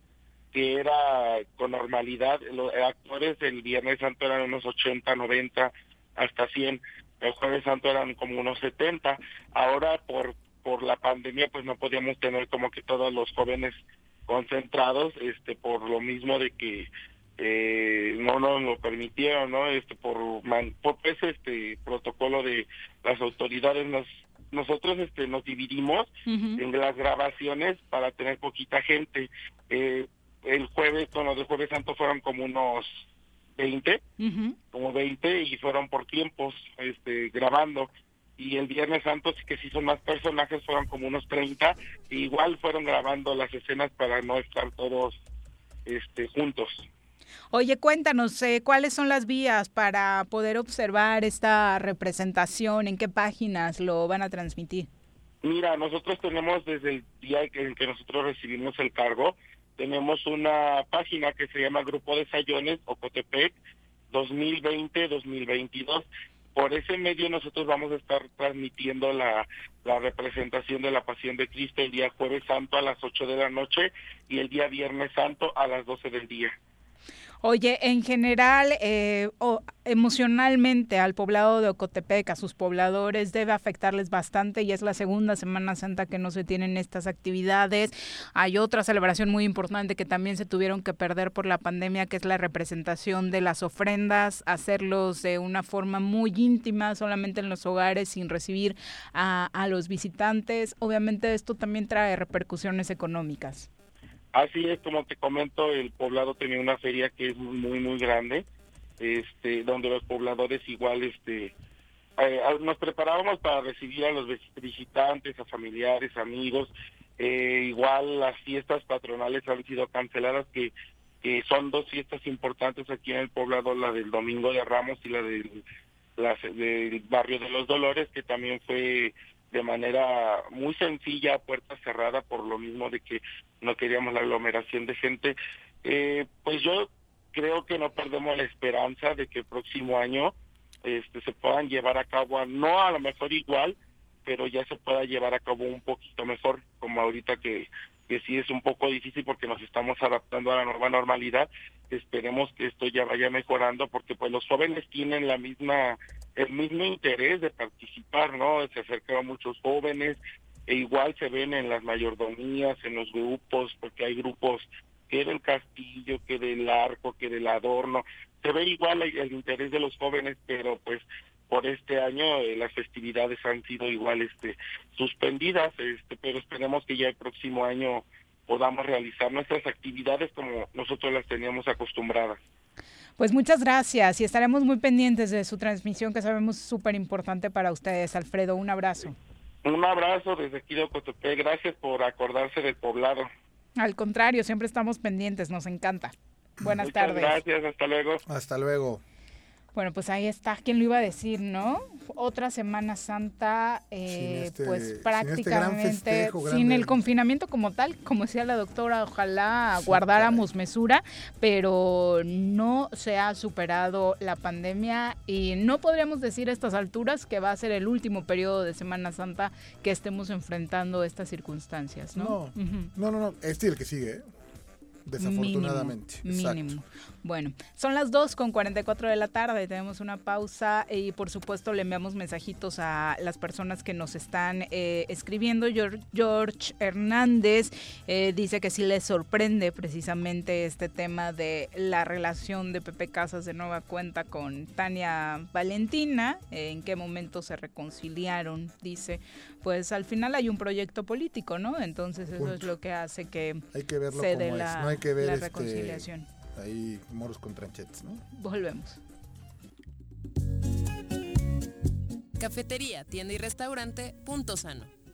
que era con normalidad. Los actores el Viernes Santo eran unos 80, 90, hasta 100. El Jueves Santo eran como unos 70. Ahora por por la pandemia pues no podíamos tener como que todos los jóvenes concentrados, este, por lo mismo de que eh, no nos lo permitieron, ¿no? Este, por, man, por ese este protocolo de las autoridades nos nosotros este nos dividimos en las grabaciones para tener poquita gente. Eh, el jueves, con los de jueves santo fueron como unos 20, como 20 y fueron por tiempos este grabando y el Viernes Santo que sí son más personajes, fueron como unos 30, e igual fueron grabando las escenas para no estar todos este juntos. Oye, cuéntanos, eh, ¿cuáles son las vías para poder observar esta representación? ¿En qué páginas lo van a transmitir? Mira, nosotros tenemos desde el día en que nosotros recibimos el cargo, tenemos una página que se llama Grupo de Sayones Ocotepec 2020-2022. Por ese medio nosotros vamos a estar transmitiendo la, la representación de la Pasión de Cristo el día jueves santo a las 8 de la noche y el día viernes santo a las 12 del día. Oye, en general, eh, emocionalmente al poblado de Ocotepec, a sus pobladores, debe afectarles bastante y es la segunda Semana Santa que no se tienen estas actividades. Hay otra celebración muy importante que también se tuvieron que perder por la pandemia, que es la representación de las ofrendas, hacerlos de una forma muy íntima, solamente en los hogares, sin recibir a, a los visitantes. Obviamente esto también trae repercusiones económicas. Así es, como te comento, el poblado tenía una feria que es muy, muy grande, este, donde los pobladores igual, este, eh, nos preparábamos para recibir a los visitantes, a familiares, amigos. Eh, igual las fiestas patronales han sido canceladas, que, que son dos fiestas importantes aquí en el poblado, la del Domingo de Ramos y la del, la, del Barrio de los Dolores, que también fue de manera muy sencilla, puerta cerrada, por lo mismo de que no queríamos la aglomeración de gente. Eh, pues yo creo que no perdemos la esperanza de que el próximo año este, se puedan llevar a cabo, no a lo mejor igual, pero ya se pueda llevar a cabo un poquito mejor, como ahorita que, que sí es un poco difícil porque nos estamos adaptando a la nueva normalidad. Esperemos que esto ya vaya mejorando porque pues los jóvenes tienen la misma el mismo interés de participar, ¿no? Se acercaron muchos jóvenes, e igual se ven en las mayordomías, en los grupos, porque hay grupos que del castillo, que del arco, que del adorno, se ve igual el, interés de los jóvenes, pero pues por este año eh, las festividades han sido igual este suspendidas, este, pero esperemos que ya el próximo año podamos realizar nuestras actividades como nosotros las teníamos acostumbradas. Pues muchas gracias y estaremos muy pendientes de su transmisión que sabemos súper importante para ustedes. Alfredo, un abrazo. Un abrazo desde aquí de Ocotepec. Gracias por acordarse del poblado. Al contrario, siempre estamos pendientes, nos encanta. Buenas Muchas tardes. Gracias, hasta luego. Hasta luego. Bueno, pues ahí está. ¿Quién lo iba a decir, no? Otra Semana Santa, eh, este- pues sin este prácticamente gran festejo, sin el confinamiento como tal, como decía la doctora, ojalá guardáramos mesura, pero no se ha superado la pandemia y no podríamos decir a estas alturas que va a ser el último periodo de Semana Santa que estemos enfrentando estas circunstancias, ¿no? No, no, no, no, este es el que sigue, ¿eh? Desafortunadamente. Mínimo. Bueno, son las 2 con 44 de la tarde, tenemos una pausa y por supuesto le enviamos mensajitos a las personas que nos están eh, escribiendo. George, George Hernández eh, dice que sí le sorprende precisamente este tema de la relación de Pepe Casas de nueva cuenta con Tania Valentina, eh, en qué momento se reconciliaron, dice, pues al final hay un proyecto político, ¿no? Entonces eso es lo que hace que Hay que verlo se como dé es, la, no hay que ver la este, reconciliación. ahí moros con tranchetes, ¿no? Volvemos. Cafetería, tienda y restaurante Punto Sano.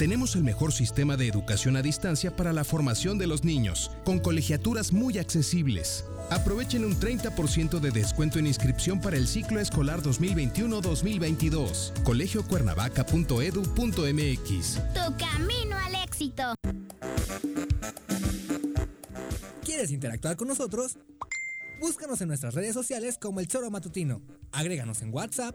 Tenemos el mejor sistema de educación a distancia para la formación de los niños, con colegiaturas muy accesibles. Aprovechen un 30% de descuento en inscripción para el ciclo escolar 2021-2022. colegiocuernavaca.edu.mx. Tu camino al éxito. ¿Quieres interactuar con nosotros? Búscanos en nuestras redes sociales como El Choro Matutino. Agréganos en WhatsApp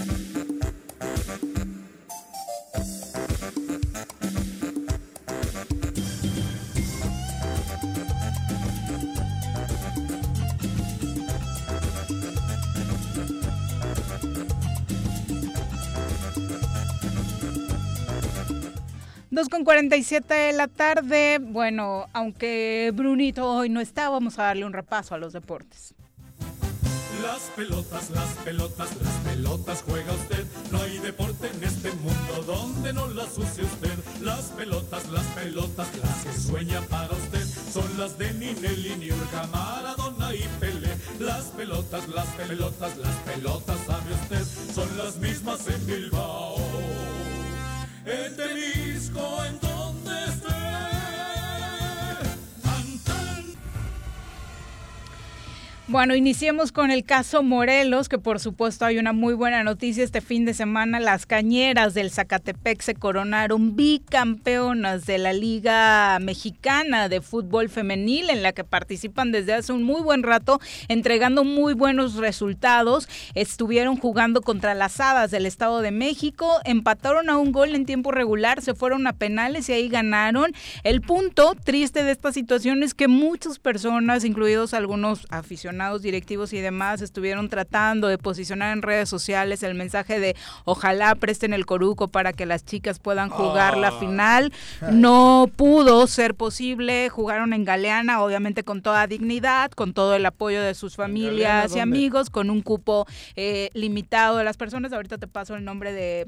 Dos con 47 de la tarde. Bueno, aunque Brunito hoy no está, vamos a darle un repaso a los deportes. Las pelotas, las pelotas, las pelotas juega usted. No hay deporte en este mundo donde no las use usted. Las pelotas, las pelotas, las que sueña para usted. Son las de Ninelli, Niurka, Maradona y Pelé. Las pelotas, las pelotas, las pelotas, sabe usted. Son las mismas en Bilbao. En Tenisco, en Bueno, iniciemos con el caso Morelos, que por supuesto hay una muy buena noticia este fin de semana. Las cañeras del Zacatepec se coronaron bicampeonas de la Liga Mexicana de Fútbol Femenil, en la que participan desde hace un muy buen rato, entregando muy buenos resultados. Estuvieron jugando contra las Hadas del Estado de México, empataron a un gol en tiempo regular, se fueron a penales y ahí ganaron. El punto triste de esta situación es que muchas personas, incluidos algunos aficionados, directivos y demás estuvieron tratando de posicionar en redes sociales el mensaje de ojalá presten el coruco para que las chicas puedan jugar la final. No pudo ser posible, jugaron en Galeana, obviamente con toda dignidad, con todo el apoyo de sus familias y amigos, con un cupo eh, limitado. De las personas. Ahorita te paso el nombre de,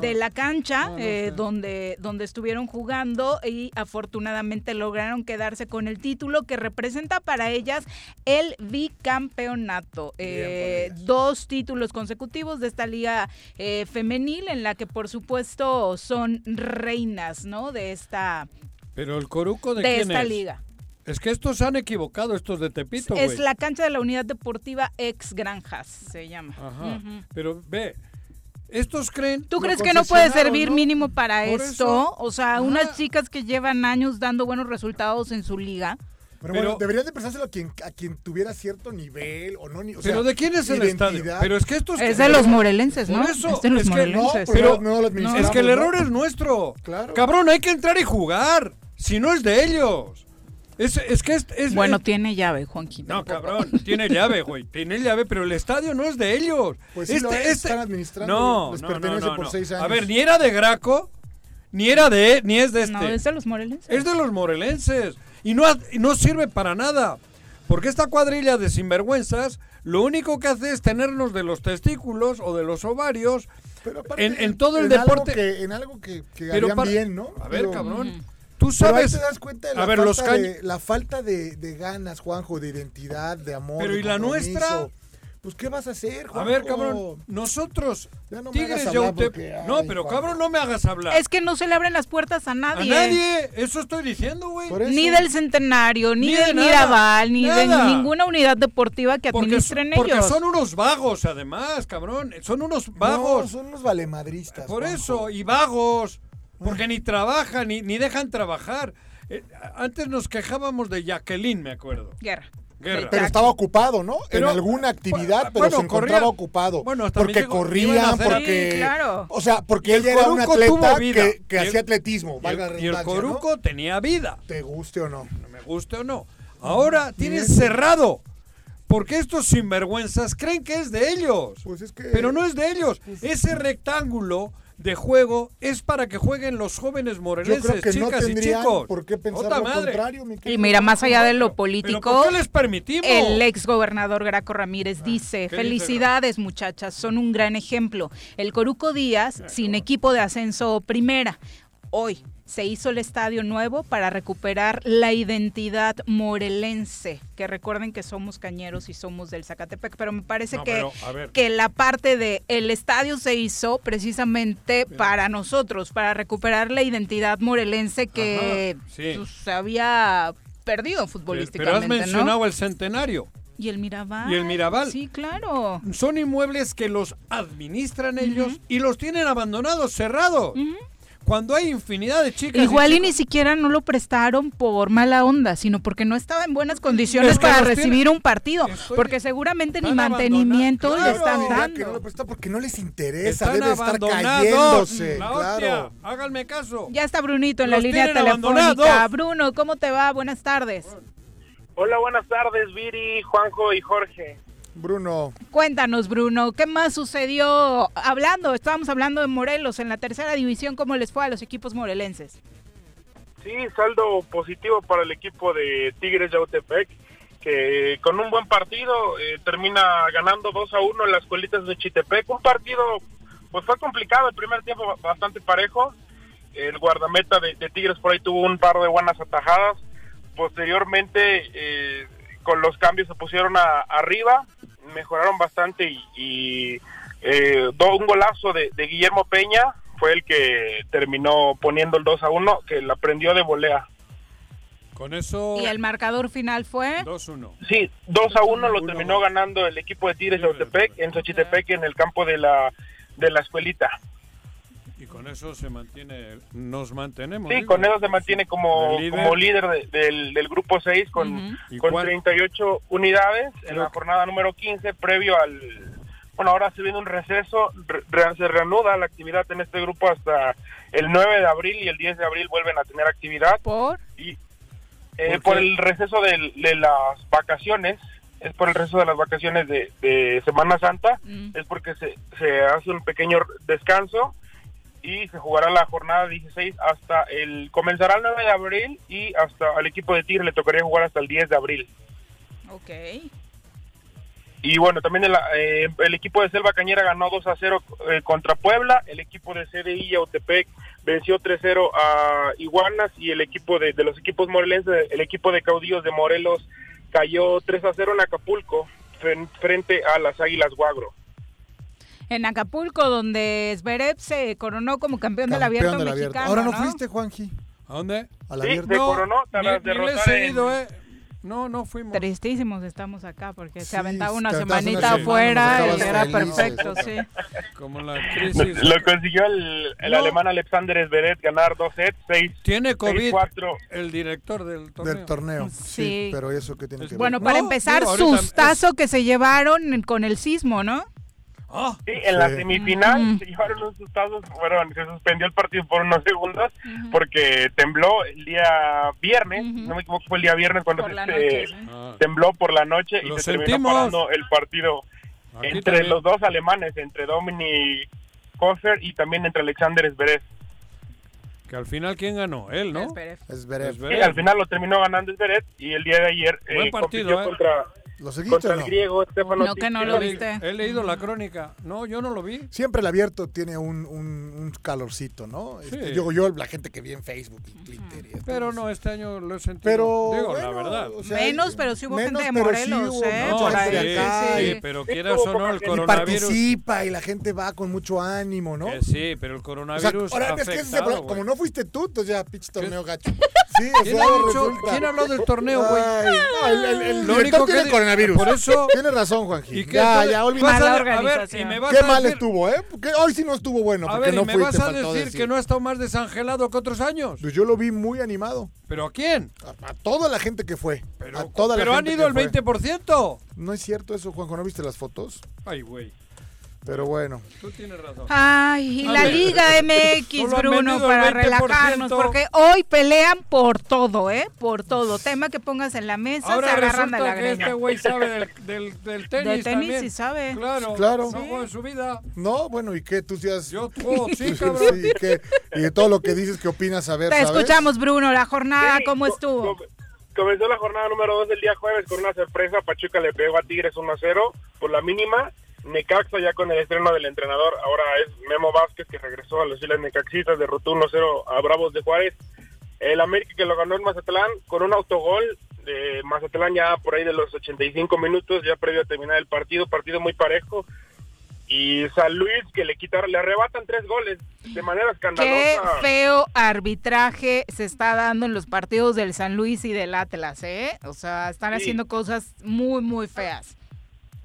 de la cancha eh, donde, donde estuvieron jugando y afortunadamente lograron quedarse con el título que representa para ellas el bicampeonato. Eh, dos títulos consecutivos de esta liga eh, femenil en la que por supuesto son reinas, ¿no? De esta, Pero el coruco de, de quién esta es? liga. Es que estos se han equivocado, estos de Tepito. Es la cancha de la unidad deportiva ex Granjas, se llama. Ajá. Pero ve, estos creen. ¿Tú crees que no puede servir ¿no? mínimo para Por esto? eso. O sea, Ajá. unas chicas que llevan años dando buenos resultados en su liga. Pero, bueno, deberían de pensárselo a quien, a quien tuviera cierto nivel o no. ni- o sea, Pero ¿de quién es el estadio? Pero es que estos Es de los morelenses, ¿no? Eso, Es de los es que morelenses. no, pero no lo es que el error es nuestro. Claro. Cabrón, hay que entrar y jugar. Si no es de ellos. Es, es que es, es- Bueno, es- tiene llave, Juanquín. No, cabrón, tiene llave, güey. Tiene llave, pero el estadio no es de ellos. Pues sí lo es, están administrando, No, les no, pertenece no, no, por no. seis A años. ver, ni era de Graco, ni era de, ni es de este. No, es de los morelenses. Es de los morelenses. Y no, y no sirve para nada. Porque esta cuadrilla de sinvergüenzas lo único que hace es tenernos de los testículos o de los ovarios en, en todo el en algo deporte. que- en algo que, que Pero harían para- bien, ¿no? A ver, cabrón. Tú Pero ahí sabes. te das cuenta de la a ver, falta, los de, la falta de, de ganas, Juanjo, de identidad, de amor. Pero de ¿y la nuestra? Pues, ¿qué vas a hacer, A ver, cabrón, nosotros, Ya no me Tigres hagas de hablar Autepec- porque, No, pero Juanjo. cabrón, no me hagas hablar. Es que no se le abren las puertas a A nadie. nadie, eso estoy diciendo, güey. Ni del Centenario, ni, Ni de del Mirabal, ni de ninguna unidad deportiva que Porque, administren porque ellos. son unos vagos, además, cabrón. Son unos vagos. No, son unos valemadristas. Por Juanjo. eso, y vagos. Porque ni trabajan, ni, ni dejan trabajar. Eh, antes nos quejábamos de Jacqueline, me acuerdo. Guerra. Guerra. Pero estaba ocupado, ¿no? Pero- en alguna actividad, pero se encontraba corría- ocupado. bueno, hasta porque corría, porque. Sí, claro. O sea, porque ella era un atleta que, hacía atletismo, Y el, valga la y el redundancia, ¿no? Coruco tenía vida. Te guste o no. Me guste o no. Ahora tienen eso. cerrado. Porque estos sinvergüenzas creen que es de ellos. Pues es que. Pero no es de ellos. Ese rectángulo de juego es para que jueguen los jóvenes Yo morelenses, creo que no chicas y chicos. por qué pensar Otra lo madre. contrario, mi Y mira, más allá de lo ¿Pero político, por qué les permitimos? el ex gobernador Graco Ramírez dice, ¿qué felicidades muchachas, son un gran ejemplo. El Coruco Díaz sin equipo de ascenso primera. Hoy se hizo el estadio nuevo para recuperar la identidad morelense, que recuerden que somos cañeros y somos del Zacatepec, pero me parece No, que, pero, que la parte de el estadio se hizo precisamente para nosotros, para recuperar la identidad morelense que Ajá, sí. pues, se había perdido Pero futbolísticamente, has mencionado ¿no? el centenario. Y el Mirabal. Y el Mirabal. Sí, claro. Son inmuebles que los administran ellos y los tienen abandonados, cerrados. Cuando hay infinidad de chicas. y Igual y chicos- ni siquiera no lo prestaron por mala onda, sino porque no estaba en buenas condiciones Es que para recibir tiene- un partido, porque seguramente ni mantenimiento le abandonados. están Claro. Mira que no lo dando. presta porque no les interesa, Están debe estar cayéndose. La claro. hostia, háganme caso. Ya está Brunito en la Los línea tienen telefónica. abandonados. Bruno, ¿cómo te va? Buenas tardes. Hola, buenas tardes, Viri, Juanjo y Jorge. Bruno, Cuéntanos, Bruno, ¿qué más sucedió? Hablando, estábamos hablando de Morelos en la tercera división, ¿cómo les fue a los equipos morelenses? Sí, saldo positivo para el equipo de Tigres de Autepec, que con un buen partido eh, termina ganando 2 a 1 en las escuelitas de Chitepec. Un partido, pues fue complicado, el primer tiempo ba- bastante parejo. El guardameta de, de Tigres por ahí tuvo un par de buenas atajadas. Posteriormente, eh, con los cambios se pusieron a- arriba, mejoraron bastante y, y, eh, do- un golazo de, de Guillermo Peña fue el que terminó poniendo el 2 a 1, que la prendió de volea. Con eso. Y el marcador final fue 2-1. Sí, 2 a 1 lo terminó ganando el equipo de Tigres de Autepec en Xochitepec en el campo de la de la escuelita. Y con eso se mantiene. Nos mantenemos. Sí, digo. con eso se mantiene como, líder. como líder de- del, del grupo 6 con, Ujú. ¿Y con cuál? 38 unidades en la jornada número 15 previo al... Bueno, ahora se viene un receso, re- re- se reanuda la actividad en este grupo hasta el 9 de abril y el 10 de abril vuelven a tener actividad. ¿Por? Y, eh, ¿Por el receso de, las vacaciones, es por el receso de las vacaciones de, de Semana Santa, Mm. es porque se, se hace un pequeño descanso y se jugará la jornada 16 hasta el comenzará el 9 de abril y hasta al equipo de Tigre le tocaría jugar hasta el 10 de abril. Ok. Y bueno, también el, eh, el equipo de Selva Cañera ganó 2 a 0 eh, contra Puebla, el equipo de CDI y Autepec venció 3-0 a Iguanas y el equipo de, de los equipos morelenses, el equipo de caudillos de Morelos cayó 3 a 0 en Acapulco fren- frente a las Águilas Guagro. En Acapulco, donde Zverev se coronó como campeón, del campeón abierto del abierto. mexicano, Ahora no, ¿no? fuiste, Juanji. ¿A dónde? Al Sí, abierto. se coronó tras Ni, ni he en- ido, ¿eh? No, no fuimos. Tristísimos estamos acá porque Sí, se aventaba una semanita semana, afuera y era felices. perfecto, sí. Como la crisis. Lo consiguió el, el No. alemán Alexander Zverev ganar 2 sets, 6 Tiene COVID 4 el director del torneo. Del torneo. Sí. Sí. pero eso que tiene que ver. Bueno, para No, empezar, ahorita sustazo que se llevaron con el sismo, ¿no? Ah, Sí, en la semifinal Mm. se llevaron unos sustazos, fueron, se suspendió el partido por unos segundos porque tembló el día viernes, no me equivoco, fue el día viernes cuando Por se- noche, sí. Ah. tembló por la noche y se terminó parando el partido Aquí entre también. los dos alemanes, entre Dominic Koffer y también entre Alexander Zverev. Que al final, ¿quién ganó? Él, ¿no? Zverev. Sí, al final lo terminó ganando Zverev y el día de ayer eh, partido, compitió ¿eh? contra ¿Lo seguiste contra o no? el griego Stefano No, que no lo viste. He leído la crónica. No, yo no lo vi. Siempre el abierto tiene un, un- un calorcito, ¿no? Este, Sí. digo yo, la gente que vi en Facebook y Twitter. y Pero no, este año lo he sentido. Pero, Digo, bueno, la verdad. o sea, Menos, pero sí hubo menos, gente de pero sí Morelos, hubo ¿eh? No, sí, sí, sí. pero quieras o no, el y coronavirus. participa y la gente va con mucho ánimo, ¿no? Que sí, pero el O sea, coronavirus ahora ha es que ese afectado, como no fuiste tú, entonces ya pinche torneo gacho. Sí, o ¿Quién ha dicho- resulta. quién habló del torneo, güey? El, el, el Coronavirus. por eso- Tienes razón, Juanji. ¿Y qué ya, ya, olvídate. a- a ver, y me vas Qué a mal decir- estuvo, ¿eh? Porque hoy sí no estuvo bueno, A porque ver, no y me fuiste, vas a faltó decir, que no ha estado más desangelado que otros años. Pues yo lo vi muy animado. ¿Pero a quién? A, a toda la gente que fue. Pero, a toda la pero han gente ido que el fue. 20%. No es cierto eso, Juanjo, ¿no viste las fotos? Ay, güey. Pero bueno. Tú tienes razón. Ay, y A la ver. Liga MX, Bruno, para el 20%. relajarnos, porque hoy pelean por todo, ¿eh? Por todo. Tema que pongas en la mesa, Ahora se agarran de la que greña. este güey sabe del, del, del tenis Del tenis también. sí sabe. Claro, Claro. No juega en su vida. No, bueno, ¿y qué? Tú sí has... Yo, oh, sí, Sí, cabrón. ¿y, qué? y de todo lo que dices, ¿qué opinas? A ver, Te ¿sabes? escuchamos, Bruno, la jornada, Sí, ¿cómo estuvo? co- Comenzó la jornada número 2 del día jueves con una sorpresa. Pachuca le pegó a Tigres 1-0 por la mínima. Necaxa ya con el estreno del entrenador. Ahora es Memo Vázquez que regresó a los Islas Necaxitas, derrotó 1-0 a Bravos de Juárez. El América que lo ganó en Mazatlán con un autogol de Mazatlán ya por ahí de los 85 minutos, ya previo a terminar el partido. Partido muy parejo. Y San Luis que le quitaron, le arrebatan tres goles de manera Qué escandalosa. feo arbitraje se está dando en los partidos del San Luis y del Atlas, ¿eh? O sea, están Sí. haciendo cosas muy, muy feas.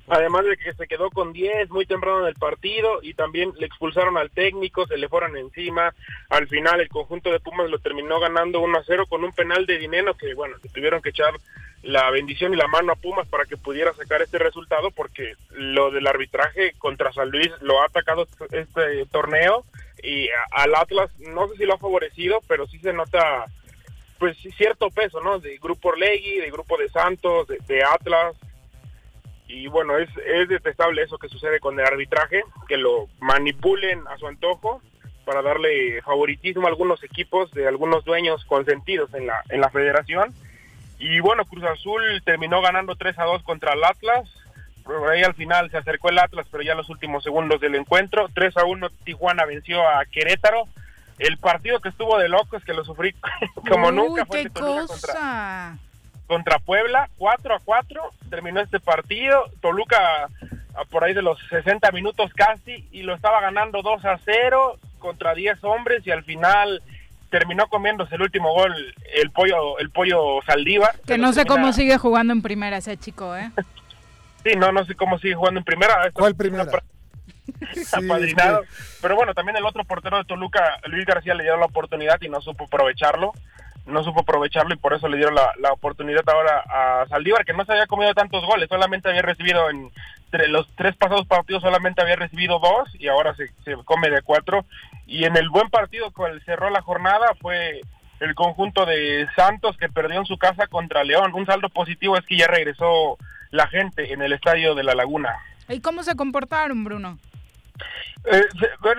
Además de que se quedó con 10 muy temprano en el partido y también le expulsaron al técnico, se le fueron encima. Al final el conjunto de Pumas lo terminó ganando 1 a 0 con un penal de dinero que, bueno, le tuvieron que echar la bendición y la mano a Pumas para que pudiera sacar este resultado porque lo del arbitraje contra San Luis lo ha atacado este torneo y al Atlas no sé si lo ha favorecido, pero sí se nota pues cierto peso, ¿no? De Grupo Orlegui, de Grupo de Santos, de, de Atlas, y bueno, es, es detestable eso que sucede con el arbitraje, que lo manipulen a su antojo para darle favoritismo a algunos equipos de algunos dueños consentidos en la, en la federación. Y bueno, Cruz Azul terminó ganando 3 a 2 contra el Atlas. Por ahí al final se acercó el Atlas, pero ya en los últimos segundos del encuentro. 3 a 1 Tijuana venció a Querétaro. El partido que estuvo de locos, que lo sufrí como Uy, nunca, fue qué el Toluca cosa. contra Puebla, 4 a 4, terminó este partido, Toluca a por ahí de los 60 minutos casi, y lo estaba ganando 2 a 0 contra 10 hombres, y al final terminó comiéndose el último gol el pollo el pollo Saldívar. Que no sé cómo sigue jugando en primera ese chico, ¿eh? Sí, no, no sé cómo sigue jugando en primera. Esto ¿Cuál primera? una- apadrinado. Pero bueno, también el otro portero de Toluca, Luis García, le dieron la oportunidad y no supo aprovecharlo. No supo aprovecharlo y por eso le dieron la, la oportunidad ahora a Saldívar, que no se había comido tantos goles, solamente había recibido en los tres pasados partidos, solamente había recibido dos y ahora se, se come de cuatro. Y en el buen partido el cerró la jornada fue el conjunto de Santos que perdió en su casa contra León. Un saldo positivo es que ya regresó la gente en el estadio de La Laguna. ¿Y cómo se comportaron, Bruno? Eh,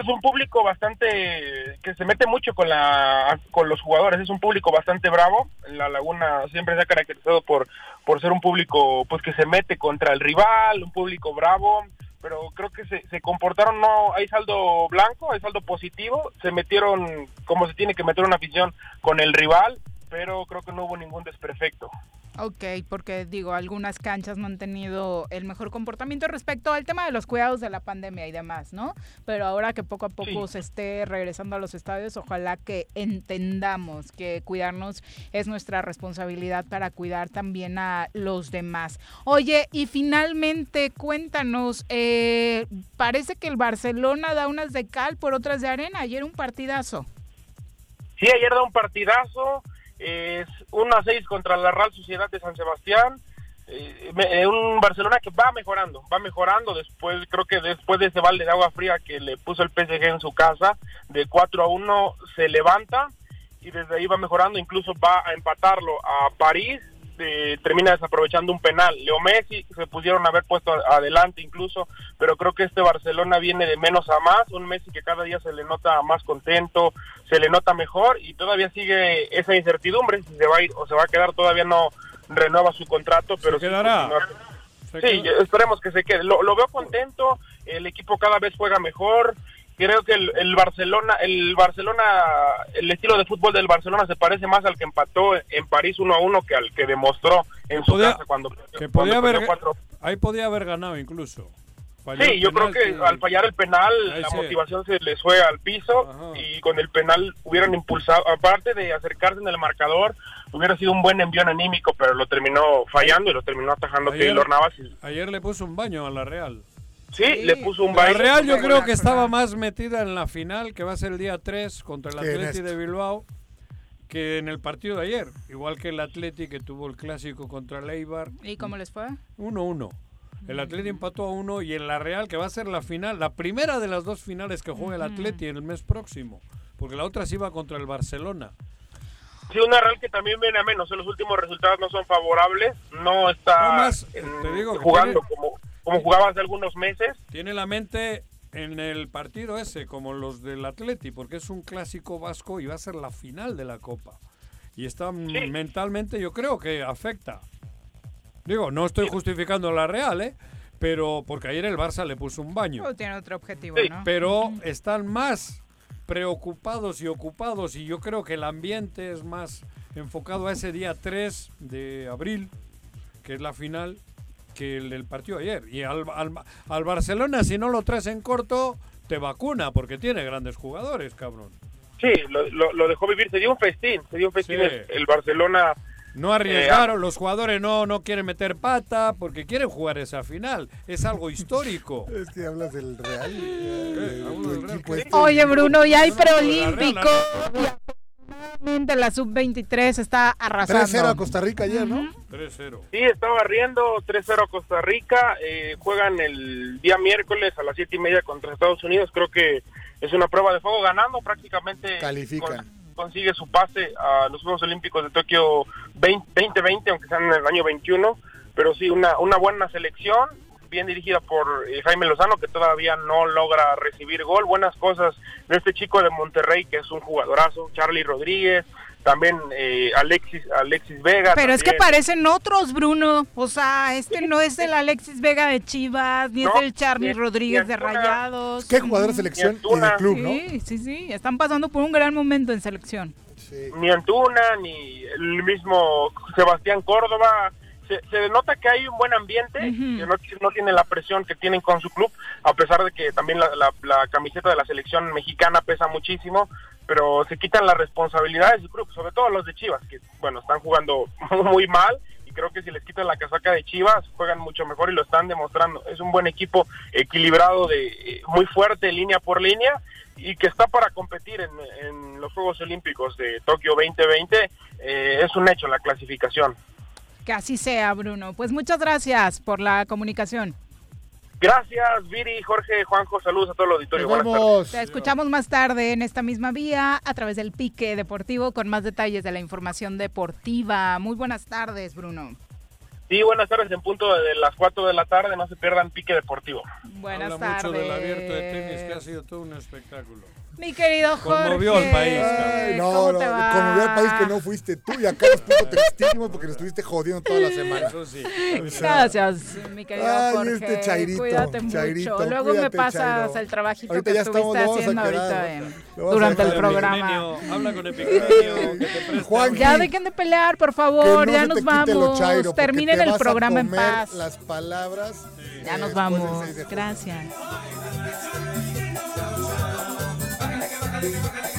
es un público bastante que se mete mucho con la con los jugadores es un público bastante bravo. La Laguna siempre se ha caracterizado por por ser un público pues que se mete contra el rival un público bravo pero creo que se, se comportaron no hay saldo blanco hay saldo positivo se metieron como se tiene que meter una afición con el rival pero creo que no hubo ningún desperfecto Ok, porque digo, algunas canchas no han tenido el mejor comportamiento respecto al tema de los cuidados de la pandemia y demás, ¿no? Pero ahora que poco a poco se esté regresando a los estadios, ojalá que entendamos que cuidarnos es nuestra responsabilidad para cuidar también a los demás. Oye, y finalmente cuéntanos, eh, parece que el Barcelona da unas de cal por otras de arena, ayer un partidazo. Sí, ayer da un partidazo, es 1 a 6 contra la Real Sociedad de San Sebastián. Eh, eh, un Barcelona que va mejorando, va mejorando después, creo que después de ese balde de agua fría que le puso el PSG en su casa, de 4 a 1 se levanta y desde ahí va mejorando, incluso va a empatarlo a París, eh, termina desaprovechando un penal. Leo Messi se pudieron haber puesto adelante incluso, pero creo que este Barcelona viene de menos a más, un Messi que cada día se le nota más contento, se le nota mejor y todavía sigue esa incertidumbre si se va a ir o se va a quedar, todavía no renueva su contrato, pero sí quedará. Sí, esperemos que se quede. Lo, lo veo contento, el equipo cada vez juega mejor. Creo que el, el Barcelona, el Barcelona, el estilo de fútbol del Barcelona se parece más al que empató en París 1 a 1 que al que demostró en su Podía- casa cuando, Que cuando podía haber, cuatro. ahí podía haber ganado incluso. Falló Sí, yo creo que al fallar el penal la sí. motivación se les fue al piso y con el penal hubieran impulsado, aparte de acercarse en el marcador, hubiera sido un buen envío anímico, pero lo terminó fallando y lo terminó atajando Ayer- Keylor Navas. y- Ayer le puso un baño a la Real. Sí, le puso un La baile. Real yo creo que estaba más metida en la final, que va a ser el día 3 contra el Atleti esto. de Bilbao, que en el partido de ayer. Igual que el Atleti que tuvo el clásico contra el Eibar. ¿Y cómo les fue? 1-1. El Atleti empató a 1 y en la Real, que va a ser la final, la primera de las dos finales que juega el Atleti en el mes próximo. Porque la otra se iba contra el Barcelona. Sí, una Real que también viene a menos. Los últimos resultados no son favorables. No está No más, en- te digo que jugando tiene- como, como jugaba hace algunos meses. Tiene la mente en el partido ese, como los del Atleti, porque es un clásico vasco y va a ser la final de la Copa. Y está mm, mentalmente, yo creo que afecta. Digo, no estoy justificando la Real, ¿eh? Pero porque ayer el Barça le puso un baño. O tiene otro objetivo, ¿no? Pero están más preocupados y ocupados y yo creo que el ambiente es más enfocado a ese día 3 de abril, que es la final, que el del partido ayer. Y al, al- al Barcelona, si no lo traes en corto, te vacuna porque tiene grandes jugadores, cabrón. Sí, lo, lo- lo dejó vivir. Se dio un festín. Se dio un festín Sí. el, el Barcelona. No arriesgaron, los jugadores no, no quieren meter pata porque quieren jugar esa final. Es algo histórico. Es que hablas del Real. Eh, hablo del Real, ¿qué? Oye, Bruno, ya hay preolímpico. Afortunadamente la sub-23 está arrasando. 3-0 a Costa Rica ayer, ¿no? 3-0. Sí, estaba riendo 3-0 Costa Rica. eh, juegan el día miércoles a las 7 y media contra Estados Unidos. Creo que es una prueba de fuego ganando. Prácticamente Califican. con- consigue su pase a los Juegos Olímpicos de Tokio 20, 2020, aunque sean en el año 21. Pero sí, una, una buena selección. Bien dirigida por eh, Jaime Lozano, que todavía no logra recibir gol. Buenas cosas de este chico de Monterrey, que es un jugadorazo. Charlie Rodríguez. También eh, Alexis, Alexis Vega. Pero es que parecen otros, Bruno. O sea, este no es el Alexis Vega de Chivas, ni No, es el Charlie ni- Rodríguez ni de. Rayados. ¿Qué jugador de selección y de club, no? Sí, sí, sí. Están pasando por un gran momento en selección. ni Antuna, ni el mismo Sebastián Córdoba. Se, se nota que hay un buen ambiente, que no, no tiene la presión que tienen con su club, a pesar de que también la, la- la camiseta de la selección mexicana pesa muchísimo, pero se quitan las responsabilidades del club, sobre todo los de Chivas, que bueno, están jugando muy mal y creo que si les quitan la casaca de Chivas juegan mucho mejor y lo están demostrando. Es un buen equipo equilibrado, de eh, muy fuerte línea por línea y que está para competir en, en los Juegos Olímpicos de Tokio 2020. eh, es un hecho la clasificación. Que así sea, Bruno. Pues muchas gracias por la comunicación. Gracias, Viri, Jorge, Juanjo, saludos a todo el auditorio. Buenas tardes. Te escuchamos más tarde en esta misma vía a través del Pique Deportivo con más detalles de la información deportiva. Muy buenas tardes, Bruno. Sí, buenas tardes en punto de las 4 de la tarde, no se pierdan Pique Deportivo. Buenas Habla mucho tardes. del abierto de tenis, que ha sido todo un espectáculo. Mi querido Jorge. Conmovió al país, cabrón. Ay, no, ¿Cómo no, te va? como vio el país que no fuiste tú y acá nos puso tristísimos porque nos estuviste jodiendo toda la semana. Eso sí. O sea, Gracias, mi querido Ay, Jorge. este Chairito, Cuídate mucho. Chairito, Luego me cuídate, pasas Chairo. el trabajito Ahorita que ya estamos, estuviste a haciendo quedar, ahorita en- durante el programa. Habla con Epigmenio, Juan, Ya dejen de pelear, por favor. no ya nos vamos. chairo, Terminen te el programa en paz. Las palabras. Ya eh, nos del vamos. 6 de junio. Gracias. Thank you.